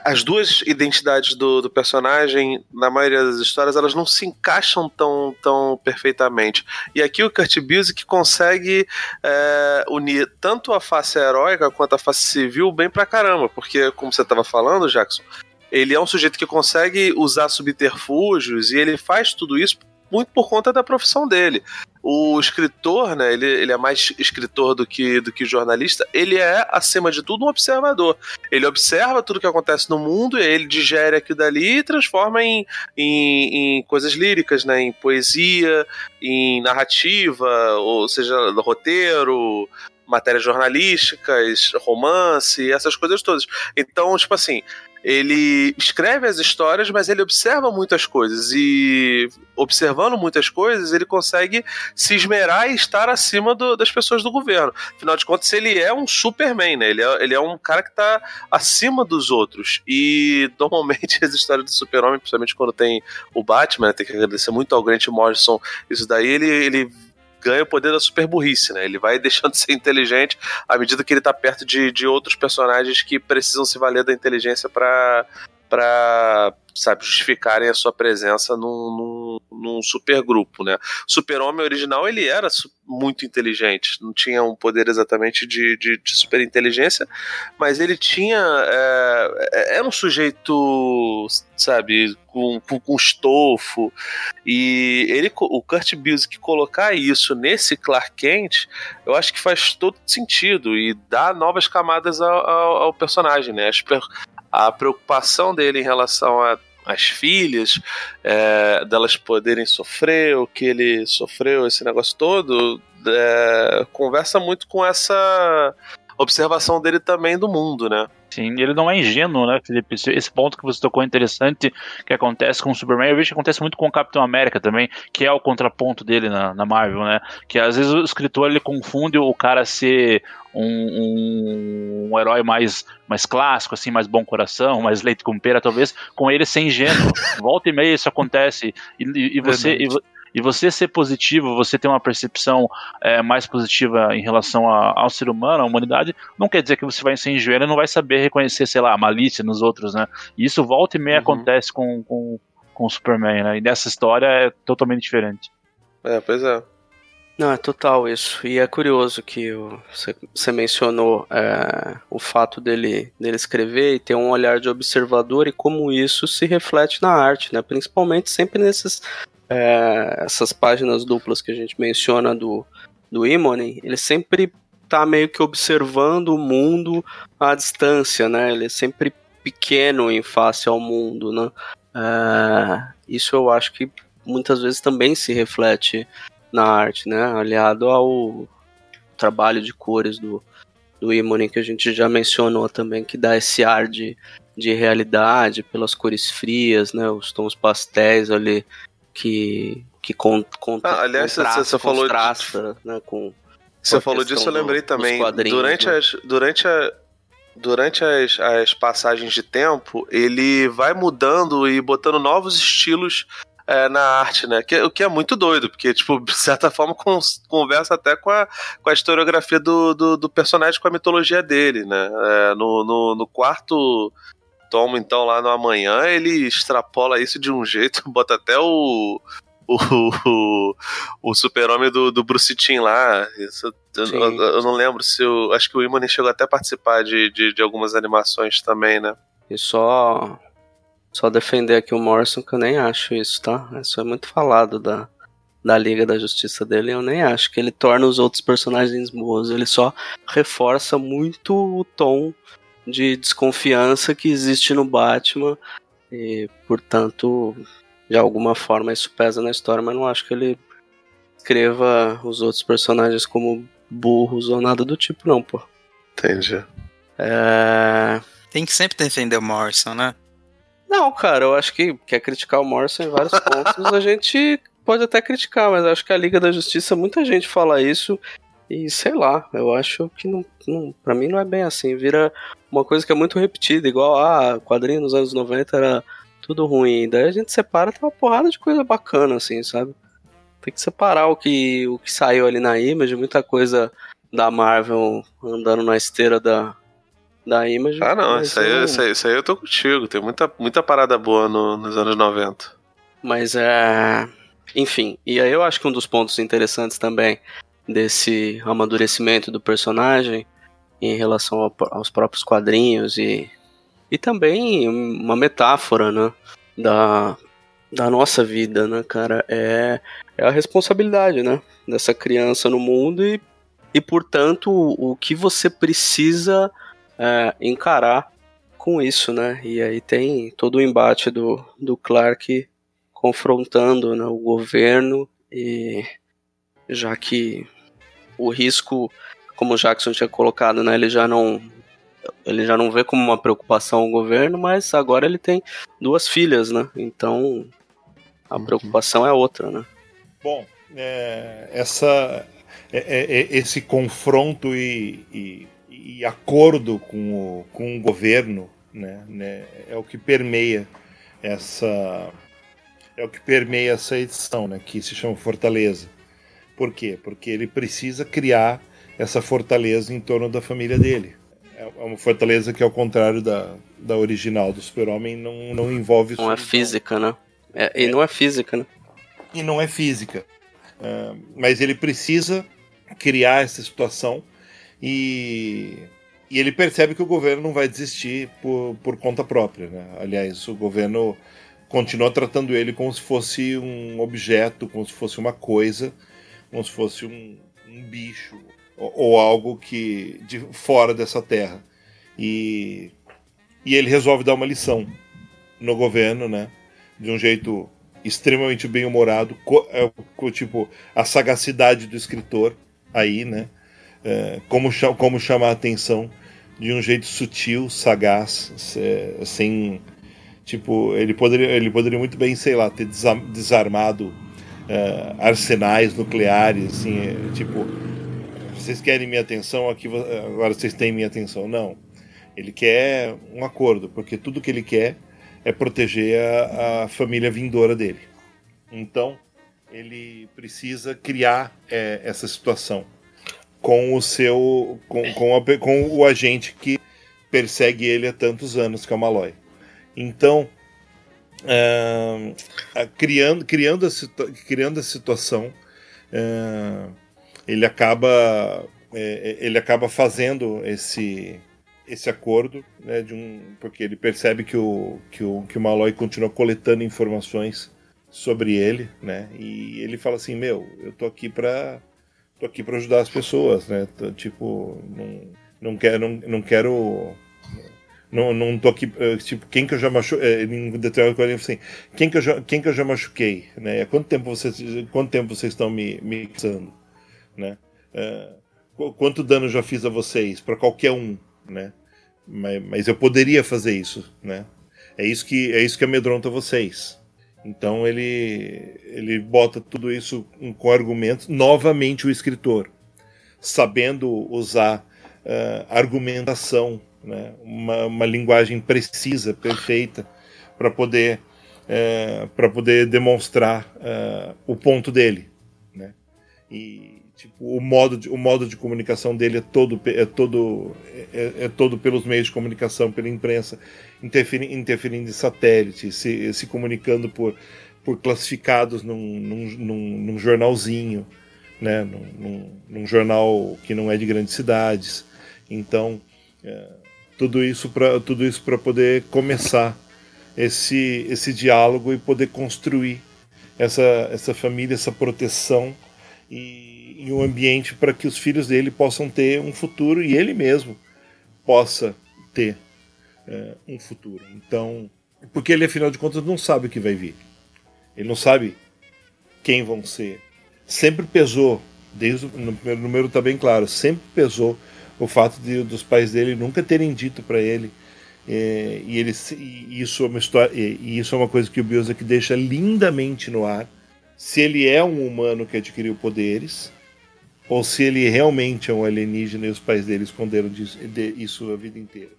as duas identidades do, do, personagem, na maioria das histórias, elas não se encaixam tão, tão perfeitamente. E aqui o Kurt Busiek consegue é, unir tanto a face heróica quanto a face civil bem pra caramba, porque, como você estava falando, Jackson, ele é um sujeito que consegue usar subterfúgios e ele faz tudo isso muito por conta da profissão dele. O escritor, né, ele, ele é mais escritor do que, do que jornalista, ele é, acima de tudo, um observador. Ele observa tudo que acontece no mundo, ele digere aquilo dali e transforma em, em, em coisas líricas, né, em poesia, em narrativa, ou seja, roteiro, matérias jornalísticas, romance, essas coisas todas. Então, tipo assim, ele escreve as histórias, mas ele observa muitas coisas e observando muitas coisas, ele consegue se esmerar e estar acima do, das pessoas do governo. Afinal de contas, ele é um Superman, né? Ele é, ele é um cara que está acima dos outros. E normalmente as histórias do Super-Homem, principalmente quando tem o Batman, né? tem que agradecer muito ao Grant Morrison, isso daí ele, ele ganha o poder da super burrice, né? Ele vai deixando de ser inteligente à medida que ele tá perto de, de outros personagens que precisam se valer da inteligência para para sabe, justificarem a sua presença num, num, num supergrupo, né? Super-Homem original, ele era muito inteligente, não tinha um poder exatamente de, de, de super inteligência, mas ele tinha, é, era um sujeito, sabe, com, com, com estofo, e ele, o Kurt Busiek colocar isso nesse Clark Kent, eu acho que faz todo sentido, e dá novas camadas ao, ao, ao personagem, né? A preocupação dele em relação a as filhas, é, delas poderem sofrer o que ele sofreu, esse negócio todo, é, conversa muito com essa observação dele também do mundo, né? Sim, ele não é ingênuo, né, Felipe? Esse ponto que você tocou é interessante, que acontece com o Superman, eu vejo que acontece muito com o Capitão América também, que é o contraponto dele na, na Marvel, né? Que às vezes o escritor ele confunde o cara ser um, um, um, herói mais, mais clássico, assim, mais bom coração, mais leite com pera, talvez, com ele ser ingênuo. Volta e meia isso acontece. E, e, e você. E, e você ser positivo, você ter uma percepção é, mais positiva em relação a, ao ser humano, à humanidade, não quer dizer que você vai ser ingênuo e não vai saber reconhecer, sei lá, a malícia nos outros, né? E isso volta e meia uhum. acontece com, com, com o Superman, né? E nessa história é totalmente diferente. É, pois é. Não, é total isso. E é curioso que você mencionou é, o fato dele, dele escrever e ter um olhar de observador e como isso se reflete na arte, né? Principalmente sempre nesses é, essas páginas duplas que a gente menciona do, do Imone, ele sempre tá meio que observando o mundo à distância, né? Ele é sempre pequeno em face ao mundo, né? É, isso eu acho que muitas vezes também se reflete na arte, né? Aliado ao trabalho de cores do, do Imone que a gente já mencionou também, que dá esse ar de, de realidade pelas cores frias, né? Os tons pastéis ali que que con, con, ah, aliás contrasta, você, falou contrasta, de... né, com você falou disso eu lembrei do, também durante né? as durante a durante as, as passagens de tempo ele vai mudando e botando novos estilos é, na arte, né? Que, o que é muito doido, porque, tipo, de certa forma conversa até com a, com a historiografia do, do, do personagem, com a mitologia dele, né? É, no, no, no, quarto tomo, então, lá no amanhã, ele extrapola isso de um jeito, bota até o, o, o super-homem do, do Bruce Timm lá. Isso, eu, eu, eu, não lembro se o. Acho que o Imani chegou até a participar de, de, de, algumas animações também, né? E só. Só defender aqui o Morrison, que eu nem acho isso, tá? Isso é muito falado da, da Liga da Justiça dele, eu nem acho que ele torna os outros personagens bons. Ele só reforça muito o tom de desconfiança que existe no Batman. E, portanto, de alguma forma isso pesa na história, mas não acho que ele escreva os outros personagens como burros ou nada do tipo, não, pô. Entendi. É... Tem que sempre defender o Morrison, né? Não, cara, eu acho que quer criticar o Morrison em vários pontos, a gente pode até criticar, mas eu acho que a Liga da Justiça, muita gente fala isso e sei lá, eu acho que não, não para mim não é bem assim, vira uma coisa que é muito repetida, igual a ah, quadrinho nos anos 90 era tudo ruim. Daí a gente separa, tem uma porrada de coisa bacana, assim, sabe? Tem que separar o que, o que saiu ali na Image, muita coisa da Marvel andando na esteira da, da Image. Ah, não, isso aí, isso, aí, isso aí eu tô contigo. Tem muita, muita parada boa no, nos anos 90. Mas é. Enfim, e aí eu acho que um dos pontos interessantes também desse amadurecimento do personagem em relação ao, aos próprios quadrinhos e e também uma metáfora, né? Da, da nossa vida, né, cara? É, é a responsabilidade, né? Dessa criança no mundo e, e portanto, o, o que você precisa é, encarar com isso, né? E aí tem todo o embate do, do Clark confrontando né, o governo e já que o risco, como o Jackson tinha colocado, né, ele já não ele já não vê como uma preocupação o governo, mas agora ele tem duas filhas, né? Então a uhum. preocupação é outra, né? Bom, é, essa, é, é, é, esse confronto e, e, e, acordo com o, com o governo, né, né, é o que permeia essa é o que permeia essa edição, né, que se chama Fortaleza. Por quê? Porque ele precisa criar essa fortaleza em torno da família dele. É, uma fortaleza que, ao contrário da, da original do Super-Homem, não, não envolve. Não é física, né? É, e não é física, né? E não é física. Uh, mas ele precisa criar essa situação e, e ele percebe que o governo não vai desistir por, por conta própria. Né? Aliás, o governo continua tratando ele como se fosse um objeto, como se fosse uma coisa, como se fosse um, um bicho, ou, algo que de fora dessa terra. E, e ele resolve dar uma lição no governo, né? De um jeito extremamente bem humorado, é, tipo a sagacidade do escritor aí, né? É, como, como chamar a atenção de um jeito sutil, sagaz, sem tipo ele poderia ele poderia muito bem sei lá ter desarmado é, arsenais nucleares assim é, tipo vocês querem minha atenção, aqui agora vocês têm minha atenção. Não. Ele quer um acordo, porque tudo que ele quer é proteger a, a família vindoura dele. Então, ele precisa criar é, essa situação com o seu com, com, a, com, o agente que persegue ele há tantos anos, que é o Malloy. Então, uh, criando, criando, a, criando a situação, uh, ele acaba é, é, ele acaba fazendo esse esse acordo, né, de um, porque ele percebe que o, que o, que o Malloy continua coletando informações sobre ele, né, e ele fala assim, meu, eu tô aqui para tô aqui para ajudar as pessoas, né, tô, tipo, não, não quero, não, não quero não, não tô aqui, eh, tipo, quem que eu já machuquei, em determinado assim, quem que eu já, quem que eu já machuquei, né, quanto tempo vocês, quanto tempo vocês estão me, me né? É, quanto dano já fiz a vocês? Para qualquer um, né? Mas, mas, eu poderia fazer isso, né? É isso que é isso que amedronta vocês. Então ele ele bota tudo isso com argumentos. Novamente o escritor, sabendo usar uh, argumentação, né? uma, uma linguagem precisa, perfeita, para poder é, poder demonstrar uh, o ponto dele, né? E Tipo, o modo de, o modo de comunicação dele é todo é todo é, é todo pelos meios de comunicação, pela imprensa, interferindo, interferindo em satélite, se, se comunicando por por classificados num, num, num, num jornalzinho, né? Num, num, jornal que não é de grandes cidades. Então, é, tudo isso para tudo isso para poder começar esse esse diálogo e poder construir essa essa família, essa proteção e, e um ambiente para que os filhos dele possam ter um futuro e ele mesmo possa ter é, um futuro. Então, porque ele afinal de contas não sabe o que vai vir. Ele não sabe quem vão ser. Sempre pesou, desde no primeiro número está bem claro, sempre pesou o fato de dos pais dele nunca terem dito para ele é, e ele e isso é uma história e, isso é uma coisa que o Biosek deixa lindamente no ar se ele é um humano que adquiriu poderes ou se ele realmente é um alienígena e os pais dele esconderam disso, de, isso a vida inteira.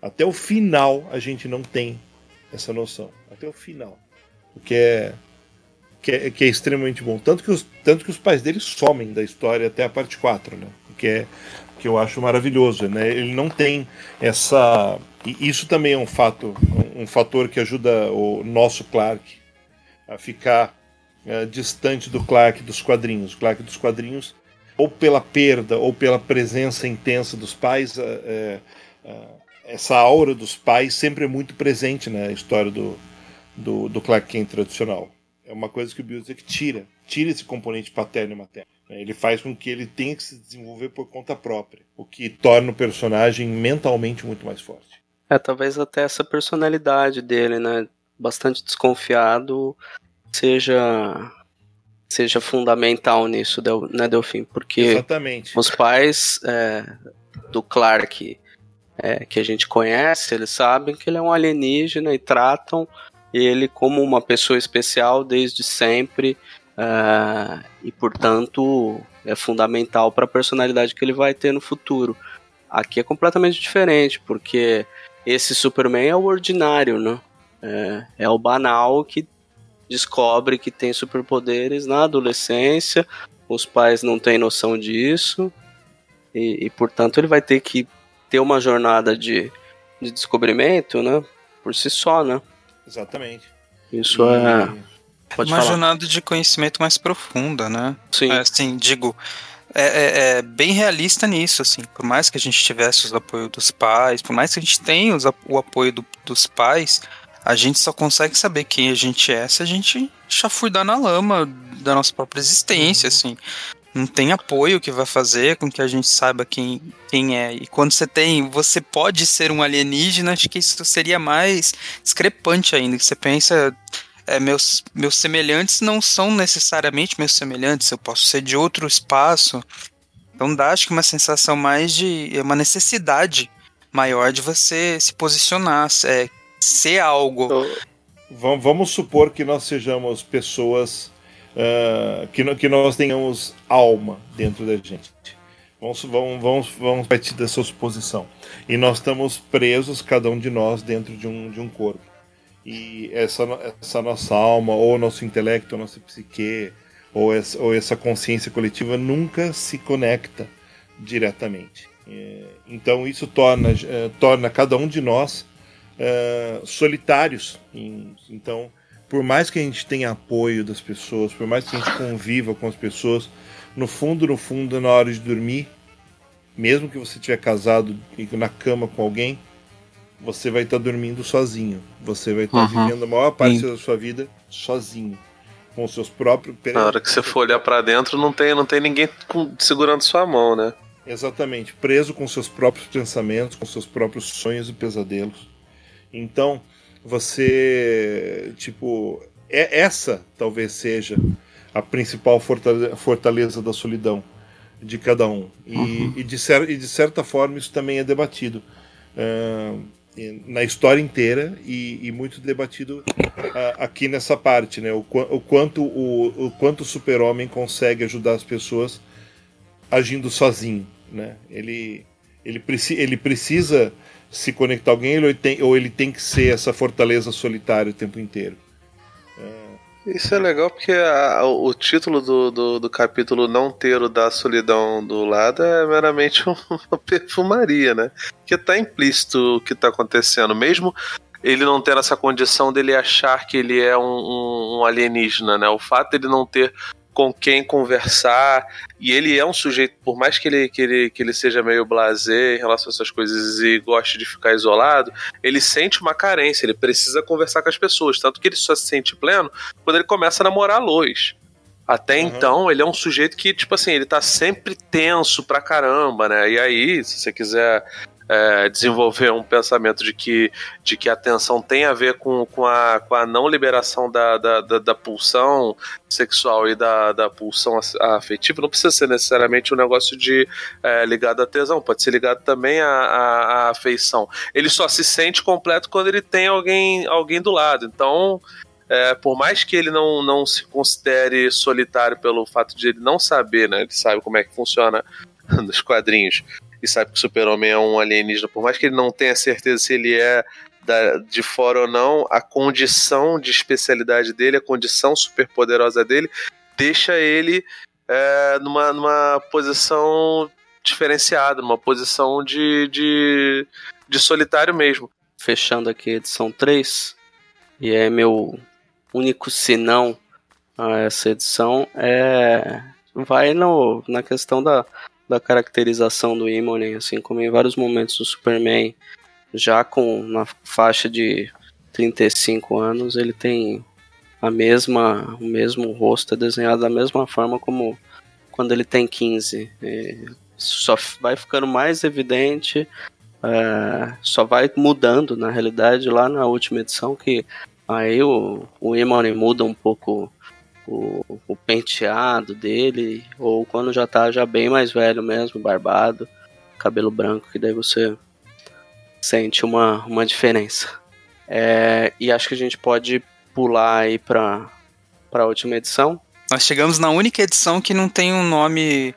Até o final a gente não tem essa noção. Até o final. O que é, que é, que é extremamente bom. Tanto que, os, tanto que os pais dele somem da história até a parte 4, né? Que é que eu acho maravilhoso, né? Ele não tem essa e isso também é um fato, um fator que ajuda o nosso Clark a ficar uh, distante do Clark dos quadrinhos. O Clark dos quadrinhos, ou pela perda ou pela presença intensa dos pais, uh, uh, essa aura dos pais sempre é muito presente na história do, do, do Clark Kent tradicional. É uma coisa que o Busiek tira, tira esse componente paterno e materno. Ele faz com que ele tenha que se desenvolver por conta própria, o que torna o personagem mentalmente muito mais forte. É, talvez até essa personalidade dele, né, bastante desconfiado, seja seja fundamental nisso, né, Delfim? Porque Exatamente. os pais é, do Clark é, que a gente conhece, eles sabem que ele é um alienígena e tratam ele como uma pessoa especial desde sempre uh, e, portanto, é fundamental para a personalidade que ele vai ter no futuro. Aqui é completamente diferente, porque esse Superman é o ordinário, né? É, é o banal que descobre que tem superpoderes na adolescência, os pais não têm noção disso, e, e portanto ele vai ter que ter uma jornada de, de descobrimento, né? Por si só, né? Exatamente. Isso e... é. Pode uma falar. jornada de conhecimento mais profunda, né? Sim. É, assim, digo, é, é, é, bem realista nisso, assim. Por mais que a gente tivesse o apoio dos pais, por mais que a gente tenha os, o apoio do, dos pais, a gente só consegue saber quem a gente é se a gente chafurdar na lama da nossa própria existência, uhum. assim não tem apoio que vai fazer com que a gente saiba quem, quem é. E quando você tem, você pode ser um alienígena, acho que isso seria mais discrepante ainda. Que você pensa, é, meus, meus semelhantes não são necessariamente meus semelhantes, eu posso ser de outro espaço. Então dá, acho que uma sensação mais de. É uma necessidade maior de você se posicionar, é, ser algo. Então, vamos supor que nós sejamos pessoas uh, que, que nós tenhamos alma dentro da gente. Vamos, vamos, vamos, vamos partir dessa suposição. E nós estamos presos, cada um de nós, dentro de um, de um corpo. E essa, essa nossa alma, ou nosso intelecto, ou nossa psique, ou essa, ou essa consciência coletiva nunca se conecta diretamente. É, então isso torna, é, torna cada um de nós uh, solitários. Então por mais que a gente tenha apoio das pessoas, por mais que a gente conviva com as pessoas, no fundo, no fundo, na hora de dormir, mesmo que você estiver casado e na cama com alguém, você vai estar dormindo sozinho. Você vai estar uhum. vivendo a maior parte Sim. da sua vida sozinho. Com os seus próprios. Na hora que você for olhar para dentro, não tem, não tem ninguém segurando sua mão, né? Exatamente. Preso com seus próprios pensamentos, com seus próprios sonhos e pesadelos. Então, você, tipo, é essa talvez seja a principal fortaleza da solidão de cada um. E, uhum. e, de, cer e de certa forma isso também é debatido uh, na história inteira e, e muito debatido uh, aqui nessa parte, né? O, o quanto o, o quanto o super-homem consegue ajudar as pessoas agindo sozinho, né? Ele, ele, preci ele precisa se conectar a alguém ele, tem, ou ele tem que ser essa fortaleza solitária o tempo inteiro. Isso é legal porque a, o título do, do, do, capítulo Não Ter o da Solidão do lado é meramente uma perfumaria, né? Que tá implícito o que tá acontecendo. Mesmo ele não ter essa condição dele achar que ele é um, um, um alienígena, né? O fato dele não ter com quem conversar. E ele é um sujeito, por mais que ele, que ele, que ele seja meio blasé em relação a essas coisas e goste de ficar isolado, ele sente uma carência, ele precisa conversar com as pessoas. Tanto que ele só se sente pleno quando ele começa a namorar a Lois. Até uhum. então, ele é um sujeito que, tipo assim, ele tá sempre tenso pra caramba, né? E aí, se você quiser é, desenvolver um pensamento de que, de que a tensão tem a ver com, com, a, com a não liberação da, da, da, da pulsão sexual e da, da pulsão afetiva, não precisa ser necessariamente um negócio de é, ligado à tesão, pode ser ligado também à, à, à afeição. Ele só se sente completo quando ele tem alguém, alguém do lado. Então, é, por mais que ele não, não se considere solitário pelo fato de ele não saber, né? Ele sabe como é que funciona nos quadrinhos e sabe que o Super-Homem é um alienígena, por mais que ele não tenha certeza se ele é da, de fora ou não, a condição de especialidade dele, a condição superpoderosa dele, deixa ele é, numa, numa posição diferenciada, numa posição de, de, de solitário mesmo. Fechando aqui a edição 3, e é meu único sinão a essa edição, é vai no, na questão da, da caracterização do Immonen, assim como em vários momentos do Superman, já com na faixa de 35 anos, ele tem a mesma, o mesmo rosto é desenhado da mesma forma como quando ele tem 15. E só vai ficando mais evidente, é, só vai mudando na realidade lá na última edição que aí o, o Immonen muda um pouco o, o penteado dele, ou quando já tá já bem mais velho mesmo, barbado, cabelo branco, que daí você sente uma, uma diferença. É, e acho que a gente pode pular aí para a última edição. Nós chegamos na única edição que não tem um nome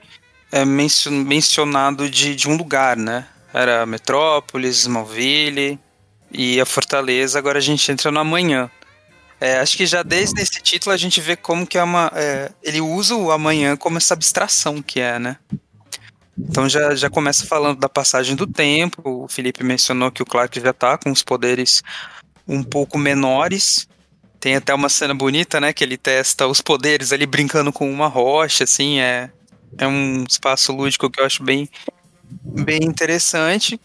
é, mencionado de, de um lugar, né? Era Metrópolis, Smallville e a Fortaleza. Agora a gente entra no amanhã. É, acho que já desde esse título a gente vê como que é uma. É, ele usa o amanhã como essa abstração que é, né? Então já, já começa falando da passagem do tempo. O Felipe mencionou que o Clark já tá com os poderes um pouco menores. Tem até uma cena bonita, né? Que ele testa os poderes ali brincando com uma rocha, assim. É, é um espaço lúdico que eu acho bem, bem interessante.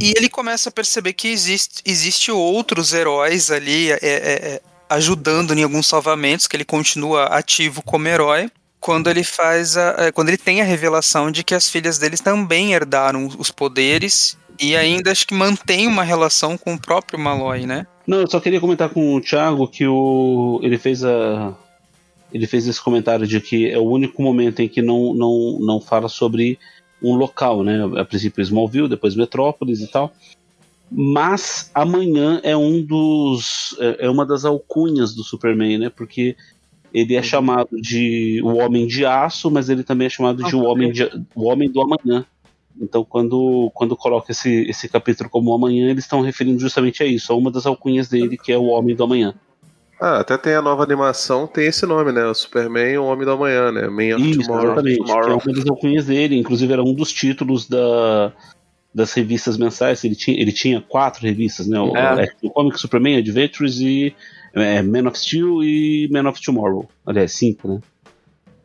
E ele começa a perceber que existe, existe outros heróis ali. É, é, é ajudando em alguns salvamentos, que ele continua ativo como herói. Quando ele faz a, é, quando ele tem a revelação de que as filhas dele também herdaram os poderes e ainda acho que mantém uma relação com o próprio Malloy, né? Não, eu só queria comentar com o Thiago que o ele fez a ele fez esse comentário de que é o único momento em que não não, não fala sobre um local, né? A princípio Smallville, depois Metrópolis e tal. Mas amanhã é um dos. É, é uma das alcunhas do Superman, né? Porque ele é chamado de o Homem de Aço, mas ele também é chamado de o Homem, de, o homem do Amanhã. Então, quando, quando coloca esse, esse capítulo como Amanhã, eles estão referindo justamente a isso, a uma das alcunhas dele, que é o Homem do Amanhã. Ah, até tem a nova animação, tem esse nome, né? O Superman, o Homem do Amanhã, né? Man of Isso, Tomorrow. Exatamente, Tomorrow. que é uma das alcunhas dele, inclusive era um dos títulos da, das revistas mensais. Ele tinha, ele tinha quatro revistas, né? O, é. o Comic Superman, Adventures e é, Man of Steel e Man of Tomorrow. Aliás, cinco, né?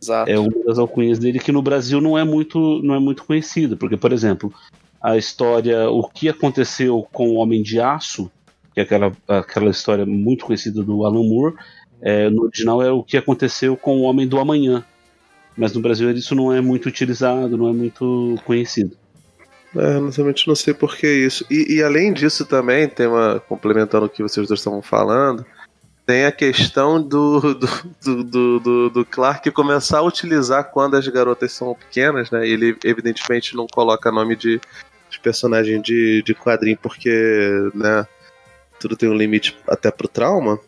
Exato. É uma das alcunhas dele que no Brasil não é muito, não é muito conhecida, porque, por exemplo, a história O que aconteceu com o Homem de Aço, que é aquela, aquela história muito conhecida do Alan Moore, é, no original é o que aconteceu com o Homem do Amanhã. Mas no Brasil isso não é muito utilizado, não é muito conhecido. É, honestamente não sei por que isso. E, e, além disso também, tem uma. complementando o que vocês dois estavam falando, tem a questão do, do, do, do, do Clark começar a utilizar quando as garotas são pequenas, né? Ele evidentemente não coloca nome de, de personagem de, de quadrinho porque, né? Tudo tem um limite até pro trauma.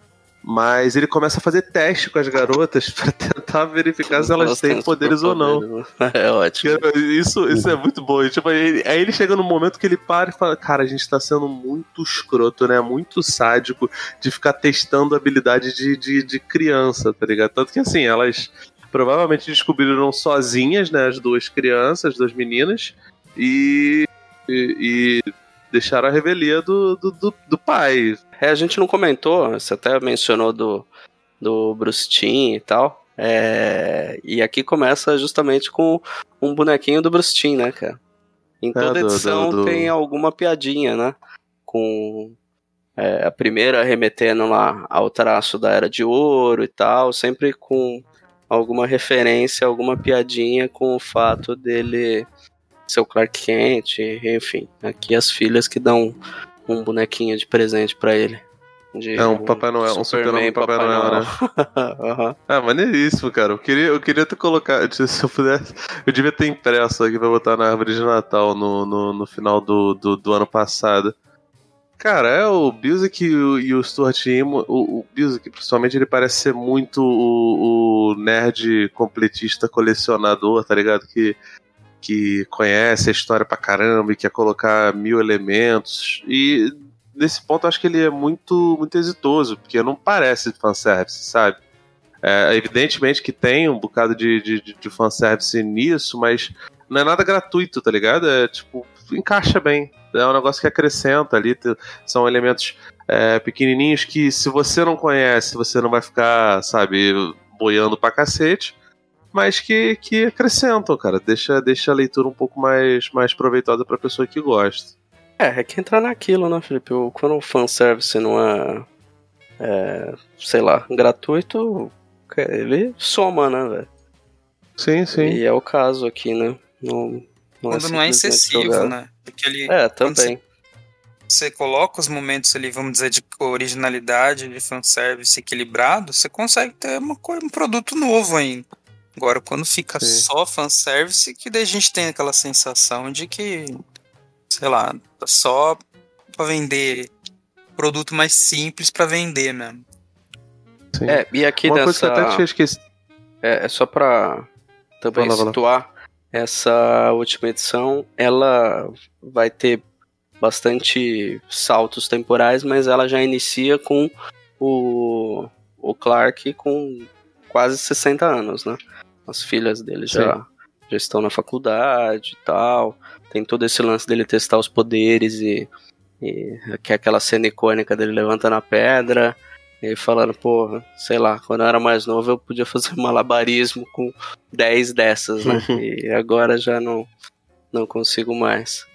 Mas ele começa a fazer teste com as garotas para tentar verificar se elas têm poderes ou não. É ótimo. Isso, isso é muito bom. Tipo, aí, aí ele chega no momento que ele para e fala: Cara, a gente tá sendo muito escroto, né? Muito sádico de ficar testando a habilidade de, de, de criança, tá ligado? Tanto que assim, elas provavelmente descobriram sozinhas, né? As duas crianças, as duas meninas. E, e, e deixaram a revelia do, do, do, do pai. É, a gente não comentou, você até mencionou do, do Bruce Timm e tal. É, e aqui começa justamente com um bonequinho do Bruce Timm, né, cara? Em é, toda é, do, edição do, do... tem alguma piadinha, né? Com é, a primeira remetendo lá ao traço da Era de Ouro e tal, sempre com alguma referência, alguma piadinha com o fato dele ser o Clark Kent, enfim. Aqui as filhas que dão um bonequinho de presente para ele. É um Papai Noel, um Superman Papai, Papai Noel, né? uhum. Ah, maneiríssimo, cara. Eu queria, eu queria ter colocado, se eu pudesse, eu devia ter impresso aqui pra botar na árvore de Natal no, no, no final do, do, do ano passado. Cara, é o Bilzik e o, e o Stuart Imo. O, o Bilzik, principalmente, ele parece ser muito o, o, nerd completista colecionador, tá ligado? Que, que conhece a história pra caramba e quer colocar mil elementos. E nesse ponto eu acho que ele é muito, muito exitoso, porque não parece fanservice, sabe? É, evidentemente que tem um bocado de, de, de fanservice nisso, mas não é nada gratuito, tá ligado? É tipo, encaixa bem. É um negócio que acrescenta ali. São elementos é, pequenininhos que, se você não conhece, você não vai ficar, sabe, boiando pra cacete. Mas que, que acrescentam, cara. Deixa, deixa a leitura um pouco mais, mais proveitosa pra pessoa que gosta. É, é que entrar naquilo, né, Felipe? Quando o fanservice não é, é sei lá, gratuito, ele soma, né, velho? Sim, sim. E é o caso aqui, né? Não, não é quando é não é excessivo, jogar. né? Porque ele, é, também. Você, coloca os momentos ali, vamos dizer, de originalidade, de fanservice equilibrado, você consegue ter uma, um produto novo ainda. Agora, quando fica Sim. só fanservice, que daí a gente tem aquela sensação de que, sei lá, tá só pra vender produto mais simples para vender mesmo. Sim. É, e aqui Uma dessa... Coisa que até tinha É, é só pra também situar essa última edição, ela vai ter bastante saltos temporais, mas ela já inicia com o, o Clark com quase 60 anos, né? As filhas dele já, já estão na faculdade e tal. Tem todo esse lance dele testar os poderes e, e que é aquela cena icônica dele levantando a pedra e falando, pô, sei lá, quando eu era mais novo eu podia fazer malabarismo com 10 dessas, né? e agora já não, não consigo mais.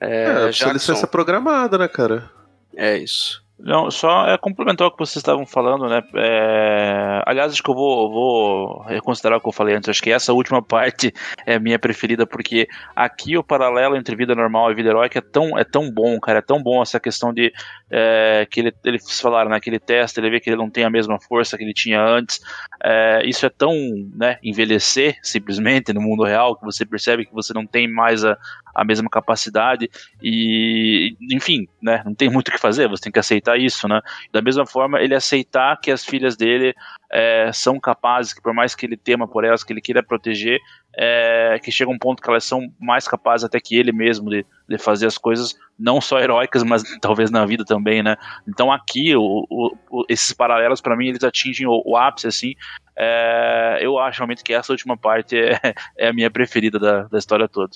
É, é já licença programada, né, cara? É isso. Não, só é complementar o que vocês estavam falando, né? É... Aliás, acho que eu vou, vou reconsiderar o que eu falei antes. Acho que essa última parte é minha preferida, porque aqui o paralelo entre vida normal e vida heróica é tão, é tão bom, cara. É tão bom essa questão de é, que ele, eles falaram, né? Que ele ele vê que ele não tem a mesma força que ele tinha antes. É, isso é tão, né? Envelhecer simplesmente no mundo real que você percebe que você não tem mais a, a mesma capacidade e, enfim, né, não tem muito o que fazer, você tem que aceitar isso, né? Da mesma forma, ele aceitar que as filhas dele é, são capazes, que por mais que ele tema por elas, que ele queira proteger, é, que chega um ponto que elas são mais capazes até que ele mesmo de, de fazer as coisas não só heróicas, mas talvez na vida também, né? Então aqui o, o, esses paralelos para mim eles atingem o, o ápice assim. É, eu acho realmente que essa última parte é, é a minha preferida da, da história toda.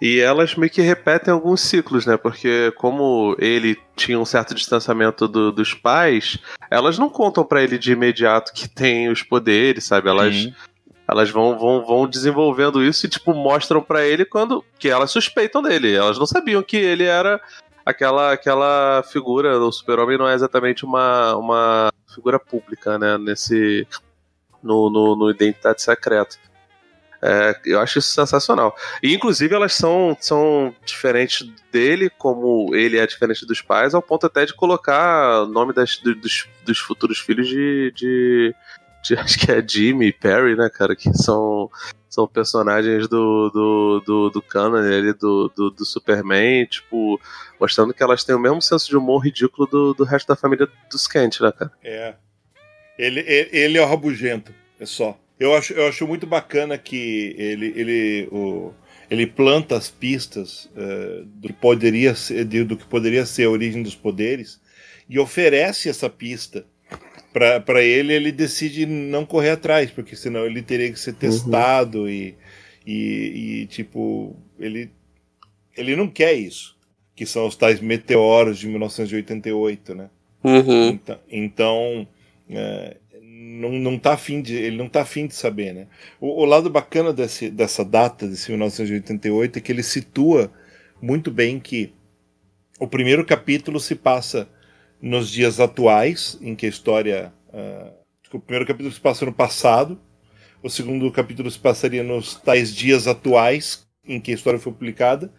E elas meio que repetem alguns ciclos, né? Porque como ele tinha um certo distanciamento do, dos pais, elas não contam para ele de imediato que tem os poderes, sabe? Elas, elas vão, vão, vão desenvolvendo isso e, tipo, mostram para ele quando. que elas suspeitam dele. Elas não sabiam que ele era aquela, aquela figura. O super-homem não é exatamente uma, uma figura pública, né? Nesse. no, no, no Identidade Secreta. É, eu acho isso sensacional. E, inclusive, elas são, são diferentes dele, como ele é diferente dos pais, ao ponto até de colocar o nome das, dos, dos futuros filhos de, de, de, Acho que é Jimmy e Perry, né, cara? Que são, são personagens do, do, do, do canon ali, do, do, do Superman, tipo, mostrando que elas têm o mesmo senso de humor ridículo do, do resto da família dos Kent, né, cara? É. Ele, ele, ele é o rabugento, é só. Eu acho, eu acho muito bacana que ele, ele, o, ele planta as pistas uh, do, que poderia ser, do que poderia ser a origem dos poderes e oferece essa pista para ele. Ele decide não correr atrás, porque senão ele teria que ser uhum. testado uhum. e, e, e, tipo, ele, ele não quer isso. que são os tais meteoros de 1988, né? Uhum. Então, então é, não, não tá afim de, ele não tá afim de saber, né? O, o, lado bacana desse, dessa data, desse 1988, é que ele situa muito bem que o primeiro capítulo se passa nos dias atuais, em que a história. Uh, o primeiro capítulo se passa no passado, o segundo capítulo se passaria nos tais dias atuais em que a história foi publicada,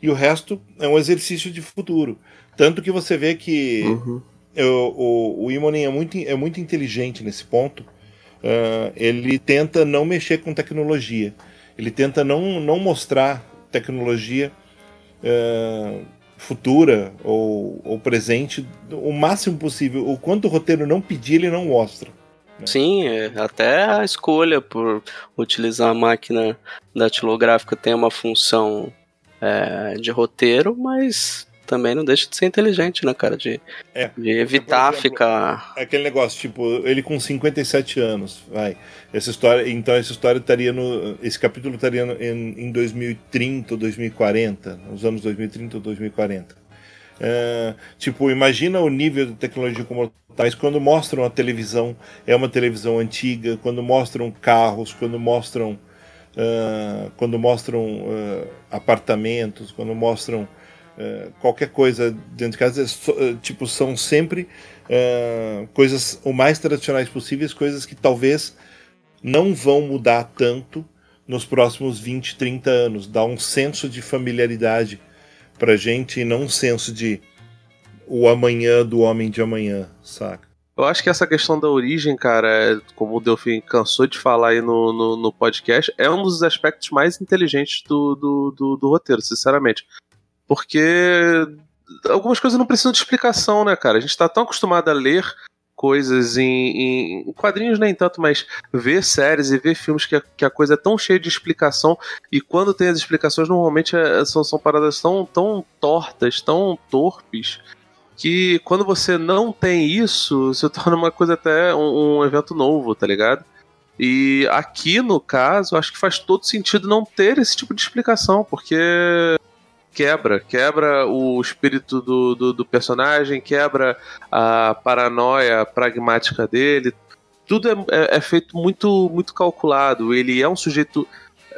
e o resto é um exercício de futuro. Tanto que você vê que uhum. O, o Imonen é muito, é muito inteligente nesse ponto. Uh, ele tenta não mexer com tecnologia. Ele tenta não, não mostrar tecnologia uh, futura ou, ou presente o máximo possível. O quanto o roteiro não pedir, ele não mostra. Né? Sim, é, até a escolha por utilizar a máquina datilográfica tem uma função é, de roteiro, mas também não deixa de ser inteligente, né, cara? De, é, de evitar exemplo, ficar. É aquele negócio, tipo, ele com 57 anos, vai. Essa história. Então essa história estaria no. Esse capítulo estaria no, em, em 2030 ou 2040. Nos anos 2030 ou 2040. É, tipo, imagina o nível de tecnologia como tais quando mostram a televisão, é uma televisão antiga, quando mostram carros, quando mostram. Uh, quando mostram uh, apartamentos, quando mostram é, qualquer coisa dentro de casa, é, tipo, são sempre coisas o mais tradicionais possíveis, coisas que talvez não vão mudar tanto nos próximos 20, 30 anos. Dá um senso de familiaridade pra gente e não um senso de o amanhã do homem de amanhã, saca? Eu acho que essa questão da origem, cara, como o Delfim cansou de falar aí no, no, no, podcast, é um dos aspectos mais inteligentes do, do, do, do roteiro, sinceramente. Porque algumas coisas não precisam de explicação, né, cara? A gente está tão acostumado a ler coisas em, em, quadrinhos nem tanto, mas ver séries e ver filmes que a, que a coisa é tão cheia de explicação e quando tem as explicações normalmente é, são, são paradas tão, tão tortas, tão torpes que quando você não tem isso, se torna uma coisa até um, um evento novo, tá ligado? E aqui no caso, acho que faz todo sentido não ter esse tipo de explicação, porque quebra, quebra o espírito do, do, do, personagem, quebra a paranoia pragmática dele. Tudo é, é, é, feito muito, muito calculado. Ele é um sujeito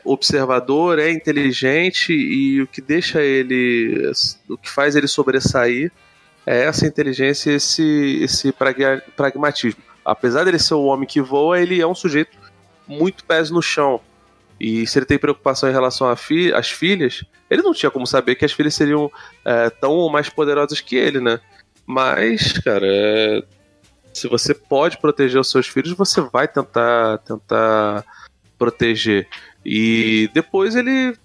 observador, é inteligente e o que deixa ele, o que faz ele sobressair é essa inteligência, esse, esse pragmatismo. Apesar dele ser o homem que voa, ele é um sujeito muito pés no chão. E se ele tem preocupação em relação às fi filhas, ele não tinha como saber que as filhas seriam é, tão ou mais poderosas que ele, né? Mas, cara, é... se você pode proteger os seus filhos, você vai tentar, tentar proteger. E depois ele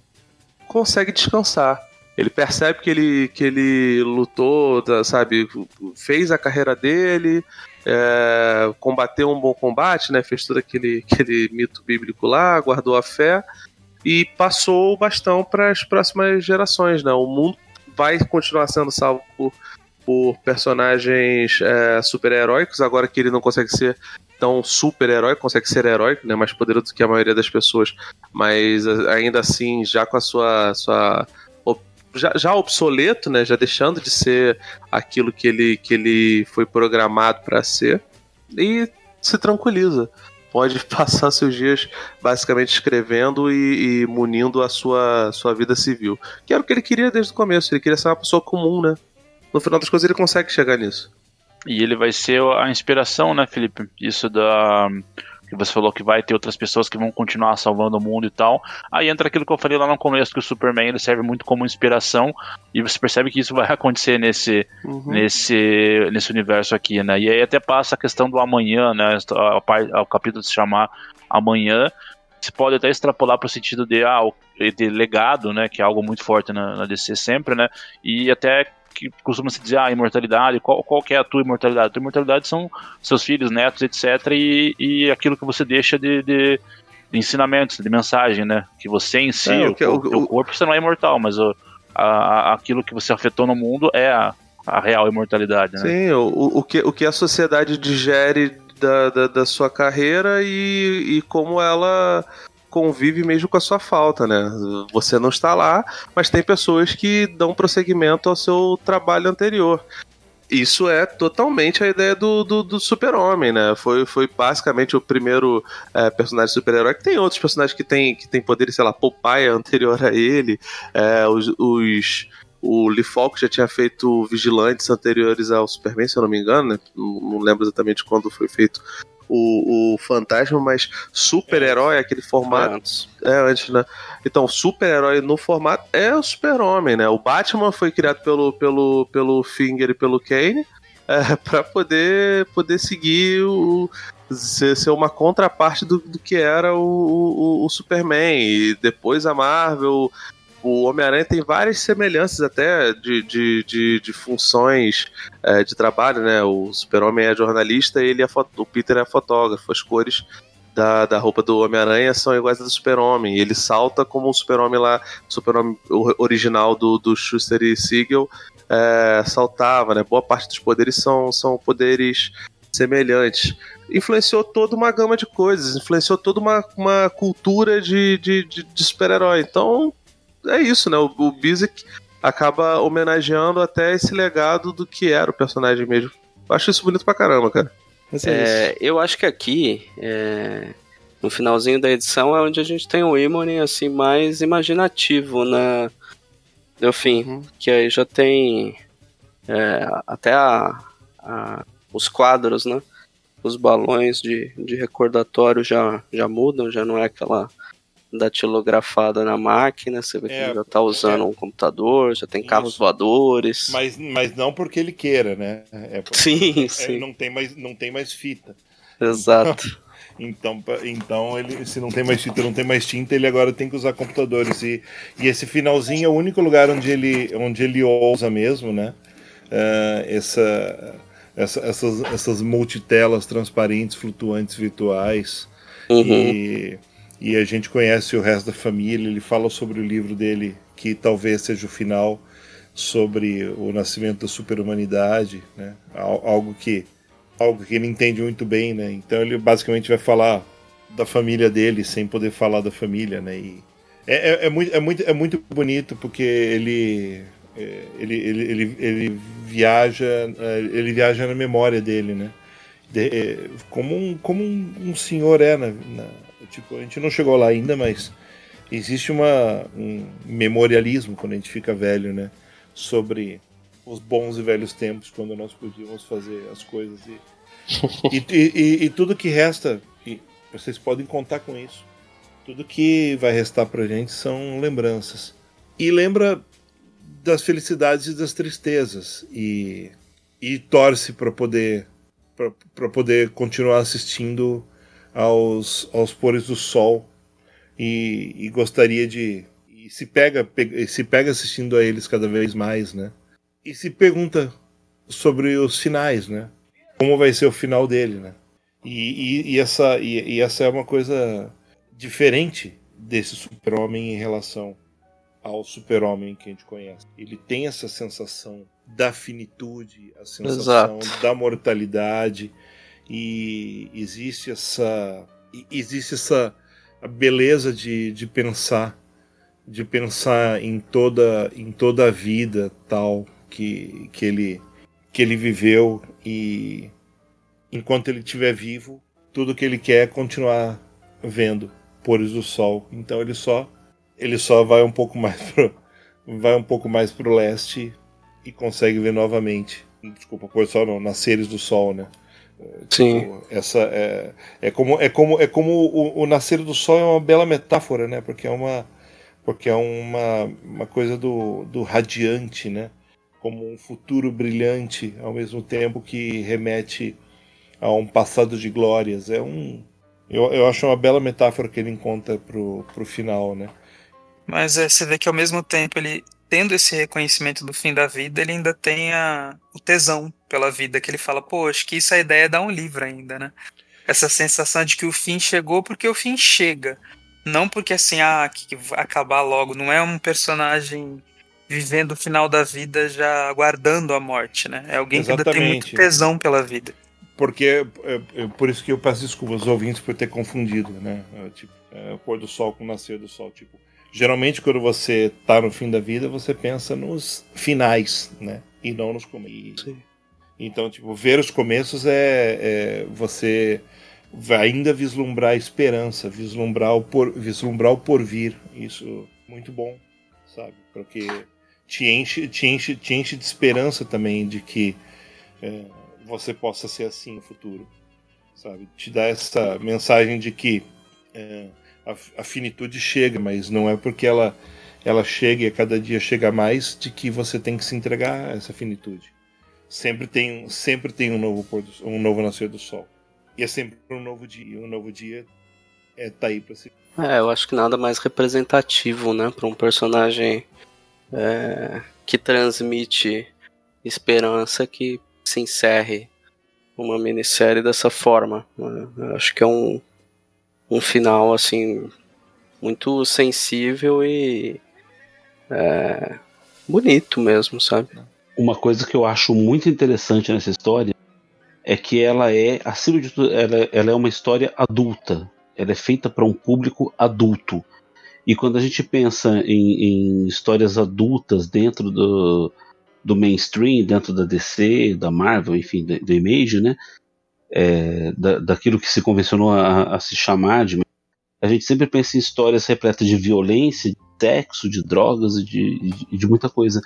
consegue descansar. Ele percebe que ele, que ele lutou, sabe, fez a carreira dele, é, combateu um bom combate, né? Fez todo aquele, aquele mito bíblico lá, guardou a fé e passou o bastão para as próximas gerações, né? O mundo vai continuar sendo salvo por, por personagens é, super-heróicos, agora que ele não consegue ser tão super-herói, consegue ser heróico, né? Mais poderoso do que a maioria das pessoas, mas ainda assim, já com a sua, sua já, já obsoleto, né? Já deixando de ser aquilo que ele, que ele foi programado para ser. E se tranquiliza. Pode passar seus dias basicamente escrevendo e, e, munindo a sua, sua vida civil. Que era o que ele queria desde o começo. Ele queria ser uma pessoa comum, né? No final das coisas, ele consegue chegar nisso. E ele vai ser a inspiração, né, Felipe? Isso da que você falou que vai ter outras pessoas que vão continuar salvando o mundo e tal. Aí entra aquilo que eu falei lá no começo, que o Superman ele serve muito como inspiração, e você percebe que isso vai acontecer nesse, uhum. nesse, nesse universo aqui, né? E aí até passa a questão do amanhã, né? O capítulo se chamar Amanhã. Você pode até extrapolar para o sentido de, ah, de legado, né? Que é algo muito forte na, na DC sempre, né? E até que costuma se dizer, ah, imortalidade, qual, qual é a tua imortalidade? A tua imortalidade são seus filhos, netos, etc. E, e aquilo que você deixa de, de, de ensinamentos, de mensagem, né? Que você em si, é, o, o, o, o, corpo, você não é imortal, mas o, a, aquilo que você afetou no mundo é a, a real imortalidade, né? Sim, o, o, que, o que a sociedade digere da, da, da sua carreira e, e como ela convive mesmo com a sua falta, né? Você não está lá, mas tem pessoas que dão prosseguimento ao seu trabalho anterior. Isso é totalmente a ideia do, do, do super-homem, né? Foi, foi basicamente o primeiro é, personagem super-herói. Tem outros personagens que tem, que tem poderes, sei lá, Popeye anterior a ele. É, os, os o Lee Falk já tinha feito vigilantes anteriores ao Superman, se eu não me engano, né? Não lembro exatamente quando foi feito o, o Fantasma, mas super-herói, aquele formato. Antes. É, antes, né? Então, super-herói no formato é o super-homem, né? O Batman foi criado pelo, pelo, pelo Finger e pelo Kane é, para poder, poder seguir o. Ser, ser uma contraparte do, do que era o, o, o Superman. E depois a Marvel o Homem-Aranha tem várias semelhanças até de, de, de, de funções é, de trabalho, né? O Super-Homem é jornalista e ele é o Peter é fotógrafo. As cores da, da roupa do Homem-Aranha são iguais às do Super-Homem. Ele salta como o Super-Homem lá, Super-Homem original do, do Schuster e Siegel é, saltava, né? Boa parte dos poderes são, são poderes semelhantes. Influenciou toda uma gama de coisas, influenciou toda uma, uma cultura de, de, de, de super-herói. Então, é isso, né? O, o Bizik acaba homenageando até esse legado do que era o personagem mesmo. Eu acho isso bonito pra caramba, cara. É é, eu acho que aqui, é, no finalzinho da edição, é onde a gente tem o Imone assim, mais imaginativo, né? Enfim, uhum. que aí já tem é, até a, a, os quadros, né? Os balões de, de recordatório já, já mudam, já não é aquela datilografada na máquina, você vê que é, ele já está usando é, um computador, já tem carros isso. voadores. Mas, mas não porque ele queira, né? É sim, sim. Não tem, mais, não tem mais fita. Exato. Então, então ele, se não tem mais fita, não tem mais tinta, ele agora tem que usar computadores. E, e esse finalzinho é o único lugar onde ele, onde ele ousa mesmo, né? Uh, essa, essa, essas, essas multitelas transparentes, flutuantes, virtuais. Uhum. E e a gente conhece o resto da família. Ele fala sobre o livro dele, que talvez seja o final, sobre o nascimento da superhumanidade, né? Algo que algo que ele entende muito bem, né? Então ele basicamente vai falar da família dele sem poder falar da família, né? E é, é, é muito, é, muito, é muito bonito porque ele, é, ele, ele, ele, ele viaja é, ele viaja na memória dele, né? De, é, como um, como um, um senhor é na, na Tipo, a gente não chegou lá ainda, mas existe uma, um memorialismo quando a gente fica velho, né? Sobre os bons e velhos tempos, quando nós podíamos fazer as coisas. E, e, e, e tudo que resta, vocês podem contar com isso. Tudo que vai restar pra gente são lembranças. E lembra das felicidades e das tristezas. E, e torce para poder para poder continuar assistindo aos, aos pores do sol e, e gostaria de e se pega se pega assistindo a eles cada vez mais, né? E se pergunta sobre os finais, né? Como vai ser o final dele, né? E, e, e essa, e, e, essa é uma coisa diferente desse super-homem em relação ao super-homem que a gente conhece. Ele tem essa sensação da finitude, a sensação Exato. da mortalidade, e existe essa existe essa beleza de, de pensar de pensar em toda em toda a vida tal que, que ele que ele viveu. E enquanto ele estiver vivo tudo que ele quer é continuar vendo pores do sol. Então ele só ele só vai um pouco mais pro, vai um pouco mais pro leste e consegue ver novamente. Desculpa pôr sol não nasceres do sol né Sim. Tipo, essa é, é como é como é como o, o, nascer do sol é uma bela metáfora, né? Porque é uma porque é uma, uma coisa do, do radiante, né? Como um futuro brilhante, ao mesmo tempo que remete a um passado de glórias. É um eu, eu acho uma bela metáfora que ele encontra pro, pro final, né? Mas é, você vê que ao mesmo tempo ele tendo esse reconhecimento do fim da vida, ele ainda tem a, o tesão pela vida, que ele fala, pô, acho que isso é a ideia dá um livro ainda, né? Essa sensação de que o fim chegou porque o fim chega. Não porque assim, ah, que vai acabar logo. Não é um personagem vivendo o final da vida já aguardando a morte, né? É alguém Exatamente. que ainda tem muito tesão pela vida. Porque, é, é, por isso que eu peço desculpas aos ouvintes por ter confundido, né? Tipo, é, o pôr do sol com o nascer do sol. Tipo, geralmente quando você tá no fim da vida, você pensa nos finais, né? E não nos começos. Então, tipo, ver os começos é, é, você ainda vislumbrar a esperança, vislumbrar o, por, vislumbrar o porvir. Isso muito bom, sabe? Porque te enche, te enche, te enche de esperança também de que é, você possa ser assim no futuro, sabe? Te dá essa mensagem de que é, a, a, finitude chega, mas não é porque ela ela chega e a cada dia chega mais de que você tem que se entregar a essa finitude. Sempre tem sempre tem um novo pôr do, um novo nascer do sol e é sempre um novo dia. Um novo dia é tá aí para si. É, eu acho que nada mais representativo, né, para um personagem é, que transmite esperança que se encerre uma minissérie dessa forma. Né? Eu acho que é um, um final assim muito sensível e é, bonito mesmo, sabe? Uma coisa que eu acho muito interessante nessa história é que ela é, acima de tudo, ela, ela é uma história adulta. Ela é feita para um público adulto. E quando a gente pensa em, em histórias adultas dentro do, do mainstream, dentro da DC, da Marvel, enfim, do, Image, né? É, da, daquilo que se convencionou a, a, se chamar de. A gente sempre pensa em histórias repletas de violência, de sexo, de drogas e de, de, de, muita coisa.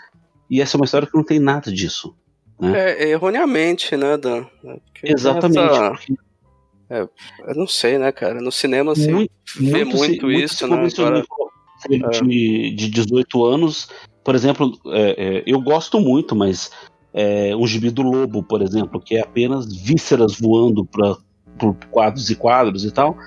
E essa é uma história que não tem nada disso. Né? É, erroneamente, né, Dan? Porque Exatamente. Essa... É, eu não sei, né, cara? No cinema, assim, muito, vê muito, muito, muito isso, né? Agora... De, de 18 anos, por exemplo, é, é, eu gosto muito, mas é, um gibi do Lobo, por exemplo, que é apenas vísceras voando para por quadros e quadros e tal,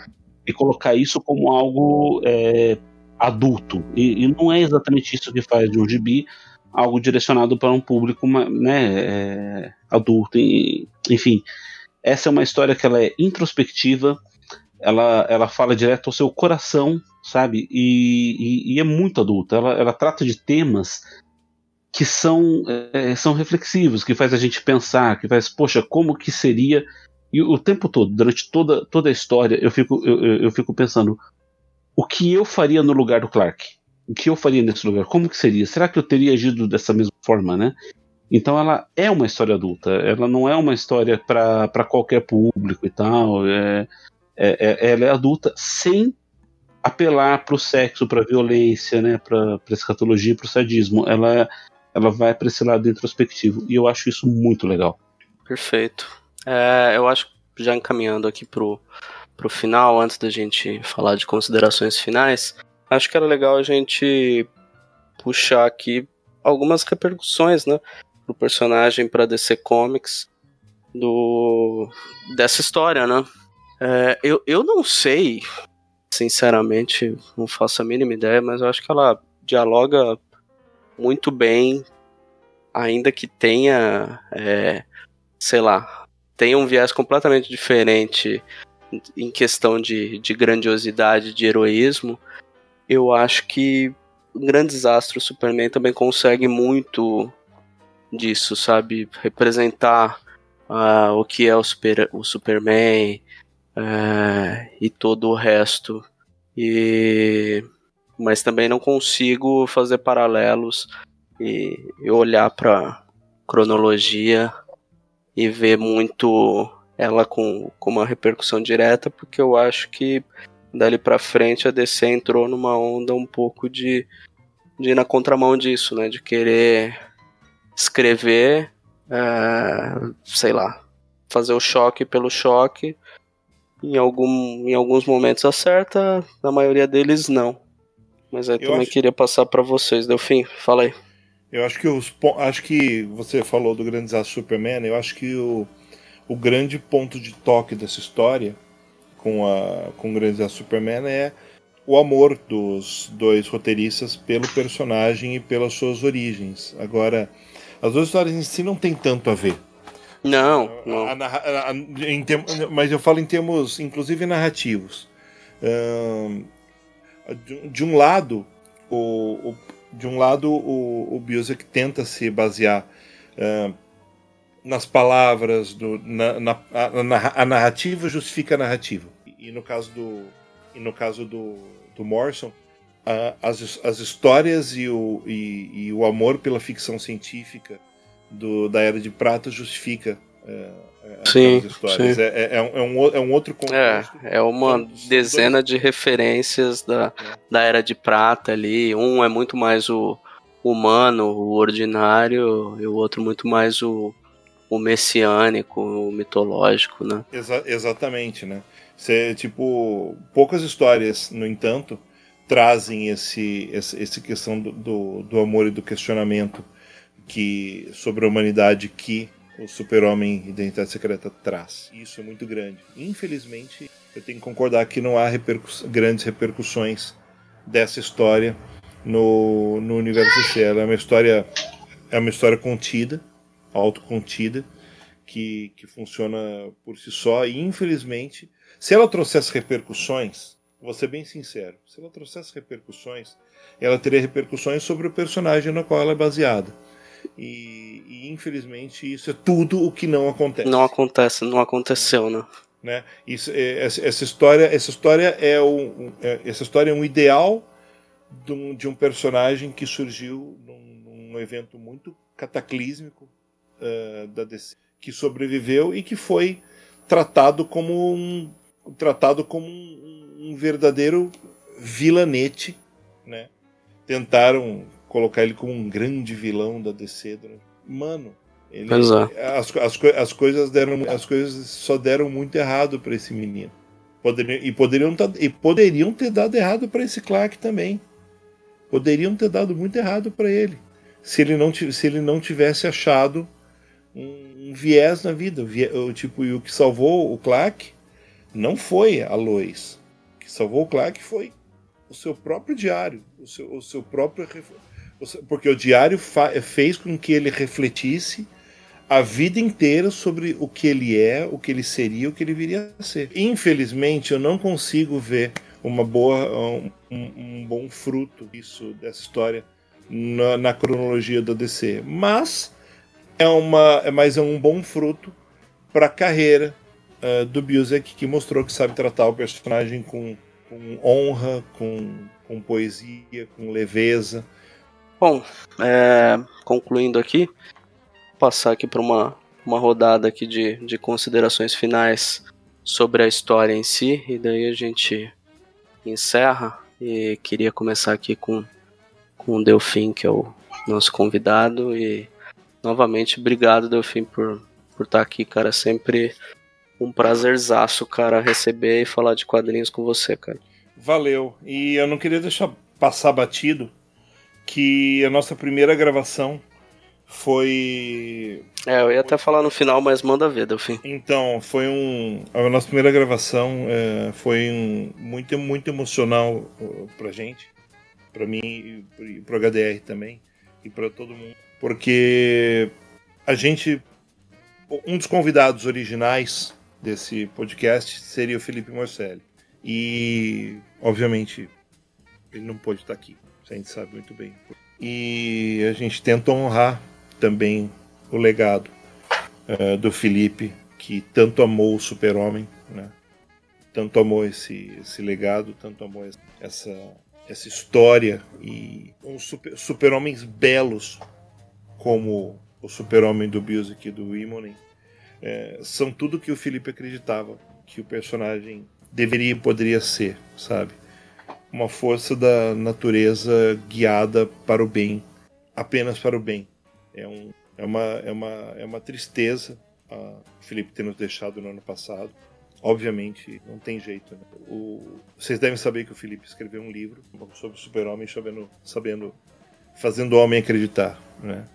e colocar isso como algo é, adulto. E, e, não é exatamente isso que faz de um gibi algo direcionado para um público né, é, adulto. E, enfim, essa é uma história que ela é introspectiva, ela, ela fala direto ao seu coração, sabe? E, e, e é muito adulta. Ela, ela trata de temas que são, é, são reflexivos, que faz a gente pensar, que faz, poxa, como que seria. E o tempo todo, durante toda, toda a história, eu fico, eu, eu fico pensando o que eu faria no lugar do Clark? O que eu faria nesse lugar? Como que seria? Será que eu teria agido dessa mesma forma, né? Então ela é uma história adulta, ela não é uma história para qualquer público e tal. É, é, é, ela é adulta sem apelar para o sexo, para violência, né, para escatologia, para o sadismo. Ela, ela vai para esse lado introspectivo e eu acho isso muito legal. Perfeito. É, eu acho já encaminhando aqui pro, pro final, antes da gente falar de considerações finais, acho que era legal a gente puxar aqui algumas repercussões, né? do personagem para DC Comics do dessa história, né? É, eu, eu não sei, sinceramente, não faço a mínima ideia, mas eu acho que ela dialoga muito bem, ainda que tenha, é, sei lá, tenha um viés completamente diferente em questão de, de grandiosidade, de heroísmo. Eu acho que o Grande Desastre, o Superman também consegue muito disso, sabe? Representar uh, o que é o, super, o Superman uh, e todo o resto. E mas também não consigo fazer paralelos e, e olhar para cronologia e ver muito ela com, com uma repercussão direta, porque eu acho que dali para frente a DC entrou numa onda um pouco de, de ir na contramão disso, né? De querer escrever, é, sei lá, fazer o choque pelo choque. Em, algum, em alguns momentos acerta, na maioria deles não. Mas aí eu também acho... queria passar para vocês. Delfim, fala aí. Eu acho que os acho que você falou do grande desastre Superman. Eu acho que o, o grande ponto de toque dessa história com a com o grande desastre Superman é o amor dos dois roteiristas pelo personagem e pelas suas origens. Agora, as duas histórias em si não tem tanto a ver. Não, não. A, a, a, em mas eu falo em termos, inclusive, narrativos. De, de, um lado, o, o, de um lado, o, o Biosek tenta se basear nas palavras, do, na, na, a, a, narrativa justifica a narrativa. E no caso do, e no caso do, do Morrison, uh, as, as histórias e o, e, e, o amor pela ficção científica do, da Era de Prata justifica uh, sim, histórias. Sim. É, é, é, um, é um outro contexto. É, é uma dezena de referências da, é. da Era de Prata ali. Um é muito mais o humano, o ordinário, e o outro muito mais o, o messiânico, o mitológico, né? Exa exatamente, né? Cê, tipo, poucas histórias, no entanto, trazem esse, esse, esse questão do, do, do amor e do questionamento que sobre a humanidade que o Super-Homem Identidade Secreta traz. Isso é muito grande. Infelizmente, eu tenho que concordar que não há repercuss grandes repercussões dessa história no, no universo DC. Ela é uma história é uma história contida, autocontida, que, que funciona por si só e infelizmente, se ela trouxesse repercussões, vou ser bem sincero, se ela trouxesse repercussões, ela teria repercussões sobre o personagem no qual ela é baseada. E, e, infelizmente isso é tudo o que não acontece. Não acontece, não aconteceu, né? né? Isso, é, essa, essa, história, essa história é um, é, essa história é um ideal de um, de um personagem que surgiu num, num evento muito cataclísmico uh, da DC, que sobreviveu e que foi tratado como um tratado como um, um verdadeiro vilanete, né? Tentaram colocar ele como um grande vilão da DC. Mano, ele, é. as, as, as, coisas deram, as coisas só deram muito errado para esse menino. Poderiam, e, poderiam tá, e poderiam ter dado errado para esse Clark também. Poderiam ter dado muito errado para ele. Se ele, não, se ele não tivesse achado um, um viés na vida. O, tipo, e o que salvou o Clark não foi a Lois. O que salvou o Clark foi o seu próprio diário, o seu, o seu próprio porque o diário fez com que ele refletisse a vida inteira sobre o que ele é, o que ele seria, o que ele viria a ser. Infelizmente, eu não consigo ver uma boa, um, um bom fruto disso dessa história na, na, cronologia da DC. Mas é uma, é é um bom fruto para a carreira uh, do Busek que mostrou que sabe tratar o personagem com, com honra, com, com poesia, com leveza Bom, é, concluindo aqui, passar aqui para uma, uma rodada aqui de, de considerações finais sobre a história em si, e daí a gente encerra. E queria começar aqui com, com o Delfim, que é o nosso convidado, e novamente obrigado, Delfim, por, por estar tá aqui, cara. Sempre um prazerzaço, cara, receber e falar de quadrinhos com você, cara. Valeu. E eu não queria deixar passar batido que a nossa primeira gravação foi. É, eu ia até falar no final, mas manda ver, Delfim. Então, foi um. A nossa primeira gravação é, foi um, muito, muito emocional pra gente, pra mim e pro HDR também, e pra todo mundo. Porque a gente. Um dos convidados originais desse podcast seria o Felipe Morcelli. E, obviamente, ele não pôde estar aqui a gente sabe muito bem. E a gente tenta honrar também o legado uh, do Felipe, que tanto amou o Super-Homem, né? tanto amou esse, esse legado, tanto amou essa, essa história e uns super-homens super belos como o super-homem do Music e do Imonen é, são tudo que o Felipe acreditava que o personagem deveria e poderia ser, sabe? Uma força da natureza guiada para o bem, apenas para o bem. É, um, é, uma, é, uma, é uma tristeza a Felipe ter nos deixado no ano passado. Obviamente, não tem jeito. Né? O, vocês devem saber que o Felipe escreveu um livro sobre o super-homem, sabendo, sabendo, fazendo o homem acreditar. Né?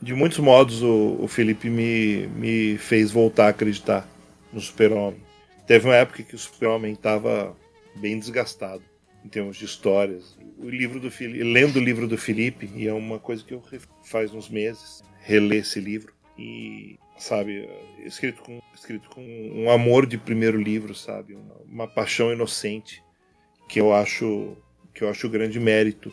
De muitos modos, o, o Felipe me, me fez voltar a acreditar no super-homem. Teve uma época que o super-homem estava bem desgastado em termos de histórias. O livro do lendo o livro do Felipe, e é uma coisa que eu faz uns meses, reler esse livro e sabe, escrito com escrito com um amor de primeiro livro, sabe, uma, uma paixão inocente, que eu acho que eu acho o grande mérito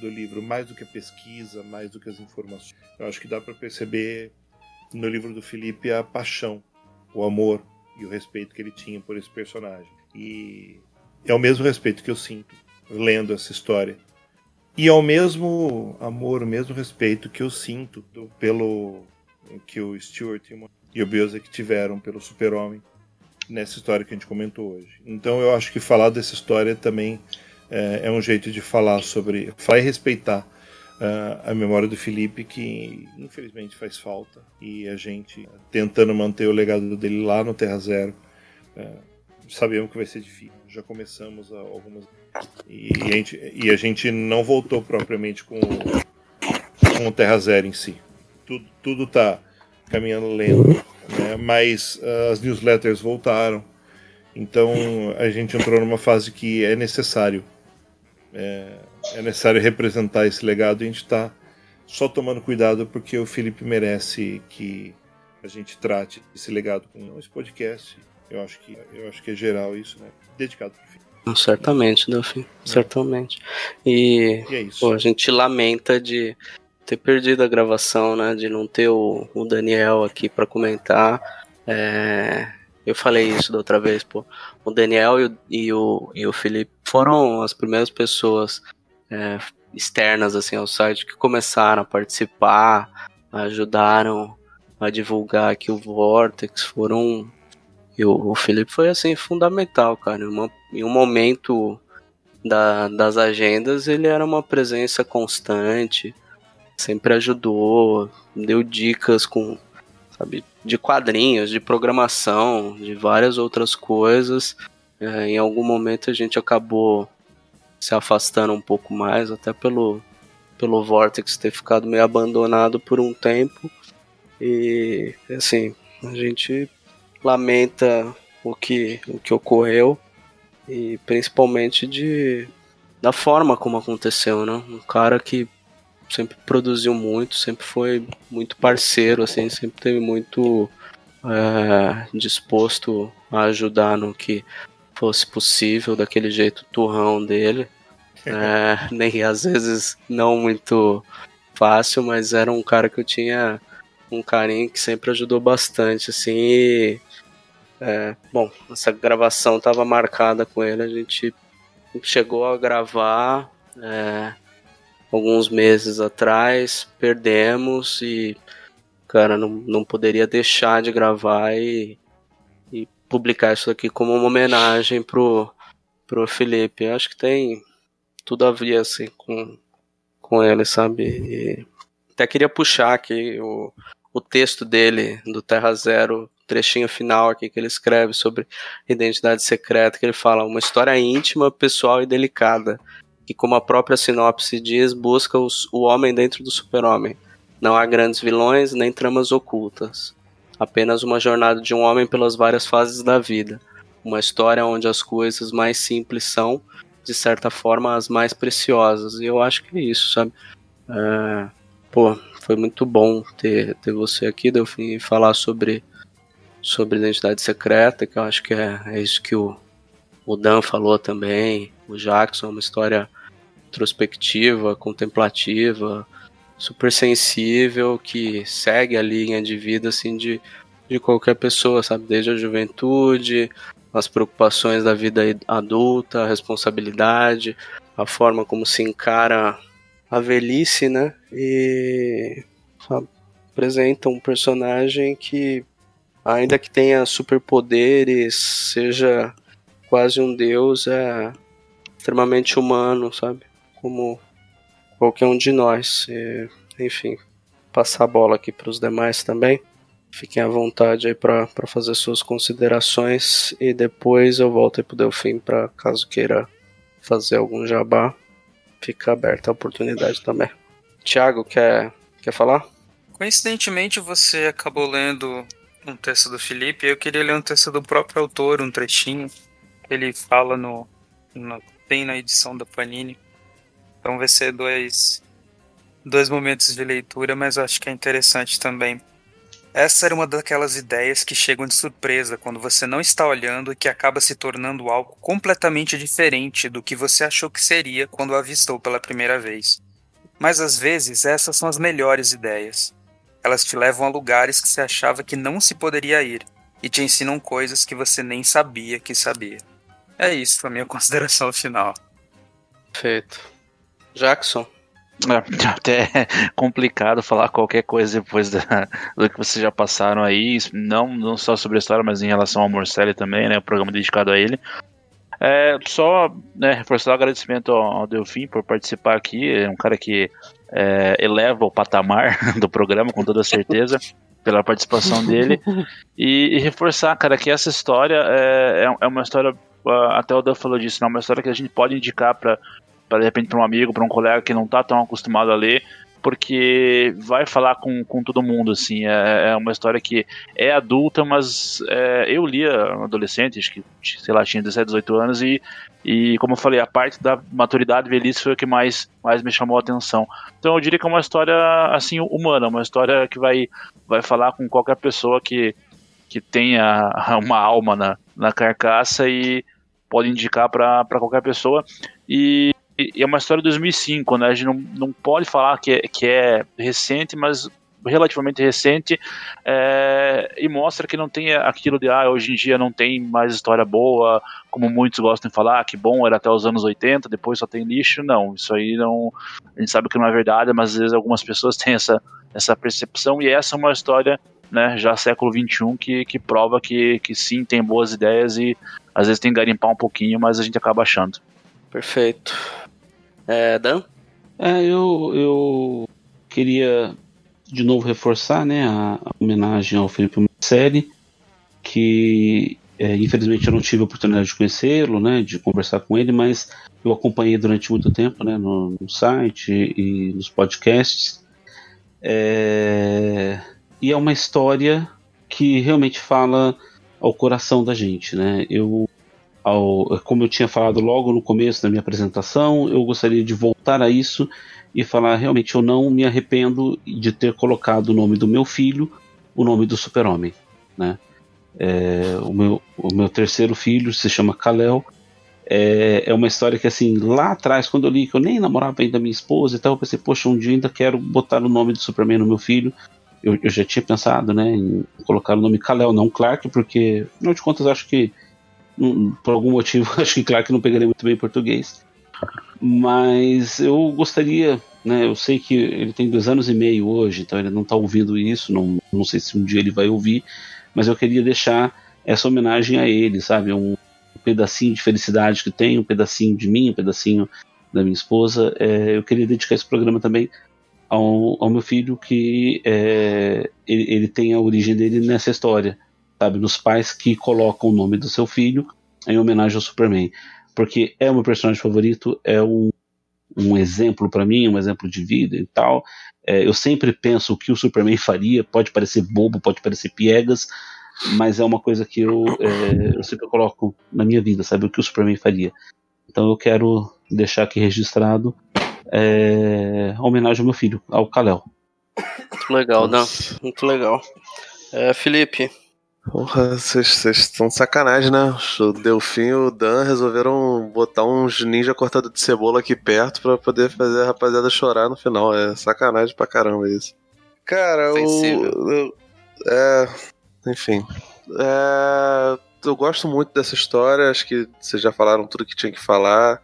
do livro, mais do que a pesquisa, mais do que as informações. Eu acho que dá para perceber no livro do Felipe a paixão, o amor e o respeito que ele tinha por esse personagem. E é o mesmo respeito que eu sinto lendo essa história. E é o mesmo amor, o mesmo respeito que eu sinto do, pelo que o Stuart e o Biosek tiveram pelo Super-Homem nessa história que a gente comentou hoje. Então eu acho que falar dessa história também é, é um jeito de falar sobre. falar e respeitar uh, a memória do Felipe, que infelizmente faz falta. E a gente tentando manter o legado dele lá no Terra Zero. Uh, sabemos que vai ser difícil. Já começamos algumas. E, e, a gente, e a gente não voltou propriamente com, com o Terra Zero em si. Tudo, tudo tá caminhando lento, né? mas uh, as newsletters voltaram. Então a gente entrou numa fase que é necessário. É, é necessário representar esse legado e a gente está só tomando cuidado porque o Felipe merece que a gente trate esse legado com esse podcast eu acho que, eu acho que é geral isso, né? Dedicado pro fim. Certamente, Delfim. É. Certamente. E, e é pô, a gente lamenta de ter perdido a gravação, né? De não ter o, o Daniel aqui para comentar. É, eu falei isso da outra vez, pô. O Daniel e o, e o, e o Felipe foram as primeiras pessoas é, externas assim ao site que começaram a participar, ajudaram a divulgar aqui o Vortex, foram e o, o Felipe foi assim fundamental, cara. Uma, em um momento da, das agendas, ele era uma presença constante, sempre ajudou, deu dicas com, sabe, de quadrinhos, de programação, de várias outras coisas. É, em algum momento a gente acabou se afastando um pouco mais, até pelo, pelo Vortex ter ficado meio abandonado por um tempo. E assim, a gente lamenta o que, o que ocorreu e principalmente de da forma como aconteceu, né? Um cara que sempre produziu muito, sempre foi muito parceiro, assim, sempre teve muito é, disposto a ajudar no que fosse possível, daquele jeito turrão dele. É, nem às vezes não muito fácil, mas era um cara que eu tinha um carinho que sempre ajudou bastante, assim, e é, bom, essa gravação estava marcada com ele, a gente chegou a gravar é, alguns meses atrás, perdemos e, cara, não, não poderia deixar de gravar e, e publicar isso aqui como uma homenagem pro, pro Felipe. Eu acho que tem tudo a ver, assim, com, com ele, sabe? E até queria puxar aqui o, o texto dele, do Terra Zero, trechinho final aqui que ele escreve sobre identidade secreta, que ele fala uma história íntima, pessoal e delicada, que como a própria sinopse diz, busca os, o homem dentro do super-homem. Não há grandes vilões nem tramas ocultas. Apenas uma jornada de um homem pelas várias fases da vida. Uma história onde as coisas mais simples são, de certa forma, as mais preciosas. E eu acho que é isso, sabe? É, pô, foi muito bom ter, ter você aqui, Delfim, e falar sobre sobre identidade secreta, que eu acho que é, é isso que o, o Dan falou também, o Jackson, uma história introspectiva, contemplativa, super sensível, que segue a linha de vida assim de, de qualquer pessoa, sabe? Desde a juventude, as preocupações da vida adulta, a responsabilidade, a forma como se encara a velhice, né? E sabe, apresenta um personagem que ainda que tenha superpoderes, seja quase um deus, é extremamente humano, sabe? Como qualquer um de nós. E, enfim, passar a bola aqui para os demais também. Fiquem à vontade aí para fazer suas considerações e depois eu volto aí pro Delfim para caso queira fazer algum jabá. Fica aberta a oportunidade também. Tiago, quer, quer falar? Coincidentemente, você acabou lendo um texto do Felipe, eu queria ler um texto do próprio autor, um trechinho. Ele fala no, no tem na edição da Panini. Então vai ser dois dois momentos de leitura, mas eu acho que é interessante também. Essa era uma daquelas ideias que chegam de surpresa quando você não está olhando e que acaba se tornando algo completamente diferente do que você achou que seria quando a avistou pela primeira vez. Mas às vezes essas são as melhores ideias. Elas te levam a lugares que você achava que não se poderia ir e te ensinam coisas que você nem sabia que sabia. É isso, a minha consideração final. Perfeito. Jackson. É, até é complicado falar qualquer coisa depois da, do que vocês já passaram aí, não, não só sobre a história, mas em relação ao Morcelli também, né, o programa dedicado a ele. É, só né, reforçar o agradecimento ao, ao Delfim por participar aqui, é um cara que é, eleva o patamar do programa, com toda certeza, pela participação dele, e, e, reforçar, cara, que essa história é, é, é uma história, ah, até o Dan falou disso, não, é uma história que a gente pode indicar para para de repente para um amigo, para um colega que não está tão acostumado a ler, porque vai falar com, com todo mundo, assim, é, é uma história que é adulta, mas é, eu lia adolescente, acho que, sei lá, tinha 17, 18 anos, e, e como eu falei, a parte da maturidade e velhice foi o que mais, mais me chamou a atenção. Então eu diria que é uma história, assim, humana, uma história que vai, vai falar com qualquer pessoa que, que tenha uma alma na, na carcaça e pode indicar para qualquer pessoa. E é uma história de 2005, né? A gente não, não pode falar que é, que é recente, mas relativamente recente é, e mostra que não tem aquilo de ah, hoje em dia não tem mais história boa, como muitos gostam de falar, que bom era até os anos 80, depois só tem lixo. Não, isso aí não. A gente sabe que não é verdade, mas às vezes algumas pessoas têm essa, essa percepção, e essa é uma história, né, já século XXI, que, que prova que, que sim, tem boas ideias e às vezes tem que garimpar um pouquinho, mas a gente acaba achando. Perfeito. É, Dan? É, eu, eu queria de novo reforçar né, a, homenagem ao Felipe Marcelli, que é, infelizmente eu não tive a oportunidade de conhecê-lo, né, de conversar com ele, mas eu acompanhei durante muito tempo né, no, no site e nos podcasts. É, e é uma história que realmente fala ao coração da gente. Né? Eu ao, como eu tinha falado logo no começo da minha apresentação, eu gostaria de voltar a isso e falar realmente eu não me arrependo de ter colocado o nome do meu filho, o nome do super-homem, né? É, o, meu, o meu terceiro filho se chama Kalel. É, é uma história que, assim, lá atrás, quando eu li, que eu nem namorava ainda minha esposa e tal, eu pensei, poxa, um dia ainda quero botar o nome do Superman no meu filho. Eu, eu já tinha pensado, né, em colocar o nome Kalel, não Clark, porque, afinal de contas, acho que por algum motivo, acho que claro que não pegaria muito bem português. Mas eu gostaria, né? Eu sei que ele tem dois anos e meio hoje, então ele não está ouvindo isso, não, não sei se um dia ele vai ouvir, mas eu queria deixar essa homenagem a ele, sabe? Um, pedacinho de felicidade que tem, um pedacinho de mim, um pedacinho da minha esposa. É, eu queria dedicar esse programa também ao, ao meu filho, que é, ele, ele tem a origem dele nessa história sabe, nos pais que colocam o nome do seu filho em homenagem ao Superman, porque é o meu personagem favorito, é um, um exemplo para mim, um exemplo de vida e tal. É, eu sempre penso o que o Superman faria, pode parecer bobo, pode parecer piegas, mas é uma coisa que eu, é, eu sempre coloco na minha vida, sabe, o que o Superman faria. Então eu quero deixar aqui registrado é, a homenagem ao meu filho, ao Kalel. Muito legal, Dan. Muito legal. É, Felipe, Porra, vocês estão sacanagem, né? O Delfim e o Dan resolveram botar uns ninja cortado de cebola aqui perto pra poder fazer a rapaziada chorar no final. É sacanagem pra caramba isso. Cara, o. É. Enfim. É, eu gosto muito dessa história. Acho que vocês já falaram tudo que tinha que falar.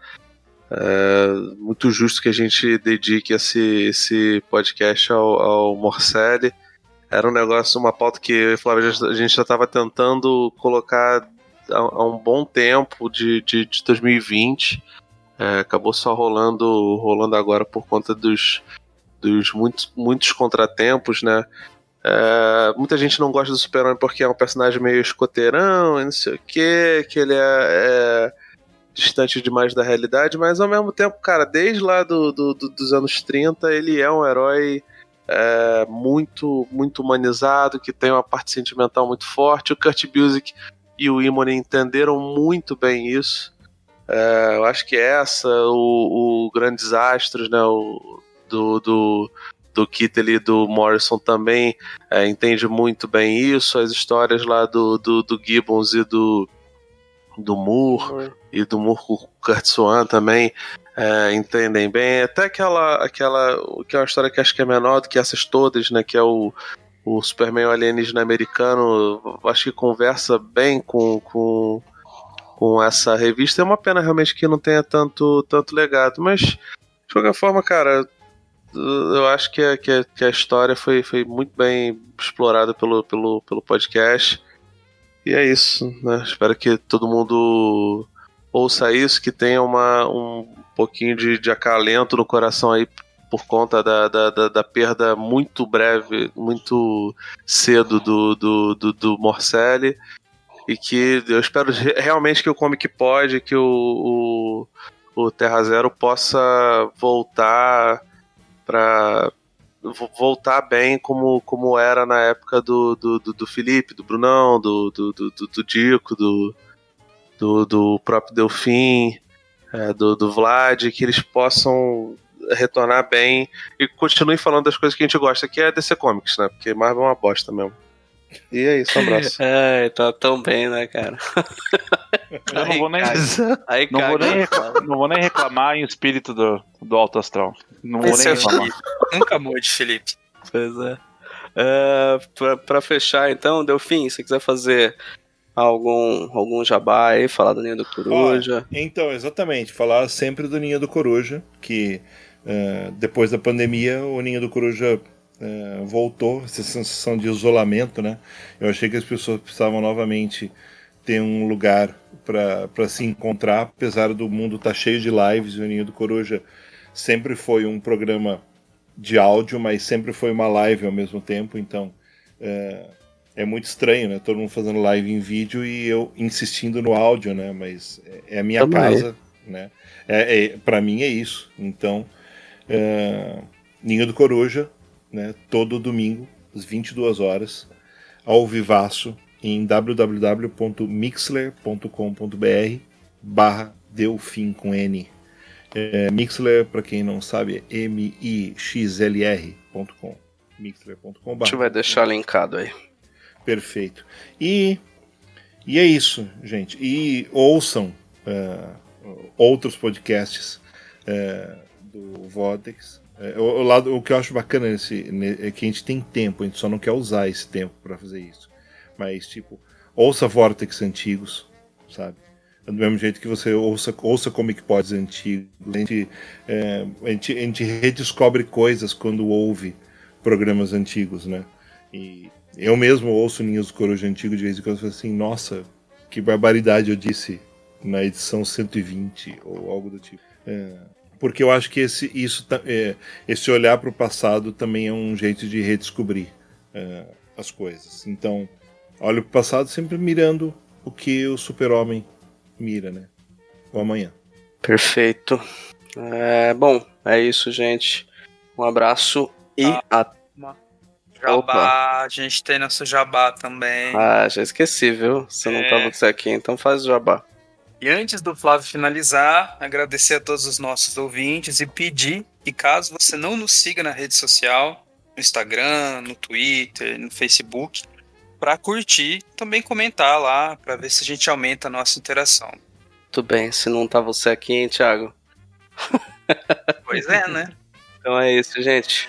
É muito justo que a gente dedique esse, esse podcast ao, ao Morcelli era um negócio, uma pauta que Flávio, a gente já estava tentando colocar há, há, um bom tempo de, de, de 2020. É, acabou só rolando, rolando agora por conta dos, dos muitos, muitos contratempos, né? É, muita gente não gosta do Super-Homem porque é um personagem meio escoteirão e não sei o que, que ele é, é, distante demais da realidade, mas ao mesmo tempo, cara, desde lá do, do, do, dos anos 30, ele é um herói é, muito muito humanizado, que tem uma parte sentimental muito forte. O Kurt Busiek e o Imone entenderam muito bem isso. É, eu acho que essa, o, o Grandes Astros, né, o, do, do, do Kittel e do Morrison também é, entende muito bem isso. As histórias lá do, do, do Gibbons e do, do Moore, e do Moore com o Kurt Swan também é, entendem bem. Até aquela, aquela que é uma história que acho que é menor do que essas todas, né? Que é o, o Superman alienígena americano. Acho que conversa bem com, com, com essa revista. É uma pena realmente que não tenha tanto, tanto legado, mas de qualquer forma, cara, eu acho que a, que a, que a história foi, foi muito bem explorada pelo, pelo, pelo podcast. E é isso, né? Espero que todo mundo ouça isso, que tenha uma, um pouquinho de, de acalento no coração aí por conta da, da, da, da perda muito breve, muito cedo do, do, do, do Morcelli. E que eu espero realmente que o Comic Pod, que o, o, o Terra Zero possa voltar para voltar bem como, como era na época do, do, do, do Felipe, do Brunão, do, do, do, do Dico, do, do, do próprio Delfim, é, do, do Vlad, que eles possam retornar bem e continuem falando das coisas que a gente gosta, que é DC Comics, né? Porque Marvel é uma bosta mesmo. E é isso, um abraço. É, tá tão bem, né, cara? Eu não vou nem, aí não, vou nem reclamar, não vou nem reclamar em espírito do, do Alto Astral. Não vou Esse nem é reclamar. Nunca mude, Felipe. Pois é. Uh, pra, pra, fechar, então, Delfim, se quiser fazer algum, algum jabá aí, falar do Ninho do Coruja. então, exatamente, falar sempre do Ninho do Coruja, que uh, depois da pandemia o Ninho do Coruja uh, voltou, essa sensação de isolamento, né? Eu achei que as pessoas precisavam novamente ter um lugar para se encontrar, apesar do mundo estar tá cheio de lives, o Ninho do Coruja sempre foi um programa de áudio, mas sempre foi uma live ao mesmo tempo, então... Uh, é muito estranho, né? Todo mundo fazendo live em vídeo e eu insistindo no áudio, né? Mas é, é a minha Também. casa, né? É, é para mim é isso. Então, é, Ninho do Coruja, né? Todo domingo, às 22 horas, ao vivaço, em www.mixler.com.br barra Delfim com N. É, Mixler, para quem não sabe, é M-I-X-L-R.com. Mixler.com. A gente vai deixar linkado aí. Perfeito. E, e é isso, gente. E ouçam uh, outros podcasts uh, do Vortex. Uh, o, lado, o que eu acho bacana nesse, é que a gente tem tempo, a gente só não quer usar esse tempo para fazer isso. Mas, tipo, ouça Vortex antigos, sabe? Do mesmo jeito que você ouça, ouça Comic Pods antigos. A gente, é, a, gente, a gente redescobre coisas quando ouve programas antigos, né? E eu mesmo ouço Ninhos do Coruja Antigo de vez em quando e falo assim, nossa, que barbaridade eu disse na edição 120 ou algo do tipo. É, porque eu acho que esse, isso, é, esse olhar para o passado também é um jeito de redescobrir é, as coisas. Então, olho para o passado sempre mirando o que o super-homem mira, né? O amanhã. Perfeito. É, bom, é isso, gente. Um abraço e ah, até. Jabá, Opa. a gente tem nosso jabá também. Ah, já esqueci, viu? Você é. não tava com isso aqui, então faz o jabá. E antes do Flávio finalizar, agradecer a todos os nossos ouvintes e pedir que caso você não nos siga na rede social, no Instagram, no Twitter, no Facebook, para curtir, também comentar lá, para ver se a gente aumenta a nossa interação. Tudo bem, se não tá você aqui, hein, Thiago? Pois é, né? Então é isso, gente.